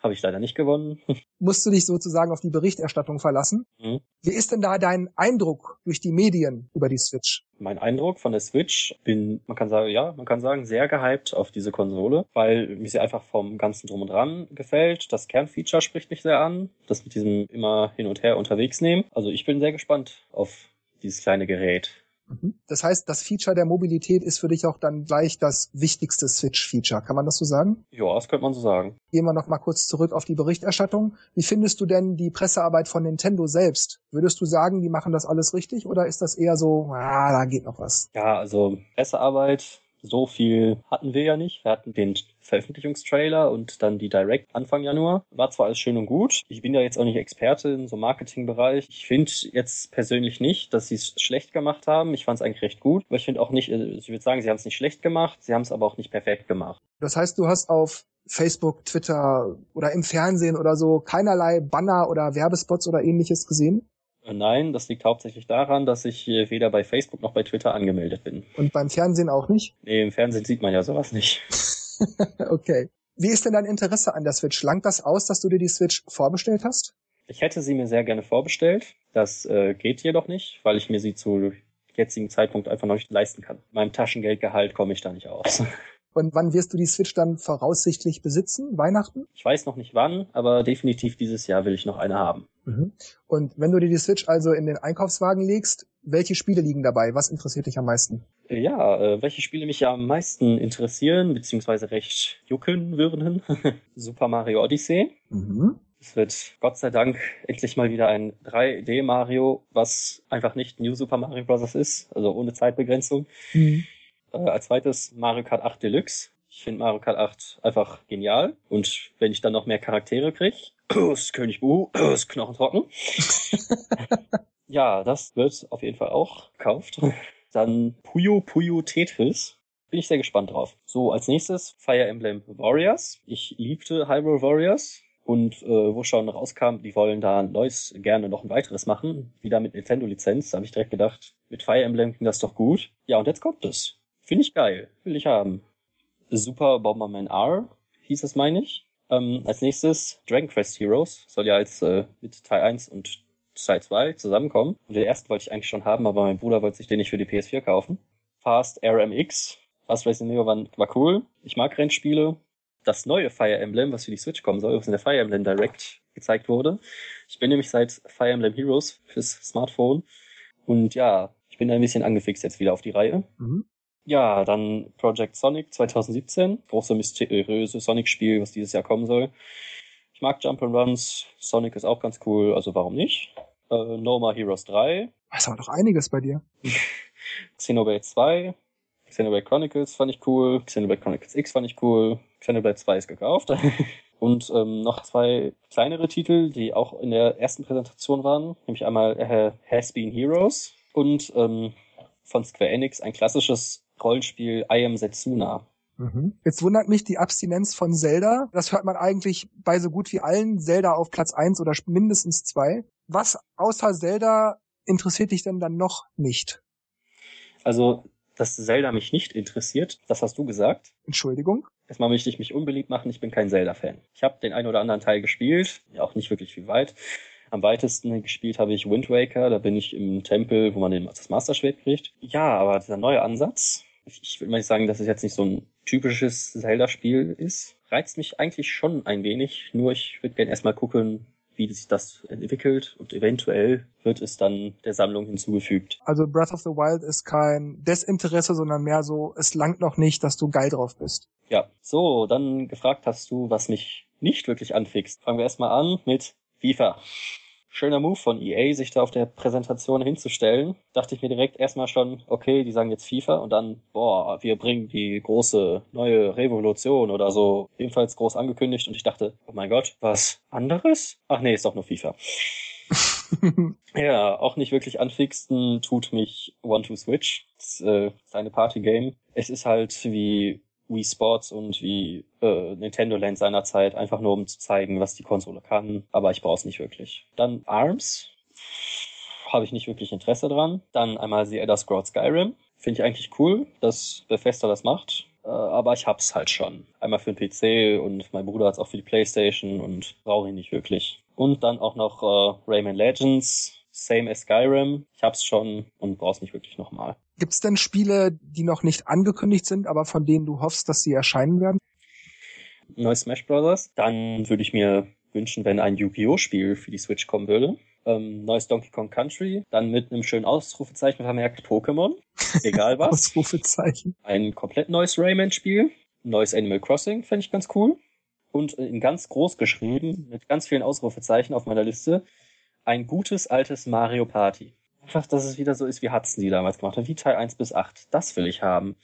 habe ich leider nicht gewonnen. Musst du dich sozusagen auf die Berichterstattung verlassen? Mhm. Wie ist denn da dein Eindruck durch die Medien über die Switch? Mein Eindruck von der Switch bin, man kann sagen, ja, man kann sagen, sehr gehypt auf diese Konsole, weil mir sie einfach vom ganzen Drum und Dran gefällt. Das Kernfeature spricht mich sehr an. Das mit diesem immer hin und her unterwegs nehmen. Also ich bin sehr gespannt auf dieses kleine Gerät. Mhm. Das heißt, das Feature der Mobilität ist für dich auch dann gleich das wichtigste Switch-Feature. Kann man das so sagen? Ja, das könnte man so sagen. Gehen wir noch mal kurz zurück auf die Berichterstattung. Wie findest du denn die Pressearbeit von Nintendo selbst? Würdest du sagen, die machen das alles richtig oder ist das eher so, ah, da geht noch was? Ja, also Pressearbeit so viel hatten wir ja nicht. Wir hatten den Veröffentlichungstrailer und dann die Direct Anfang Januar. War zwar alles schön und gut. Ich bin ja jetzt auch nicht Experte in so Marketingbereich. Ich finde jetzt persönlich nicht, dass sie es schlecht gemacht haben. Ich fand es eigentlich recht gut. Aber ich finde auch nicht, also ich würde sagen, sie haben es nicht schlecht gemacht. Sie haben es aber auch nicht perfekt gemacht. Das heißt, du hast auf Facebook, Twitter oder im Fernsehen oder so keinerlei Banner oder Werbespots oder ähnliches gesehen? Äh, Nein, das liegt hauptsächlich daran, dass ich äh, weder bei Facebook noch bei Twitter angemeldet bin. Und beim Fernsehen auch nicht? Nee, im Fernsehen sieht man ja sowas nicht. okay. Wie ist denn dein Interesse an der Switch? Langt das aus, dass du dir die Switch vorbestellt hast? Ich hätte sie mir sehr gerne vorbestellt. Das äh, geht jedoch nicht, weil ich mir sie zu jetzigen Zeitpunkt einfach noch nicht leisten kann. Meinem Taschengeldgehalt komme ich da nicht aus. Und wann wirst du die Switch dann voraussichtlich besitzen? Weihnachten? Ich weiß noch nicht wann, aber definitiv dieses Jahr will ich noch eine haben. Mhm. Und wenn du dir die Switch also in den Einkaufswagen legst, welche Spiele liegen dabei? Was interessiert dich am meisten? Äh, Ja, äh, welche Spiele mich ja am meisten interessieren, beziehungsweise recht juckeln würden? Super Mario Odyssey. Mhm. Es wird Gott sei Dank endlich mal wieder ein 3D Mario, was einfach nicht New Super Mario Bros. ist, also ohne Zeitbegrenzung. Mhm. Äh, als zweites Mario Kart 8 Deluxe. Ich finde Mario Kart 8 einfach genial. Und wenn ich dann noch mehr Charaktere kriege, ist König Bu, ist Knochentrocken. ja, das wird auf jeden Fall auch gekauft. Dann Puyo Puyo Tetris. Bin ich sehr gespannt drauf. So, als nächstes Fire Emblem Warriors. Ich liebte Hyrule Warriors. Und äh, wo schon rauskam, die wollen da ein neues, gerne noch ein weiteres machen. Wieder mit Nintendo-Lizenz. Da habe ich direkt gedacht, mit Fire Emblem ging das doch gut. Ja, und jetzt kommt es. Finde ich geil. Will ich haben. Super Bomberman R hieß es, meine ich. Ähm, als nächstes Dragon Quest Heroes. Soll ja jetzt äh, mit Teil 1 und Teil 2 zusammenkommen. Und den ersten wollte ich eigentlich schon haben, aber mein Bruder wollte sich den nicht für die PS4 kaufen. Fast RMX. Fast Racing Neo war, war cool. Ich mag Rennspiele. Das neue Fire Emblem, was für die Switch kommen soll, was in der Fire Emblem Direct gezeigt wurde. Ich bin nämlich seit Fire Emblem Heroes fürs Smartphone. Und ja, ich bin ein bisschen angefixt jetzt wieder auf die Reihe. Mhm. Ja, dann Project Sonic 2017. Große mysteriöse Sonic-Spiel, was dieses Jahr kommen soll. Ich mag Jump'n'Runs. Sonic ist auch ganz cool, also warum nicht? Äh, no More Heroes 3. Das war doch einiges bei dir. Xenoblade 2. Xenoblade Chronicles fand ich cool. Xenoblade Chronicles X fand ich cool. Xenoblade 2 ist gekauft. Und ähm, noch zwei kleinere Titel, die auch in der ersten Präsentation waren. Nämlich einmal äh, Has Been Heroes und ähm, von Square Enix ein klassisches Rollenspiel I Am Setsuna. Mhm. Jetzt wundert mich die Abstinenz von Zelda. Das hört man eigentlich bei so gut wie allen Zelda auf Platz eins oder mindestens zwei. Was außer Zelda interessiert dich denn dann noch nicht? Also, dass Zelda mich nicht interessiert, das hast du gesagt. Entschuldigung. Erstmal möchte ich mich unbeliebt machen, ich bin kein Zelda-Fan. Ich habe den einen oder anderen Teil gespielt, ja auch nicht wirklich viel weit. Am weitesten gespielt habe ich Wind Waker, da bin ich im Tempel, wo man den, das Master Schwert kriegt. Ja, aber dieser neue Ansatz, ich würde mal nicht sagen, dass es jetzt nicht so ein typisches Zelda-Spiel ist, reizt mich eigentlich schon ein wenig. Nur ich würde gerne erstmal gucken, wie sich das entwickelt und eventuell wird es dann der Sammlung hinzugefügt. Also Breath of the Wild ist kein Desinteresse, sondern mehr so, es langt noch nicht, dass du geil drauf bist. Ja, so, dann gefragt hast du, was mich nicht wirklich anfixt. Fangen wir erstmal an mit FIFA. Schöner Move von EA, sich da auf der Präsentation hinzustellen. Dachte ich mir direkt erstmal schon, okay, die sagen jetzt FIFA und dann, boah, wir bringen die große neue Revolution oder so. Ebenfalls groß angekündigt und ich dachte, oh mein Gott, was anderes? Ach nee, ist doch nur FIFA. ja, auch nicht wirklich anfixen tut mich One to Switch. Das äh, ist eine Party-Game. Es ist halt wie Wii Sports und wie äh, Nintendo Land seinerzeit, einfach nur um zu zeigen, was die Konsole kann. Aber ich brauche es nicht wirklich. Dann ARMS. Habe ich nicht wirklich Interesse dran. Dann einmal The Elder Scrolls Skyrim. Finde ich eigentlich cool, dass Bethesda das macht. Äh, aber ich hab's halt schon. Einmal für den PC und mein Bruder hat's auch für die Playstation und brauche ihn nicht wirklich. Und dann auch noch äh, Rayman Legends. Same as Skyrim. Ich hab's schon und brauch's nicht wirklich nochmal. Gibt's denn Spiele, die noch nicht angekündigt sind, aber von denen du hoffst, dass sie erscheinen werden? Neues Smash Bros. Dann würde ich mir wünschen, wenn ein Yu-Gi-Oh! Spiel für die Switch kommen würde. Ähm, neues Donkey Kong Country, dann mit einem schönen Ausrufezeichen vermerkt Pokémon, egal was. Ausrufezeichen. Ein komplett neues Rayman-Spiel, neues Animal Crossing, fände ich ganz cool. Und in ganz groß geschrieben, mit ganz vielen Ausrufezeichen auf meiner Liste, ein gutes altes Mario Party. Einfach, dass es wieder so ist, wie Hudson die damals gemacht hat, wie Teil 1 bis 8. Das will ich haben.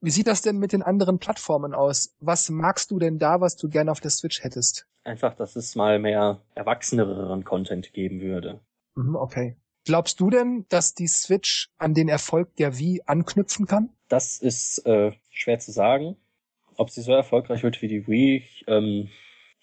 Wie sieht das denn mit den anderen Plattformen aus? Was magst du denn da, was du gerne auf der Switch hättest? Einfach, dass es mal mehr erwachseneren Content geben würde. Mhm, okay. Glaubst du denn, dass die Switch an den Erfolg der Wii anknüpfen kann? Das ist äh, schwer zu sagen. Ob sie so erfolgreich wird wie die Wii, ähm,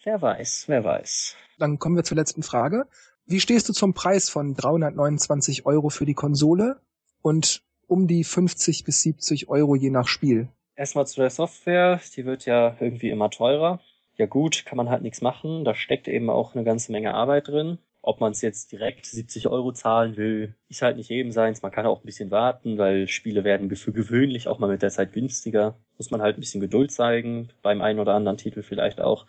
wer weiß, wer weiß. Dann kommen wir zur letzten Frage. Wie stehst du zum Preis von 329 Euro für die Konsole und um die 50 bis 70 Euro je nach Spiel? Erstmal zu der Software, die wird ja irgendwie immer teurer. Ja gut, kann man halt nichts machen. Da steckt eben auch eine ganze Menge Arbeit drin. Ob man es jetzt direkt 70 Euro zahlen will, ist halt nicht jedem seins. Man kann auch ein bisschen warten, weil Spiele werden für gewöhnlich auch mal mit der Zeit günstiger. Muss man halt ein bisschen Geduld zeigen, beim einen oder anderen Titel vielleicht auch.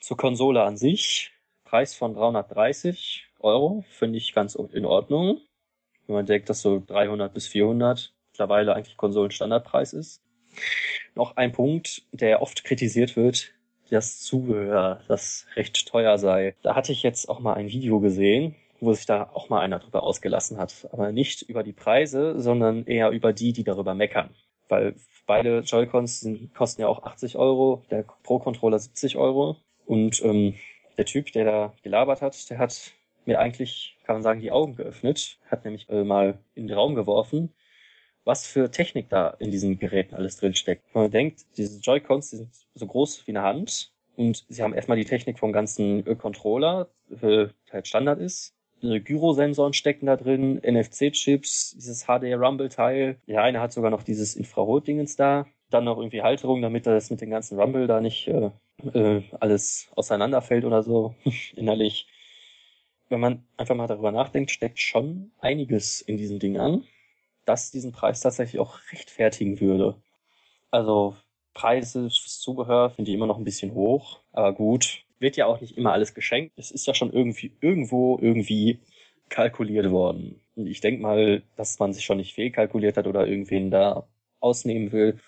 Zur Konsole an sich, Preis von 330 Euro, finde ich ganz in Ordnung. Wenn man denkt, dass so 300 bis 400 mittlerweile eigentlich Konsolenstandardpreis ist. Noch ein Punkt, der oft kritisiert wird, das Zubehör, das recht teuer sei. Da hatte ich jetzt auch mal ein Video gesehen, wo sich da auch mal einer drüber ausgelassen hat. Aber nicht über die Preise, sondern eher über die, die darüber meckern. Weil beide Joy-Cons kosten ja auch 80 Euro, der Pro-Controller 70 Euro. Und ähm, der Typ, der da gelabert hat, der hat mir eigentlich, kann man sagen, die Augen geöffnet, hat nämlich äh, mal in den Raum geworfen, was für Technik da in diesen Geräten alles drin steckt. Man denkt, diese Joy-Cons die sind so groß wie eine Hand und sie haben erstmal die Technik vom ganzen Controller, der halt Standard ist. Gyrosensoren stecken da drin, NFC-Chips, dieses HD-Rumble-Teil. Der eine hat sogar noch dieses Infrarot-Dingens da. Dann noch irgendwie Halterung, damit das mit dem ganzen Rumble da nicht äh, äh, alles auseinanderfällt oder so innerlich. Wenn man einfach mal darüber nachdenkt, steckt schon einiges in diesem Ding an das diesen Preis tatsächlich auch rechtfertigen würde. Also Preise fürs Zubehör finde ich immer noch ein bisschen hoch, aber gut. Wird ja auch nicht immer alles geschenkt. Es ist ja schon irgendwie irgendwo irgendwie kalkuliert worden. Und ich denke mal, dass man sich schon nicht fehlkalkuliert hat oder irgendwen da ausnehmen will.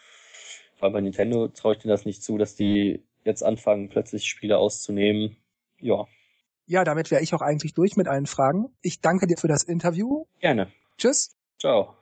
Weil bei Nintendo traue ich dir das nicht zu, dass die jetzt anfangen, plötzlich Spiele auszunehmen. Ja. Ja, damit wäre ich auch eigentlich durch mit allen Fragen. Ich danke dir für das Interview. Gerne. Tschüss. Ciao.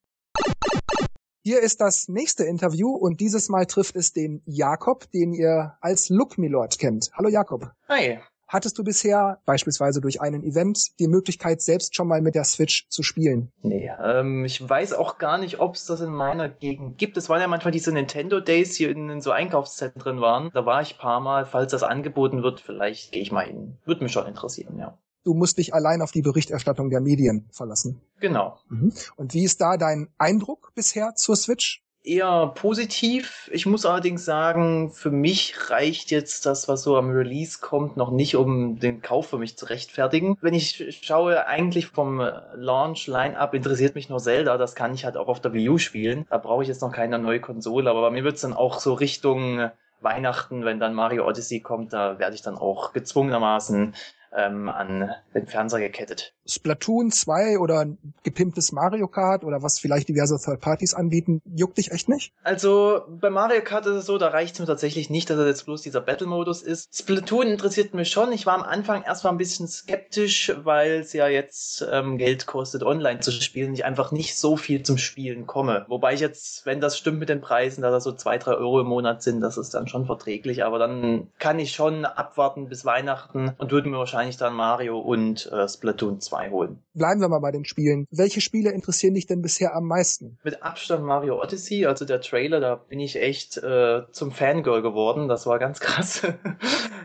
Hier ist das nächste Interview und dieses Mal trifft es den Jakob, den ihr als Look Milord kennt. Hallo Jakob. Hi. Hattest du bisher, beispielsweise durch einen Event, die Möglichkeit, selbst schon mal mit der Switch zu spielen? Nee, ähm, ich weiß auch gar nicht, ob es das in meiner Gegend gibt. Es waren ja manchmal diese Nintendo Days hier in, in so Einkaufszentren waren. Da war ich paar Mal. Falls das angeboten wird, vielleicht gehe ich mal hin. Würde mich schon interessieren, ja du musst dich allein auf die Berichterstattung der Medien verlassen. Genau. Mhm. Und wie ist da dein Eindruck bisher zur Switch? Eher positiv. Ich muss allerdings sagen, für mich reicht jetzt das, was so am Release kommt, noch nicht, um den Kauf für mich zu rechtfertigen. Wenn ich schaue, eigentlich vom Launch-Line-Up interessiert mich nur Zelda. Das kann ich halt auch auf der Wii U spielen. Da brauche ich jetzt noch keine neue Konsole. Aber bei mir wird es dann auch so Richtung Weihnachten, wenn dann Mario Odyssey kommt, da werde ich dann auch gezwungenermaßen ähm, an den Fernseher gekettet. Splatoon 2 oder ein gepimptes Mario Kart oder was vielleicht diverse Third Parties anbieten, juckt dich echt nicht? Also bei Mario Kart ist es so, da reicht es mir tatsächlich nicht, dass er jetzt bloß dieser Battle-Modus ist. Splatoon interessiert mich schon. Ich war am Anfang erstmal ein bisschen skeptisch, weil es ja jetzt ähm, Geld kostet, online zu spielen. Ich einfach nicht so viel zum Spielen komme. Wobei ich jetzt, wenn das stimmt mit den Preisen, da das so zwei, drei Euro im Monat sind, das ist dann schon verträglich. Aber dann kann ich schon abwarten bis Weihnachten und würde mir wahrscheinlich dann Mario und äh, Splatoon 2 2 holen. Bleiben wir mal bei den Spielen. Welche Spiele interessieren dich denn bisher am meisten? Mit Abstand Mario Odyssey, also der Trailer, da bin ich echt äh, zum Fangirl geworden. Das war ganz krass.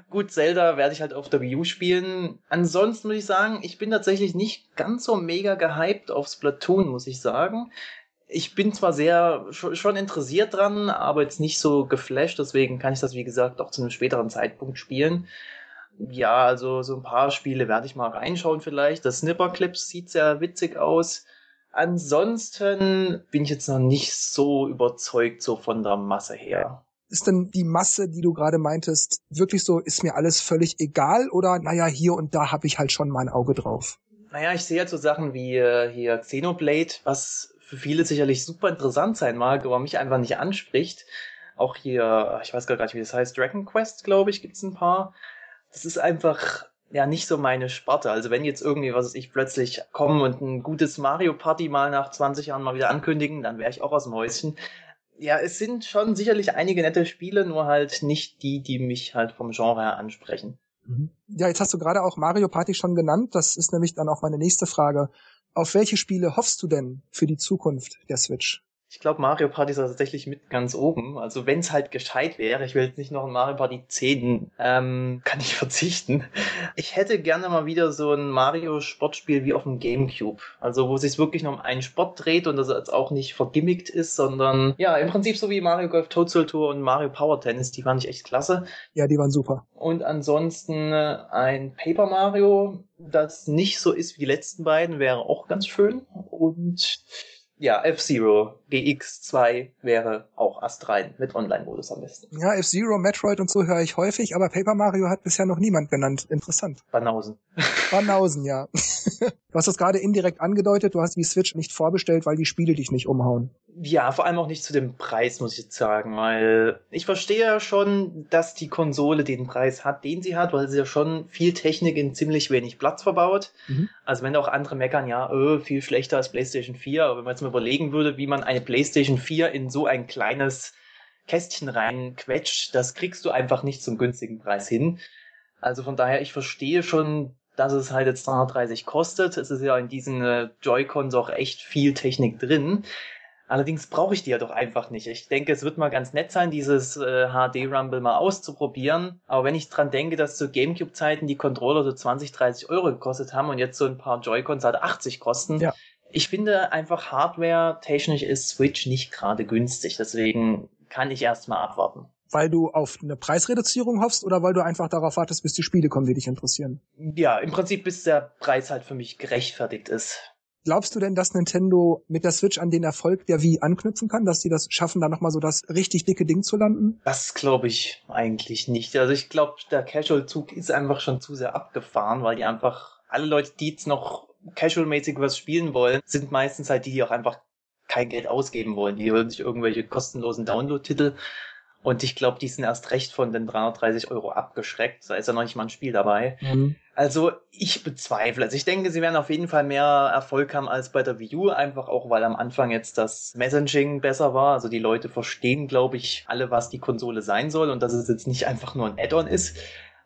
Gut, Zelda werde ich halt auf der Wii U spielen. Ansonsten muss ich sagen, ich bin tatsächlich nicht ganz so mega gehypt auf Splatoon, muss ich sagen ich bin zwar sehr schon interessiert dran, aber jetzt nicht so geflasht, deswegen kann ich das wie gesagt auch zu einem späteren Zeitpunkt spielen. Ja, also so ein paar Spiele werde ich mal reinschauen vielleicht. Das Snipper Clips sieht sehr witzig aus. Ansonsten bin ich jetzt noch nicht so überzeugt so von der Masse her. Ist denn die Masse, die du gerade meintest, wirklich so, ist mir alles völlig egal oder naja, hier und da habe ich halt schon mein Auge drauf? Naja, ich sehe halt so Sachen wie äh, hier Xenoblade, was für viele sicherlich super interessant sein mag, aber mich einfach nicht anspricht. Auch hier, ich weiß gar nicht, wie das heißt, Dragon Quest, glaube ich, gibt's ein paar das ist einfach ja nicht so meine Sparte. Also wenn jetzt irgendwie, was weiß ich, plötzlich kommen und ein gutes Mario Party mal nach 20 Jahren mal wieder ankündigen, dann wäre ich auch aus dem Häuschen. Ja, es sind schon sicherlich einige nette Spiele, nur halt nicht die, die mich halt vom Genre her ansprechen. Mhm. Ja, jetzt hast du gerade auch Mario Party schon genannt. Das ist nämlich dann auch meine nächste Frage. Auf welche Spiele hoffst du denn für die Zukunft der Switch? Ich glaube, Mario Party ist tatsächlich mit ganz oben. Also wenn es halt gescheit wäre, ich will jetzt nicht noch ein Mario Party 10, ähm, kann ich verzichten. Ich hätte gerne mal wieder so ein Mario-Sportspiel wie auf dem Gamecube. Also wo es sich wirklich nur um einen Sport dreht und das jetzt auch nicht vergimmickt ist, sondern ja, im Prinzip so wie Mario Golf Toadstool Tour und Mario Power Tennis, die fand ich echt klasse. Ja, die waren super. Und ansonsten äh, ein Paper Mario, das nicht so ist wie die letzten beiden, wäre auch ganz schön. Und ja, F-Zero GX2 wäre auch astrein mit Online-Modus am besten. Ja, F-Zero, Metroid und so höre ich häufig, aber Paper Mario hat bisher noch niemand genannt. Interessant. Banausen. Banausen, ja. du hast das gerade indirekt angedeutet, du hast die Switch nicht vorbestellt, weil die Spiele dich nicht umhauen. Ja, vor allem auch nicht zu dem Preis, muss ich jetzt sagen, weil ich verstehe ja schon, dass die Konsole den Preis hat, den sie hat, weil sie ja schon viel Technik in ziemlich wenig Platz verbaut. Mhm. Also wenn auch andere meckern, ja, öh, viel schlechter als PlayStation 4, aber wenn man jetzt mal überlegen würde, wie man eine PlayStation 4 in so ein kleines Kästchen reinquetscht, das kriegst du einfach nicht zum günstigen Preis hin. Also von daher, ich verstehe schon, dass es halt jetzt 330 kostet. Es ist ja in diesen äh, Joy-Cons auch echt viel Technik drin. Allerdings brauche ich die ja doch einfach nicht. Ich denke, es wird mal ganz nett sein, dieses äh, HD-Rumble mal auszuprobieren. Aber wenn ich dran denke, dass zu Gamecube-Zeiten die Controller so 20, 30 Euro gekostet haben und jetzt so ein paar Joy-Cons halt 80 kosten, ja. ich finde einfach Hardware-technisch ist Switch nicht gerade günstig. Deswegen kann ich erstmal abwarten. Weil du auf eine Preisreduzierung hoffst oder weil du einfach darauf wartest, bis die Spiele kommen, die dich interessieren? Ja, im Prinzip bis der Preis halt für mich gerechtfertigt ist. Glaubst du denn, dass Nintendo mit der Switch an den Erfolg der Wii anknüpfen kann, dass die das schaffen, da nochmal so das richtig dicke Ding zu landen? Das glaube ich eigentlich nicht. Also ich glaube, der Casual-Zug ist einfach schon zu sehr abgefahren, weil die einfach, alle Leute, die jetzt noch casual-mäßig was spielen wollen, sind meistens halt die, die auch einfach kein Geld ausgeben wollen. Die wollen sich irgendwelche kostenlosen Download-Titel und ich glaube, die sind erst recht von den 330 Euro abgeschreckt. Da ist ja noch nicht mal ein Spiel dabei. Mhm. Also ich bezweifle. Also ich denke, sie werden auf jeden Fall mehr Erfolg haben als bei der Wii U. Einfach auch, weil am Anfang jetzt das Messaging besser war. Also die Leute verstehen, glaube ich, alle, was die Konsole sein soll und dass es jetzt nicht einfach nur ein Add-on ist.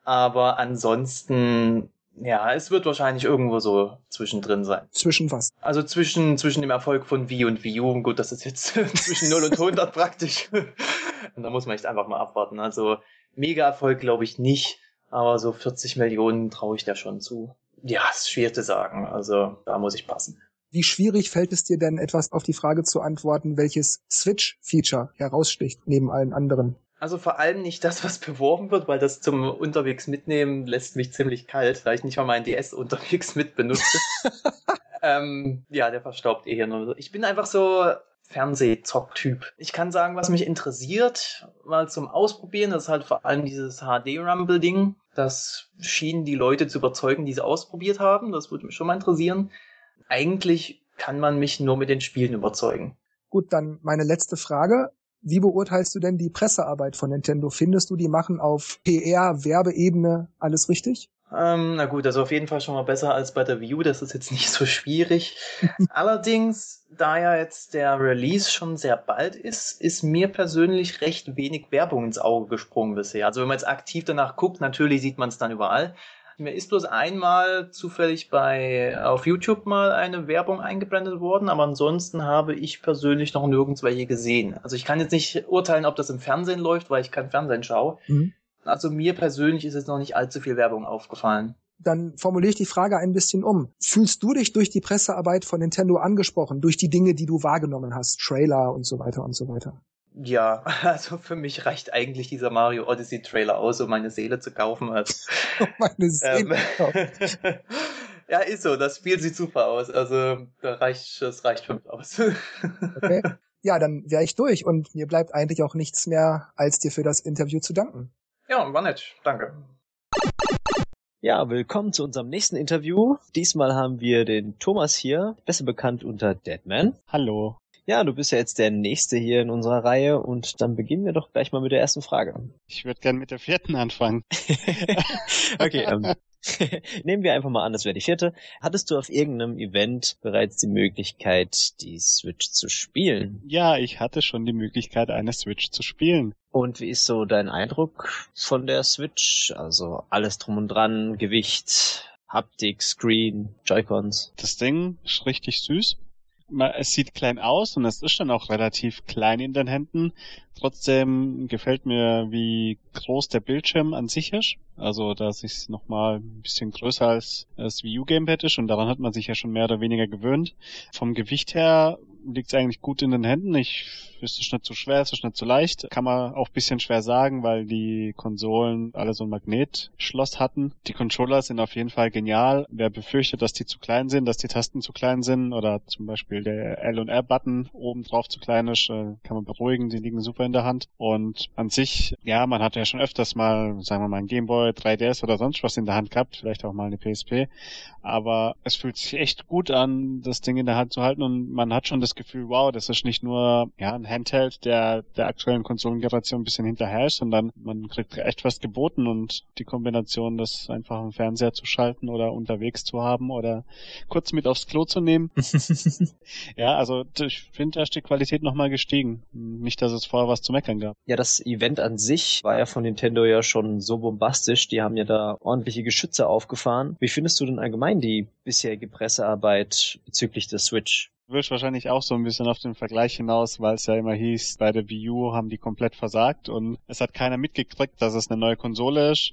Aber ansonsten ja, es wird wahrscheinlich irgendwo so zwischendrin sein. Zwischen was? Also zwischen, zwischen dem Erfolg von Wii und Wii U. Gut, das ist jetzt zwischen 0 und 100 praktisch. Und da muss man echt einfach mal abwarten. Also Mega-Erfolg glaube ich nicht, aber so 40 Millionen traue ich da schon zu. Ja, ist schwer zu sagen. Also da muss ich passen. Wie schwierig fällt es dir denn, etwas auf die Frage zu antworten, welches Switch-Feature heraussticht neben allen anderen? Also vor allem nicht das, was beworben wird, weil das zum unterwegs mitnehmen lässt mich ziemlich kalt, da ich nicht mal meinen DS unterwegs mit benutze. ähm, ja, der verstaubt eh hier nur. Ich bin einfach so Fernsehzock-Typ. Ich kann sagen, was mich interessiert, mal zum Ausprobieren, das ist halt vor allem dieses HD-Rumble-Ding. Das schien die Leute zu überzeugen, die sie ausprobiert haben. Das würde mich schon mal interessieren. Eigentlich kann man mich nur mit den Spielen überzeugen. Gut, dann meine letzte Frage. Wie beurteilst du denn die Pressearbeit von Nintendo? Findest du, die machen auf PR, Werbeebene alles richtig? Ähm, na gut, also auf jeden Fall schon mal besser als bei der View, das ist jetzt nicht so schwierig. Allerdings, da ja jetzt der Release schon sehr bald ist, ist mir persönlich recht wenig Werbung ins Auge gesprungen bisher. Also wenn man jetzt aktiv danach guckt, natürlich sieht man es dann überall. Mir ist bloß einmal zufällig bei auf YouTube mal eine Werbung eingeblendet worden, aber ansonsten habe ich persönlich noch nirgends welche gesehen. Also ich kann jetzt nicht urteilen, ob das im Fernsehen läuft, weil ich kein Fernsehen schaue. Mhm. Also mir persönlich ist jetzt noch nicht allzu viel Werbung aufgefallen. Dann formuliere ich die Frage ein bisschen um. Fühlst du dich durch die Pressearbeit von Nintendo angesprochen, durch die Dinge, die du wahrgenommen hast, Trailer und so weiter und so weiter? Ja, also für mich reicht eigentlich dieser Mario Odyssey Trailer aus, um meine Seele zu kaufen. Also, meine Seele. Ähm, ja, ist so. Das Spiel sieht super aus. Also da reicht, das reicht für mich aus. okay. Ja, dann wäre ich durch und mir bleibt eigentlich auch nichts mehr, als dir für das Interview zu danken. Ja, war nett. Danke. Ja, willkommen zu unserem nächsten Interview. Diesmal haben wir den Thomas hier, besser bekannt unter Deadman. Hallo. Ja, du bist ja jetzt der Nächste hier in unserer Reihe und dann beginnen wir doch gleich mal mit der ersten Frage. Ich würde gern mit der vierten anfangen. okay, ähm, Nehmen wir einfach mal an, das wäre die vierte. Hattest du auf irgendeinem Event bereits die Möglichkeit, die Switch zu spielen? Ja, ich hatte schon die Möglichkeit, eine Switch zu spielen. Und wie ist so dein Eindruck von der Switch? Also alles drum und dran, Gewicht, Haptik, Screen, Joy-Cons. Das Ding ist richtig süß. Ma- es sieht klein aus und es ist dann auch relativ klein in den Händen. Trotzdem gefällt mir, wie groß der Bildschirm an sich ist. Also, dass es nochmal ein bisschen größer als das Wii U Gamepad ist und daran hat man sich ja schon mehr oder weniger gewöhnt. Vom Gewicht her liegt es eigentlich gut in den Händen. Ich, es ist nicht zu schwer, es ist nicht zu leicht. Kann man auch bisschen schwer sagen, weil die Konsolen alle so ein Magnetschloss hatten. Die Controller sind auf jeden Fall genial. Wer befürchtet, dass die zu klein sind, dass die Tasten zu klein sind oder zum Beispiel der L und R-Button oben drauf zu klein ist, äh, kann man beruhigen. Die liegen super in der Hand. Und an sich, ja, man hat ja schon öfters mal, sagen wir mal, ein Gameboy, 3DS oder sonst was in der Hand gehabt, vielleicht auch mal eine PSP. Aber es fühlt sich echt gut an, das Ding in der Hand zu halten und man hat schon das Gefühl, wow, das ist nicht nur ja, ein Handheld, der der aktuellen Konsolengeneration ein bisschen hinterher ist, sondern man kriegt echt was geboten und die Kombination, das einfach am Fernseher zu schalten oder unterwegs zu haben oder kurz mit aufs Klo zu nehmen. ja, also ich finde, da ist die Qualität nochmal gestiegen. Nicht, dass es vorher was zu meckern gab. Ja, das Event an sich war ja von Nintendo ja schon so bombastisch. Die haben ja da ordentliche Geschütze aufgefahren. Wie findest du denn allgemein die bisherige Pressearbeit bezüglich der Switch? Du willst wahrscheinlich auch so ein bisschen auf den Vergleich hinaus, weil es ja immer hieß, bei der Wii U haben die komplett versagt und es hat keiner mitgekriegt, dass es eine neue Konsole ist.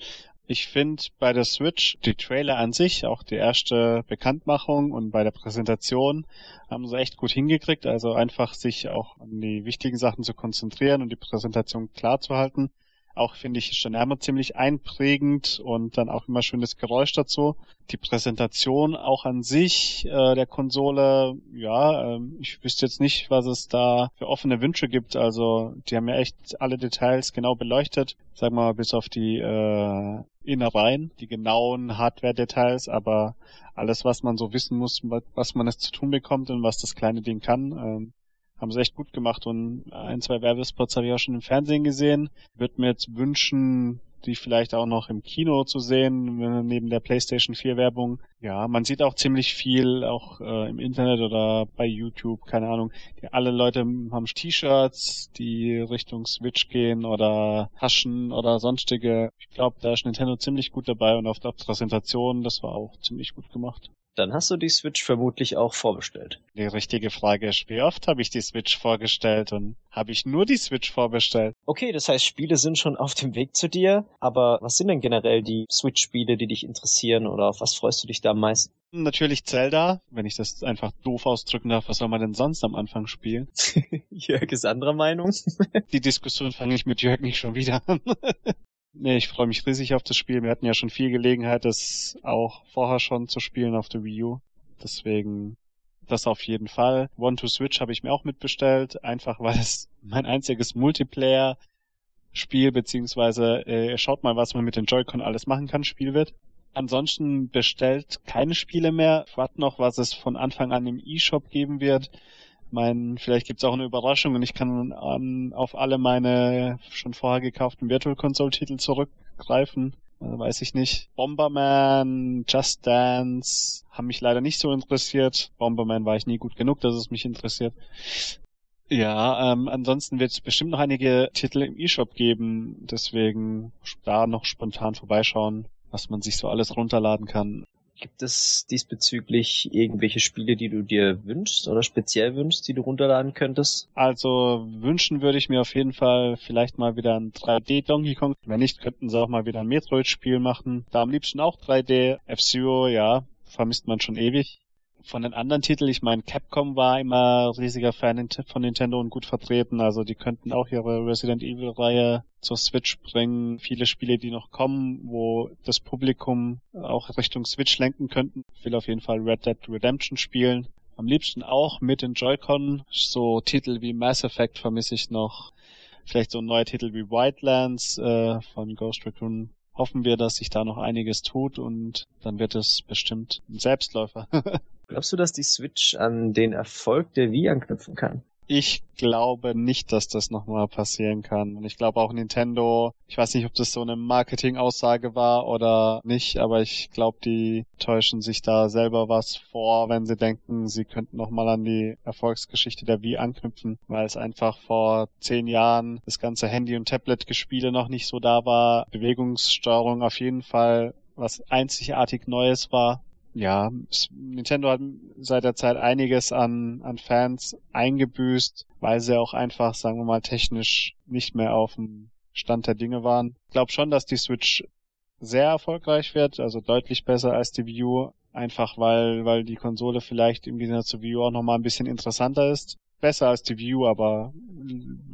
Ich finde bei der Switch die Trailer an sich, auch die erste Bekanntmachung und bei der Präsentation haben sie echt gut hingekriegt. Also einfach sich auch an die wichtigen Sachen zu konzentrieren und die Präsentation klar zu halten. Auch finde ich der Name ziemlich einprägend und dann auch immer schönes Geräusch dazu. Die Präsentation auch an sich äh, der Konsole, ja, ähm, ich wüsste jetzt nicht, was es da für offene Wünsche gibt. Also die haben ja echt alle Details genau beleuchtet. Sag mal, bis auf die äh, Innereien, die genauen Hardware-Details, aber alles, was man so wissen muss, wa- was man es zu tun bekommt und was das kleine Ding kann, ähm, haben sie echt gut gemacht und ein, zwei Werbespots habe ich auch schon im Fernsehen gesehen. Würde mir jetzt wünschen, die vielleicht auch noch im Kino zu sehen, neben der PlayStation 4 Werbung. Ja, man sieht auch ziemlich viel, auch äh, im Internet oder bei YouTube, keine Ahnung. Die, alle Leute haben T-Shirts, die Richtung Switch gehen oder Taschen oder sonstige. Ich glaube, da ist Nintendo ziemlich gut dabei und auf der Präsentation, das war auch ziemlich gut gemacht. Dann hast du die Switch vermutlich auch vorbestellt. Die richtige Frage ist, wie oft habe ich die Switch vorgestellt und habe ich nur die Switch vorbestellt? Okay, das heißt, Spiele sind schon auf dem Weg zu dir, aber was sind denn generell die Switch-Spiele, die dich interessieren oder auf was freust du dich da am meisten? Natürlich Zelda, wenn ich das einfach doof ausdrücken darf, was soll man denn sonst am Anfang spielen? Jörg ist anderer Meinung. Die Diskussion fange ich mit Jörg nicht schon wieder an. nee, ich freue mich riesig auf das Spiel. Wir hatten ja schon viel Gelegenheit, das auch vorher schon zu spielen auf der Wii U. Deswegen das auf jeden Fall. One to Switch habe ich mir auch mitbestellt, einfach weil es mein einziges Multiplayer Spiel beziehungsweise äh, schaut mal, was man mit den Joy-Con alles machen kann, Spiel wird. Ansonsten bestellt keine Spiele mehr. Wart noch, was es von Anfang an im E-Shop geben wird. Mein, vielleicht gibt's auch eine Überraschung und ich kann an, auf alle meine schon vorher gekauften Virtual Console Titel zurückgreifen. Also weiß ich nicht. Bomberman, Just Dance haben mich leider nicht so interessiert. Bomberman war ich nie gut genug, dass es mich interessiert. Ja, ähm, ansonsten wird es bestimmt noch einige Titel im E-Shop geben, deswegen da noch spontan vorbeischauen, was man sich so alles runterladen kann. Gibt es diesbezüglich irgendwelche Spiele, die du dir wünschst oder speziell wünschst, die du runterladen könntest? Also wünschen würde ich mir auf jeden Fall vielleicht mal wieder ein 3D Donkey Kong. Wenn nicht, könnten sie auch mal wieder ein Metroid-Spiel machen. Da am liebsten auch 3D. F-Zero, ja, vermisst man schon ewig. Von den anderen Titeln, ich meine, Capcom war immer riesiger Fan von Nintendo und gut vertreten. Also die könnten auch ihre Resident Evil-Reihe zur Switch bringen. Viele Spiele, die noch kommen, wo das Publikum auch Richtung Switch lenken könnten. Ich will auf jeden Fall Red Dead Redemption spielen. Am liebsten auch mit den Joy-Con. So Titel wie Mass Effect vermisse ich noch. Vielleicht so ein neuer Titel wie Wildlands äh, von Ghost Recon. Hoffen wir, dass sich da noch einiges tut und dann wird es bestimmt ein Selbstläufer. Glaubst du, dass die Switch an den Erfolg der Wii anknüpfen kann? Ich glaube nicht, dass das nochmal passieren kann. Und ich glaube auch Nintendo, ich weiß nicht, ob das so eine Marketing-Aussage war oder nicht, aber ich glaube, die täuschen sich da selber was vor, wenn sie denken, sie könnten nochmal an die Erfolgsgeschichte der Wii anknüpfen, weil es einfach vor zehn Jahren das ganze Handy- und Tablet-Gespiele noch nicht so da war. Bewegungssteuerung auf jeden Fall was einzigartig Neues war ja, Nintendo hat seit der Zeit einiges an, an Fans eingebüßt, weil sie auch einfach, sagen wir mal, technisch nicht mehr auf dem Stand der Dinge waren. Ich glaube schon, dass die Switch sehr erfolgreich wird, also deutlich besser als die Wii U, einfach weil, weil die Konsole vielleicht im Gegensatz zur Wii U auch nochmal ein bisschen interessanter ist. Besser als die U, aber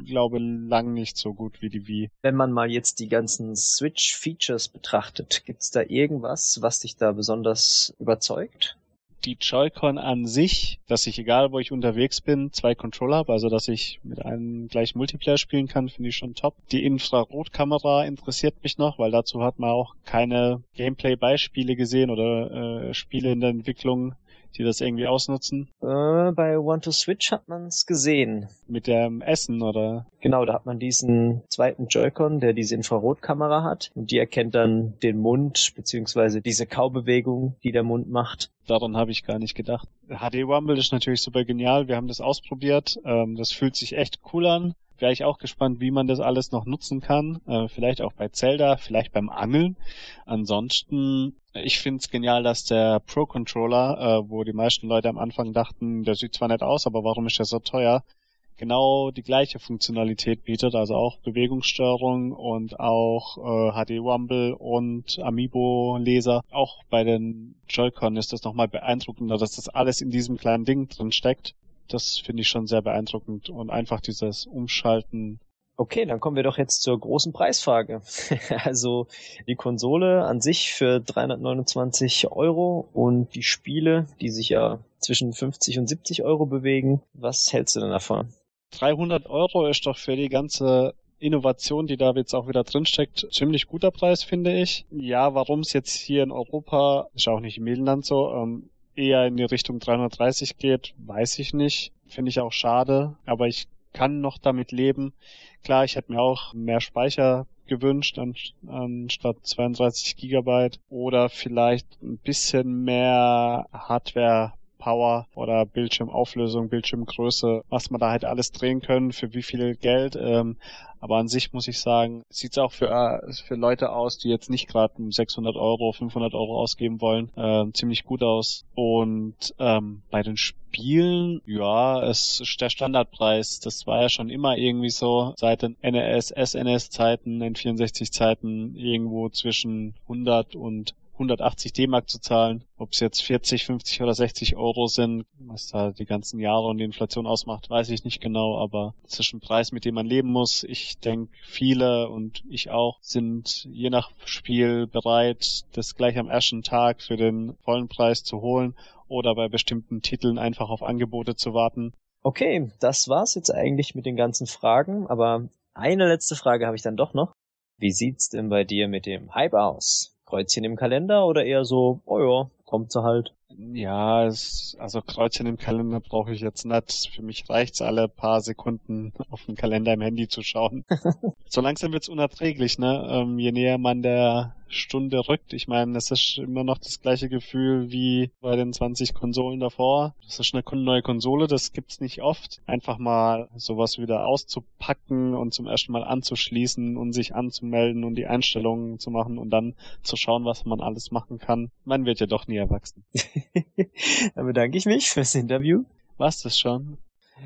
glaube lang nicht so gut wie die Wii. Wenn man mal jetzt die ganzen Switch-Features betrachtet, gibt's da irgendwas, was dich da besonders überzeugt? die Joy-Con an sich, dass ich, egal wo ich unterwegs bin, zwei Controller habe, also dass ich mit einem gleich Multiplayer spielen kann, finde ich schon top. Die Infrarotkamera interessiert mich noch, weil dazu hat man auch keine Gameplay-Beispiele gesehen oder äh, Spiele in der Entwicklung, die das irgendwie ausnutzen. Äh, bei One to Switch hat man's gesehen. Mit dem Essen, oder? Genau, da hat man diesen zweiten Joy-Con, der diese Infrarotkamera hat und die erkennt dann den Mund beziehungsweise diese Kaubewegung, die der Mund macht. Daran habe ich gar nicht gedacht. HD Rumble ist natürlich super genial. Wir haben das ausprobiert. Ähm, das fühlt sich echt cool an. Wäre ich auch gespannt, wie man das alles noch nutzen kann. Äh, vielleicht auch bei Zelda, vielleicht beim Angeln. Ansonsten, ich finde es genial, dass der Pro Controller, äh, wo die meisten Leute am Anfang dachten, der sieht zwar nett aus, aber warum ist der so teuer? genau die gleiche Funktionalität bietet, also auch Bewegungssteuerung und auch äh, HD Rumble und Amiibo Leser. Auch bei den Joy-Con ist das nochmal beeindruckender, dass das alles in diesem kleinen Ding drin steckt. Das finde ich schon sehr beeindruckend und einfach dieses Umschalten Okay, dann kommen wir doch jetzt zur großen Preisfrage. also die Konsole an sich für 329 Euro und die Spiele, die sich ja zwischen 50 und 70 Euro bewegen. Was hältst du denn davon? 300 Euro ist doch für die ganze Innovation, die da jetzt auch wieder drinsteckt, ziemlich guter Preis, finde ich. Ja, warum es jetzt hier in Europa, ist auch nicht im Medienland so, ähm, eher in die Richtung 330 geht, weiß ich nicht. Finde ich auch schade, aber ich kann noch damit leben. Klar, ich hätte mir auch mehr Speicher gewünscht anstatt 32 Gigabyte oder vielleicht ein bisschen mehr Hardware Power oder Bildschirmauflösung, Bildschirmgröße, was man da halt alles drehen können, für wie viel Geld. Ähm, aber an sich muss ich sagen, sieht es auch für, äh, für Leute aus, die jetzt nicht gerade 600 Euro, 500 Euro ausgeben wollen, äh, ziemlich gut aus. Und ähm, bei den Spielen, ja, es ist der Standardpreis. Das war ja schon immer irgendwie so seit den NES, SNES-Zeiten, N64-Zeiten irgendwo zwischen 100 und 180 D-Mark zu zahlen. Ob es jetzt 40, 50 oder 60 Euro sind, was da die ganzen Jahre und die Inflation ausmacht, weiß ich nicht genau, aber es ist ein Preis, mit dem man leben muss. Ich denke, viele und ich auch sind je nach Spiel bereit, das gleich am ersten Tag für den vollen Preis zu holen oder bei bestimmten Titeln einfach auf Angebote zu warten. Okay, das war's jetzt eigentlich mit den ganzen Fragen, aber eine letzte Frage habe ich dann doch noch. Wie sieht's denn bei dir mit dem Hype aus? Kreuzchen im Kalender oder eher so, oh ja, kommt sie halt? Ja, es, also Kreuzchen im Kalender brauche ich jetzt nicht. Für mich reicht's alle paar Sekunden auf den Kalender im Handy zu schauen. so langsam wird's unerträglich, ne? Ähm, je näher man der Stunde rückt. Ich meine, es ist immer noch das gleiche Gefühl wie bei den 20 Konsolen davor. Das ist eine neue Konsole, das gibt's nicht oft. Einfach mal sowas wieder auszupacken und zum ersten Mal anzuschließen und sich anzumelden und die Einstellungen zu machen und dann zu schauen, was man alles machen kann. Man wird ja doch nie erwachsen. dann bedanke ich mich fürs Interview. War's das schon?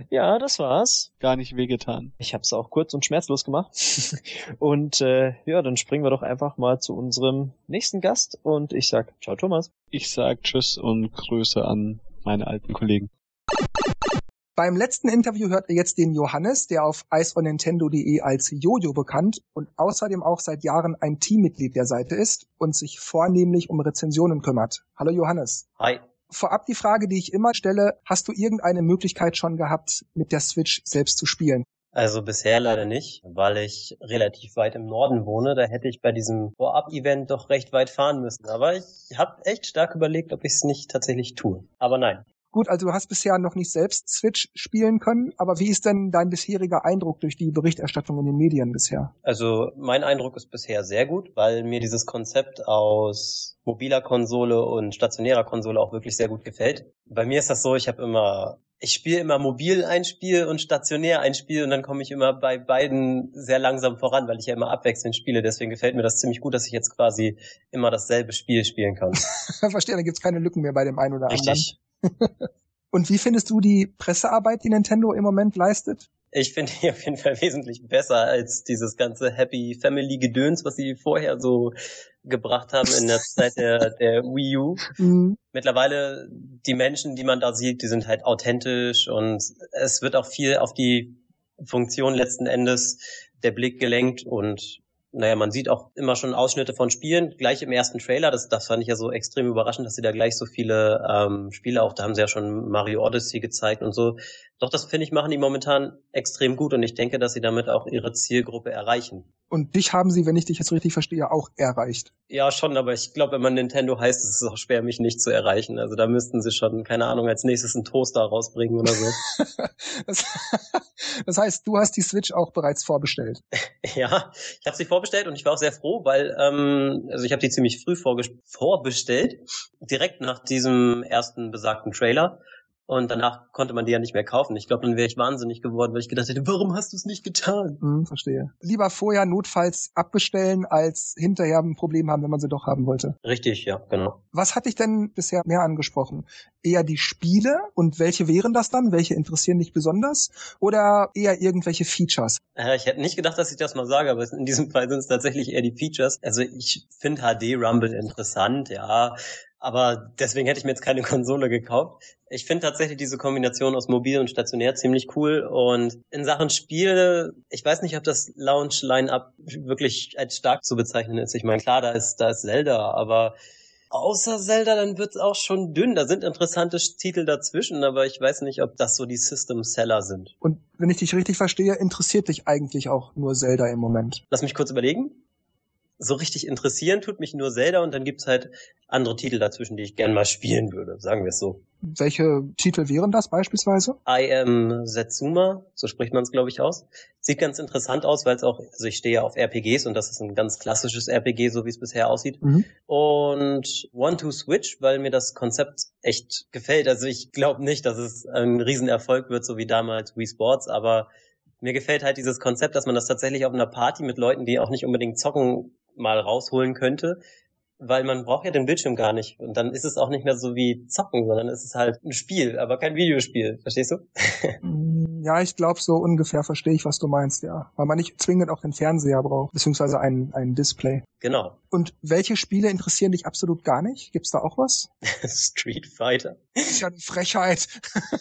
Ja, das war's. Gar nicht wehgetan. Ich hab's auch kurz und schmerzlos gemacht. und äh, ja, dann springen wir doch einfach mal zu unserem nächsten Gast und ich sag ciao Thomas. Ich sag tschüss und Grüße an meine alten Kollegen. Beim letzten Interview hört ihr jetzt den Johannes, der auf iceonnintendo.de als Jojo bekannt und außerdem auch seit Jahren ein Teammitglied der Seite ist und sich vornehmlich um Rezensionen kümmert. Hallo Johannes. Hi. Vorab die Frage, die ich immer stelle, hast du irgendeine Möglichkeit schon gehabt, mit der Switch selbst zu spielen? Also bisher leider nicht, weil ich relativ weit im Norden wohne. Da hätte ich bei diesem Vorab-Event doch recht weit fahren müssen. Aber ich habe echt stark überlegt, ob ich es nicht tatsächlich tue. Aber nein, Gut, also du hast bisher noch nicht selbst Switch spielen können, aber wie ist denn dein bisheriger Eindruck durch die Berichterstattung in den Medien bisher? Also mein Eindruck ist bisher sehr gut, weil mir dieses Konzept aus mobiler Konsole und stationärer Konsole auch wirklich sehr gut gefällt. Bei mir ist das so, ich habe immer ich spiele immer mobil ein Spiel und stationär ein Spiel und dann komme ich immer bei beiden sehr langsam voran, weil ich ja immer abwechselnd spiele. Deswegen gefällt mir das ziemlich gut, dass ich jetzt quasi immer dasselbe Spiel spielen kann. Verstehe, dann gibt's keine Lücken mehr bei dem einen oder Richtig. anderen. Und wie findest du die Pressearbeit, die Nintendo im Moment leistet? Ich finde die auf jeden Fall wesentlich besser als dieses ganze Happy Family Gedöns, was sie vorher so gebracht haben in der Zeit der, der Wii U. Mhm. Mittlerweile, die Menschen, die man da sieht, die sind halt authentisch und es wird auch viel auf die Funktion letzten Endes der Blick gelenkt und naja, man sieht auch immer schon Ausschnitte von Spielen, gleich im ersten Trailer, das, das fand ich ja so extrem überraschend, dass sie da gleich so viele ähm, Spiele auch, da haben sie ja schon Mario Odyssey gezeigt und so. Doch das finde ich, machen die momentan extrem gut und ich denke, dass sie damit auch ihre Zielgruppe erreichen. Und dich haben sie, wenn ich dich jetzt richtig verstehe, auch erreicht. Ja, schon, aber ich glaube, wenn man Nintendo heißt, ist es auch schwer, mich nicht zu erreichen. Also da müssten sie schon, keine Ahnung, als nächstes einen Toaster rausbringen oder so. Das, das heißt, du hast die Switch auch bereits vorbestellt. Ja, ich habe sie vorbestellt und ich war auch sehr froh, weil ähm, also ich habe die ziemlich früh vorbestellt, direkt nach diesem ersten besagten Trailer. Und danach konnte man die ja nicht mehr kaufen. Ich glaube, dann wäre ich wahnsinnig geworden, weil ich gedacht hätte, warum hast du es nicht getan? Hm, verstehe. Lieber vorher notfalls abbestellen, als hinterher ein Problem haben, wenn man sie doch haben wollte. Richtig, ja, genau. Was hat dich denn bisher mehr angesprochen? Eher die Spiele und welche wären das dann? Welche interessieren dich besonders? Oder eher irgendwelche Features? Äh, ich hätte nicht gedacht, dass ich das mal sage, aber in diesem Fall sind es tatsächlich eher die Features. Also ich finde HD Rumble interessant, ja. Aber deswegen hätte ich mir jetzt keine Konsole gekauft. Ich finde tatsächlich diese Kombination aus mobil und stationär ziemlich cool. Und in Sachen Spiele, ich weiß nicht, ob das Launch-Line-Up wirklich als stark zu bezeichnen ist. Ich meine, klar, da ist, da ist Zelda, aber außer Zelda, dann wird's auch schon dünn. Da sind interessante Titel dazwischen, aber ich weiß nicht, ob das so die System-Seller sind. Und wenn ich dich richtig verstehe, interessiert dich eigentlich auch nur Zelda im Moment. Lass mich kurz überlegen. So richtig interessieren tut mich nur Zelda und dann gibt's halt andere Titel dazwischen, die ich gern mal spielen würde, sagen wir es so. Welche Titel wären das beispielsweise? I am Setsuma, so spricht man es, glaube ich, aus. Sieht ganz interessant aus, weil es auch, also ich stehe ja auf RPGs und das ist ein ganz klassisches RPG, so wie es bisher aussieht. Mhm. Und One to Switch, weil mir das Konzept echt gefällt. Also ich glaube nicht, dass es ein Riesenerfolg wird, so wie damals Wii Sports, aber mir gefällt halt dieses Konzept, dass man das tatsächlich auf einer Party mit Leuten, die auch nicht unbedingt zocken, mal rausholen könnte. Weil man braucht ja den Bildschirm gar nicht. Und dann ist es auch nicht mehr so wie zocken, sondern es ist halt ein Spiel, aber kein Videospiel. Verstehst du? Mm, Ja, ich glaube, so ungefähr verstehe ich, was du meinst, ja. Weil man nicht zwingend auch den Fernseher braucht, beziehungsweise ein, ein Display. Genau. Und welche Spiele interessieren dich absolut gar nicht? Gibt's da auch was? Street Fighter. Das ist ja eine Frechheit.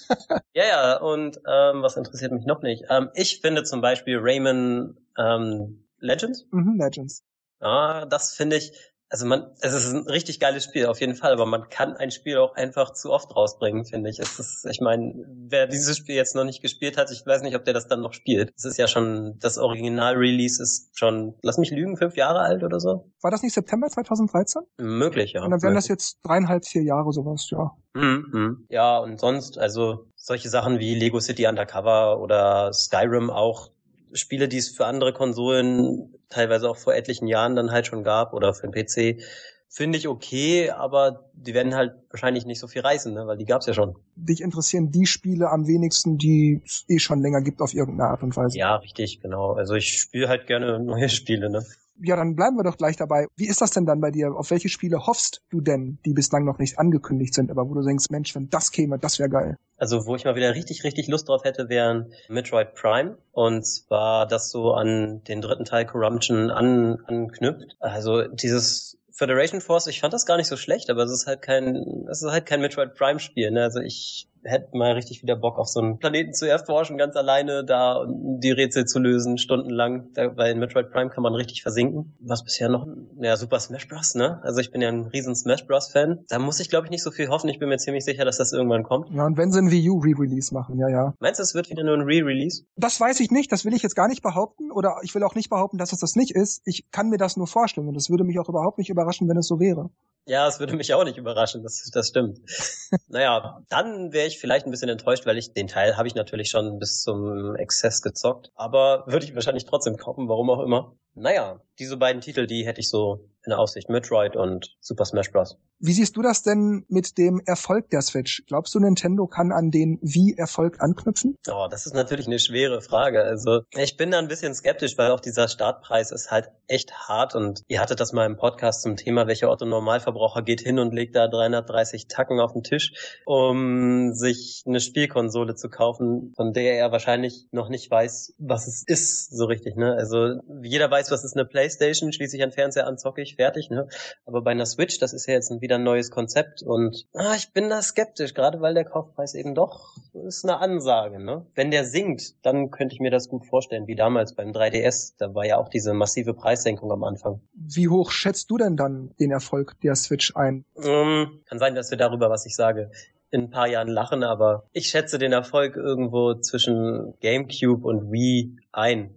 Ja, ja, und ähm, was interessiert mich noch nicht? Ähm, ich finde zum Beispiel Rayman ähm, Legends. Mhm, Legends. Ja, das finde ich, also man, es ist ein richtig geiles Spiel, auf jeden Fall, aber man kann ein Spiel auch einfach zu oft rausbringen, finde ich. Es ist, ich meine, wer dieses Spiel jetzt noch nicht gespielt hat, ich weiß nicht, ob der das dann noch spielt. Es ist ja schon, das Original-Release ist schon, lass mich lügen, fünf Jahre alt oder so? War das nicht September 2013? Möglich, ja. Und dann wären das jetzt dreieinhalb, vier Jahre sowas, ja. Mhm, mhm. Ja, und sonst, also solche Sachen wie Lego City Undercover oder Skyrim auch, Spiele, die es für andere Konsolen teilweise auch vor etlichen Jahren dann halt schon gab oder für den PC, finde ich okay, aber die werden halt wahrscheinlich nicht so viel reißen, ne? weil die gab's ja schon. Dich interessieren die Spiele am wenigsten, die es eh schon länger gibt auf irgendeine Art und Weise. Ja, richtig, genau. Also ich spiele halt gerne neue Spiele, ne? Ja, dann bleiben wir doch gleich dabei. Wie ist das denn dann bei dir? Auf welche Spiele hoffst du denn, die bislang noch nicht angekündigt sind, aber wo du denkst, Mensch, wenn das käme, das wäre geil. Also wo ich mal wieder richtig, richtig Lust drauf hätte, wären Metroid Prime. Und zwar das so an den dritten Teil Corruption an, anknüpft. Also dieses Federation Force, ich fand das gar nicht so schlecht, aber es ist halt kein, es ist halt kein Metroid Prime Spiel. Ne? Also ich hätte mal richtig wieder Bock auf so einen Planeten zu erforschen, ganz alleine da und die Rätsel zu lösen, stundenlang. Da, weil in Metroid Prime kann man richtig versinken. Was bisher noch? Ja, Super Smash Bros. Ne? Also ich bin ja ein riesen Smash Bros. Fan. Da muss ich glaube ich nicht so viel hoffen. Ich bin mir ziemlich sicher, dass das irgendwann kommt. Ja, und wenn sie ein Wii U Re-Release machen, ja, ja. Meinst du, es wird wieder nur ein Re-Release? Das weiß ich nicht, das will ich jetzt gar nicht behaupten oder ich will auch nicht behaupten, dass es das nicht ist. Ich kann mir das nur vorstellen und es würde mich auch überhaupt nicht überraschen, wenn es so wäre. Ja, es würde mich auch nicht überraschen, das, das stimmt. naja, dann wäre ich vielleicht ein bisschen enttäuscht, weil ich den Teil habe ich natürlich schon bis zum Exzess gezockt, aber würde ich wahrscheinlich trotzdem kaufen, warum auch immer. Naja, diese beiden Titel, die hätte ich so in der Aussicht, Metroid und Super Smash Bros. Wie siehst du das denn mit dem Erfolg der Switch? Glaubst du, Nintendo kann an den Wii-Erfolg anknüpfen? Oh, das ist natürlich eine schwere Frage. Also ich bin da ein bisschen skeptisch, weil auch dieser Startpreis ist halt echt hart und ihr hattet das mal im Podcast zum Thema, welcher Otto Normalverbraucher geht hin und legt da 330 Tacken auf den Tisch, um sich eine Spielkonsole zu kaufen, von der er wahrscheinlich noch nicht weiß, was es ist, so richtig, ne? Also jeder weiß, was ist eine Playstation, schließe ich einen Fernseher an, zocke ich, fertig, ne? Aber bei einer Switch, das ist ja jetzt wieder ein neues Konzept und ah, ich bin da skeptisch, gerade weil der Kaufpreis eben doch ist eine Ansage, ne? Wenn der sinkt, dann könnte ich mir das gut vorstellen, wie damals beim 3DS, da war ja auch diese massive Preissenkung am Anfang. Wie hoch schätzt du denn dann den Erfolg der Switch ein? Um, kann sein, dass wir darüber, was ich sage, in ein paar Jahren lachen, aber ich schätze den Erfolg irgendwo zwischen GameCube und Wii ein.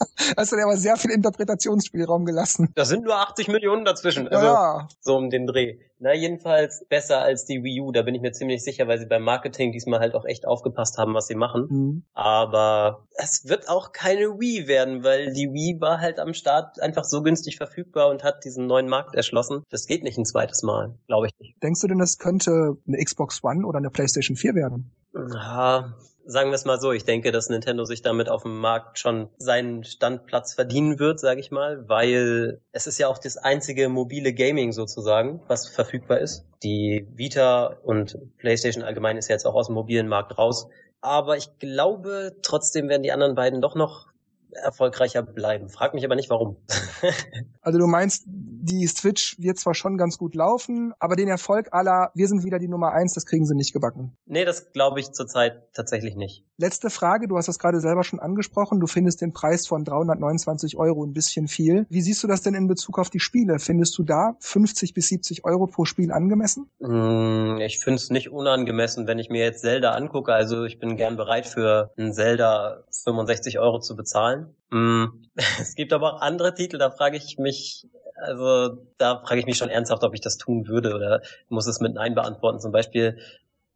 Hast du dir aber sehr viel Interpretationsspielraum gelassen. Da sind nur 80 Millionen dazwischen. Also ja. So um den Dreh. Na, jedenfalls besser als die Wii U, da bin ich mir ziemlich sicher, weil sie beim Marketing diesmal halt auch echt aufgepasst haben, was sie machen. Mhm. Aber es wird auch keine Wii werden, weil die Wii war halt am Start einfach so günstig verfügbar und hat diesen neuen Markt erschlossen. Das geht nicht ein zweites Mal, glaube ich nicht. Denkst du denn, das könnte eine Xbox One oder eine PlayStation 4 werden? Ja, sagen wir es mal so, ich denke, dass Nintendo sich damit auf dem Markt schon seinen Standplatz verdienen wird, sage ich mal, weil es ist ja auch das einzige mobile Gaming sozusagen, was verfügbar ist. Die Vita und PlayStation allgemein ist ja jetzt auch aus dem mobilen Markt raus. Aber ich glaube, trotzdem werden die anderen beiden doch noch erfolgreicher bleiben. Frag mich aber nicht warum. also du meinst, die Switch wird zwar schon ganz gut laufen, aber den Erfolg aller, wir sind wieder die Nummer eins, das kriegen sie nicht gebacken. Nee, das glaube ich zurzeit tatsächlich nicht. Letzte Frage, du hast das gerade selber schon angesprochen, du findest den Preis von 329 Euro ein bisschen viel. Wie siehst du das denn in Bezug auf die Spiele? Findest du da 50 bis 70 Euro pro Spiel angemessen? Mm, ich finde es nicht unangemessen, wenn ich mir jetzt Zelda angucke. Also ich bin gern bereit für ein Zelda 65 Euro zu bezahlen. Mm, es gibt aber auch andere Titel, da frage ich mich, also da frage ich mich schon ernsthaft, ob ich das tun würde oder muss es mit Nein beantworten. Zum Beispiel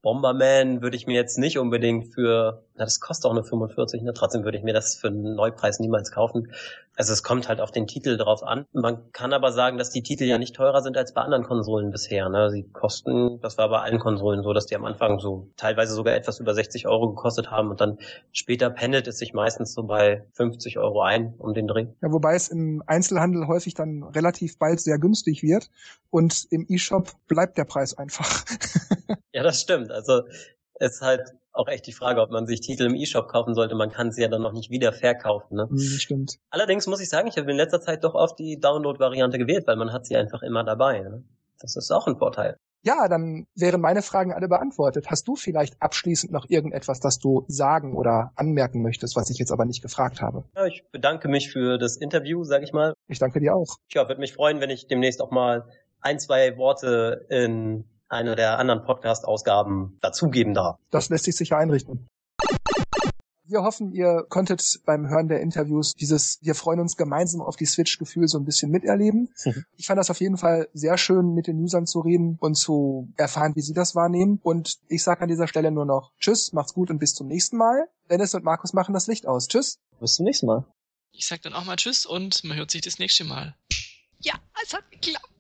Bomberman würde ich mir jetzt nicht unbedingt für, na, das kostet auch nur 45, ne? Trotzdem würde ich mir das für einen Neupreis niemals kaufen. Also es kommt halt auf den Titel drauf an. Man kann aber sagen, dass die Titel ja nicht teurer sind als bei anderen Konsolen bisher. Ne? Sie kosten, das war bei allen Konsolen so, dass die am Anfang so teilweise sogar etwas über 60 Euro gekostet haben und dann später pendelt es sich meistens so bei 50 Euro ein um den Dreh. Ja, wobei es im Einzelhandel häufig dann relativ bald sehr günstig wird und im E-Shop bleibt der Preis einfach. ja, das stimmt. Also ist halt auch echt die Frage, ob man sich Titel im E-Shop kaufen sollte. Man kann sie ja dann noch nicht wieder verkaufen. Ne? Mhm, stimmt. Allerdings muss ich sagen, ich habe in letzter Zeit doch oft die Download-Variante gewählt, weil man hat sie einfach immer dabei. Ne? Das ist auch ein Vorteil. Ja, dann wären meine Fragen alle beantwortet. Hast du vielleicht abschließend noch irgendetwas, das du sagen oder anmerken möchtest, was ich jetzt aber nicht gefragt habe? Ja, ich bedanke mich für das Interview, sag ich mal. Ich danke dir auch. Ja, würde mich freuen, wenn ich demnächst auch mal ein, zwei Worte in einer der anderen Podcast-Ausgaben dazugeben darf. Das lässt sich sicher einrichten. Wir hoffen, ihr konntet beim Hören der Interviews dieses Wir freuen uns gemeinsam auf die Switch-Gefühl so ein bisschen miterleben. Mhm. Ich fand das auf jeden Fall sehr schön, mit den Usern zu reden und zu erfahren, wie sie das wahrnehmen. Und ich sage an dieser Stelle nur noch Tschüss, macht's gut und bis zum nächsten Mal. Dennis und Markus machen das Licht aus. Tschüss. Bis zum nächsten Mal. Ich sag dann auch mal Tschüss und man hört sich das nächste Mal. Ja, es hat geklappt.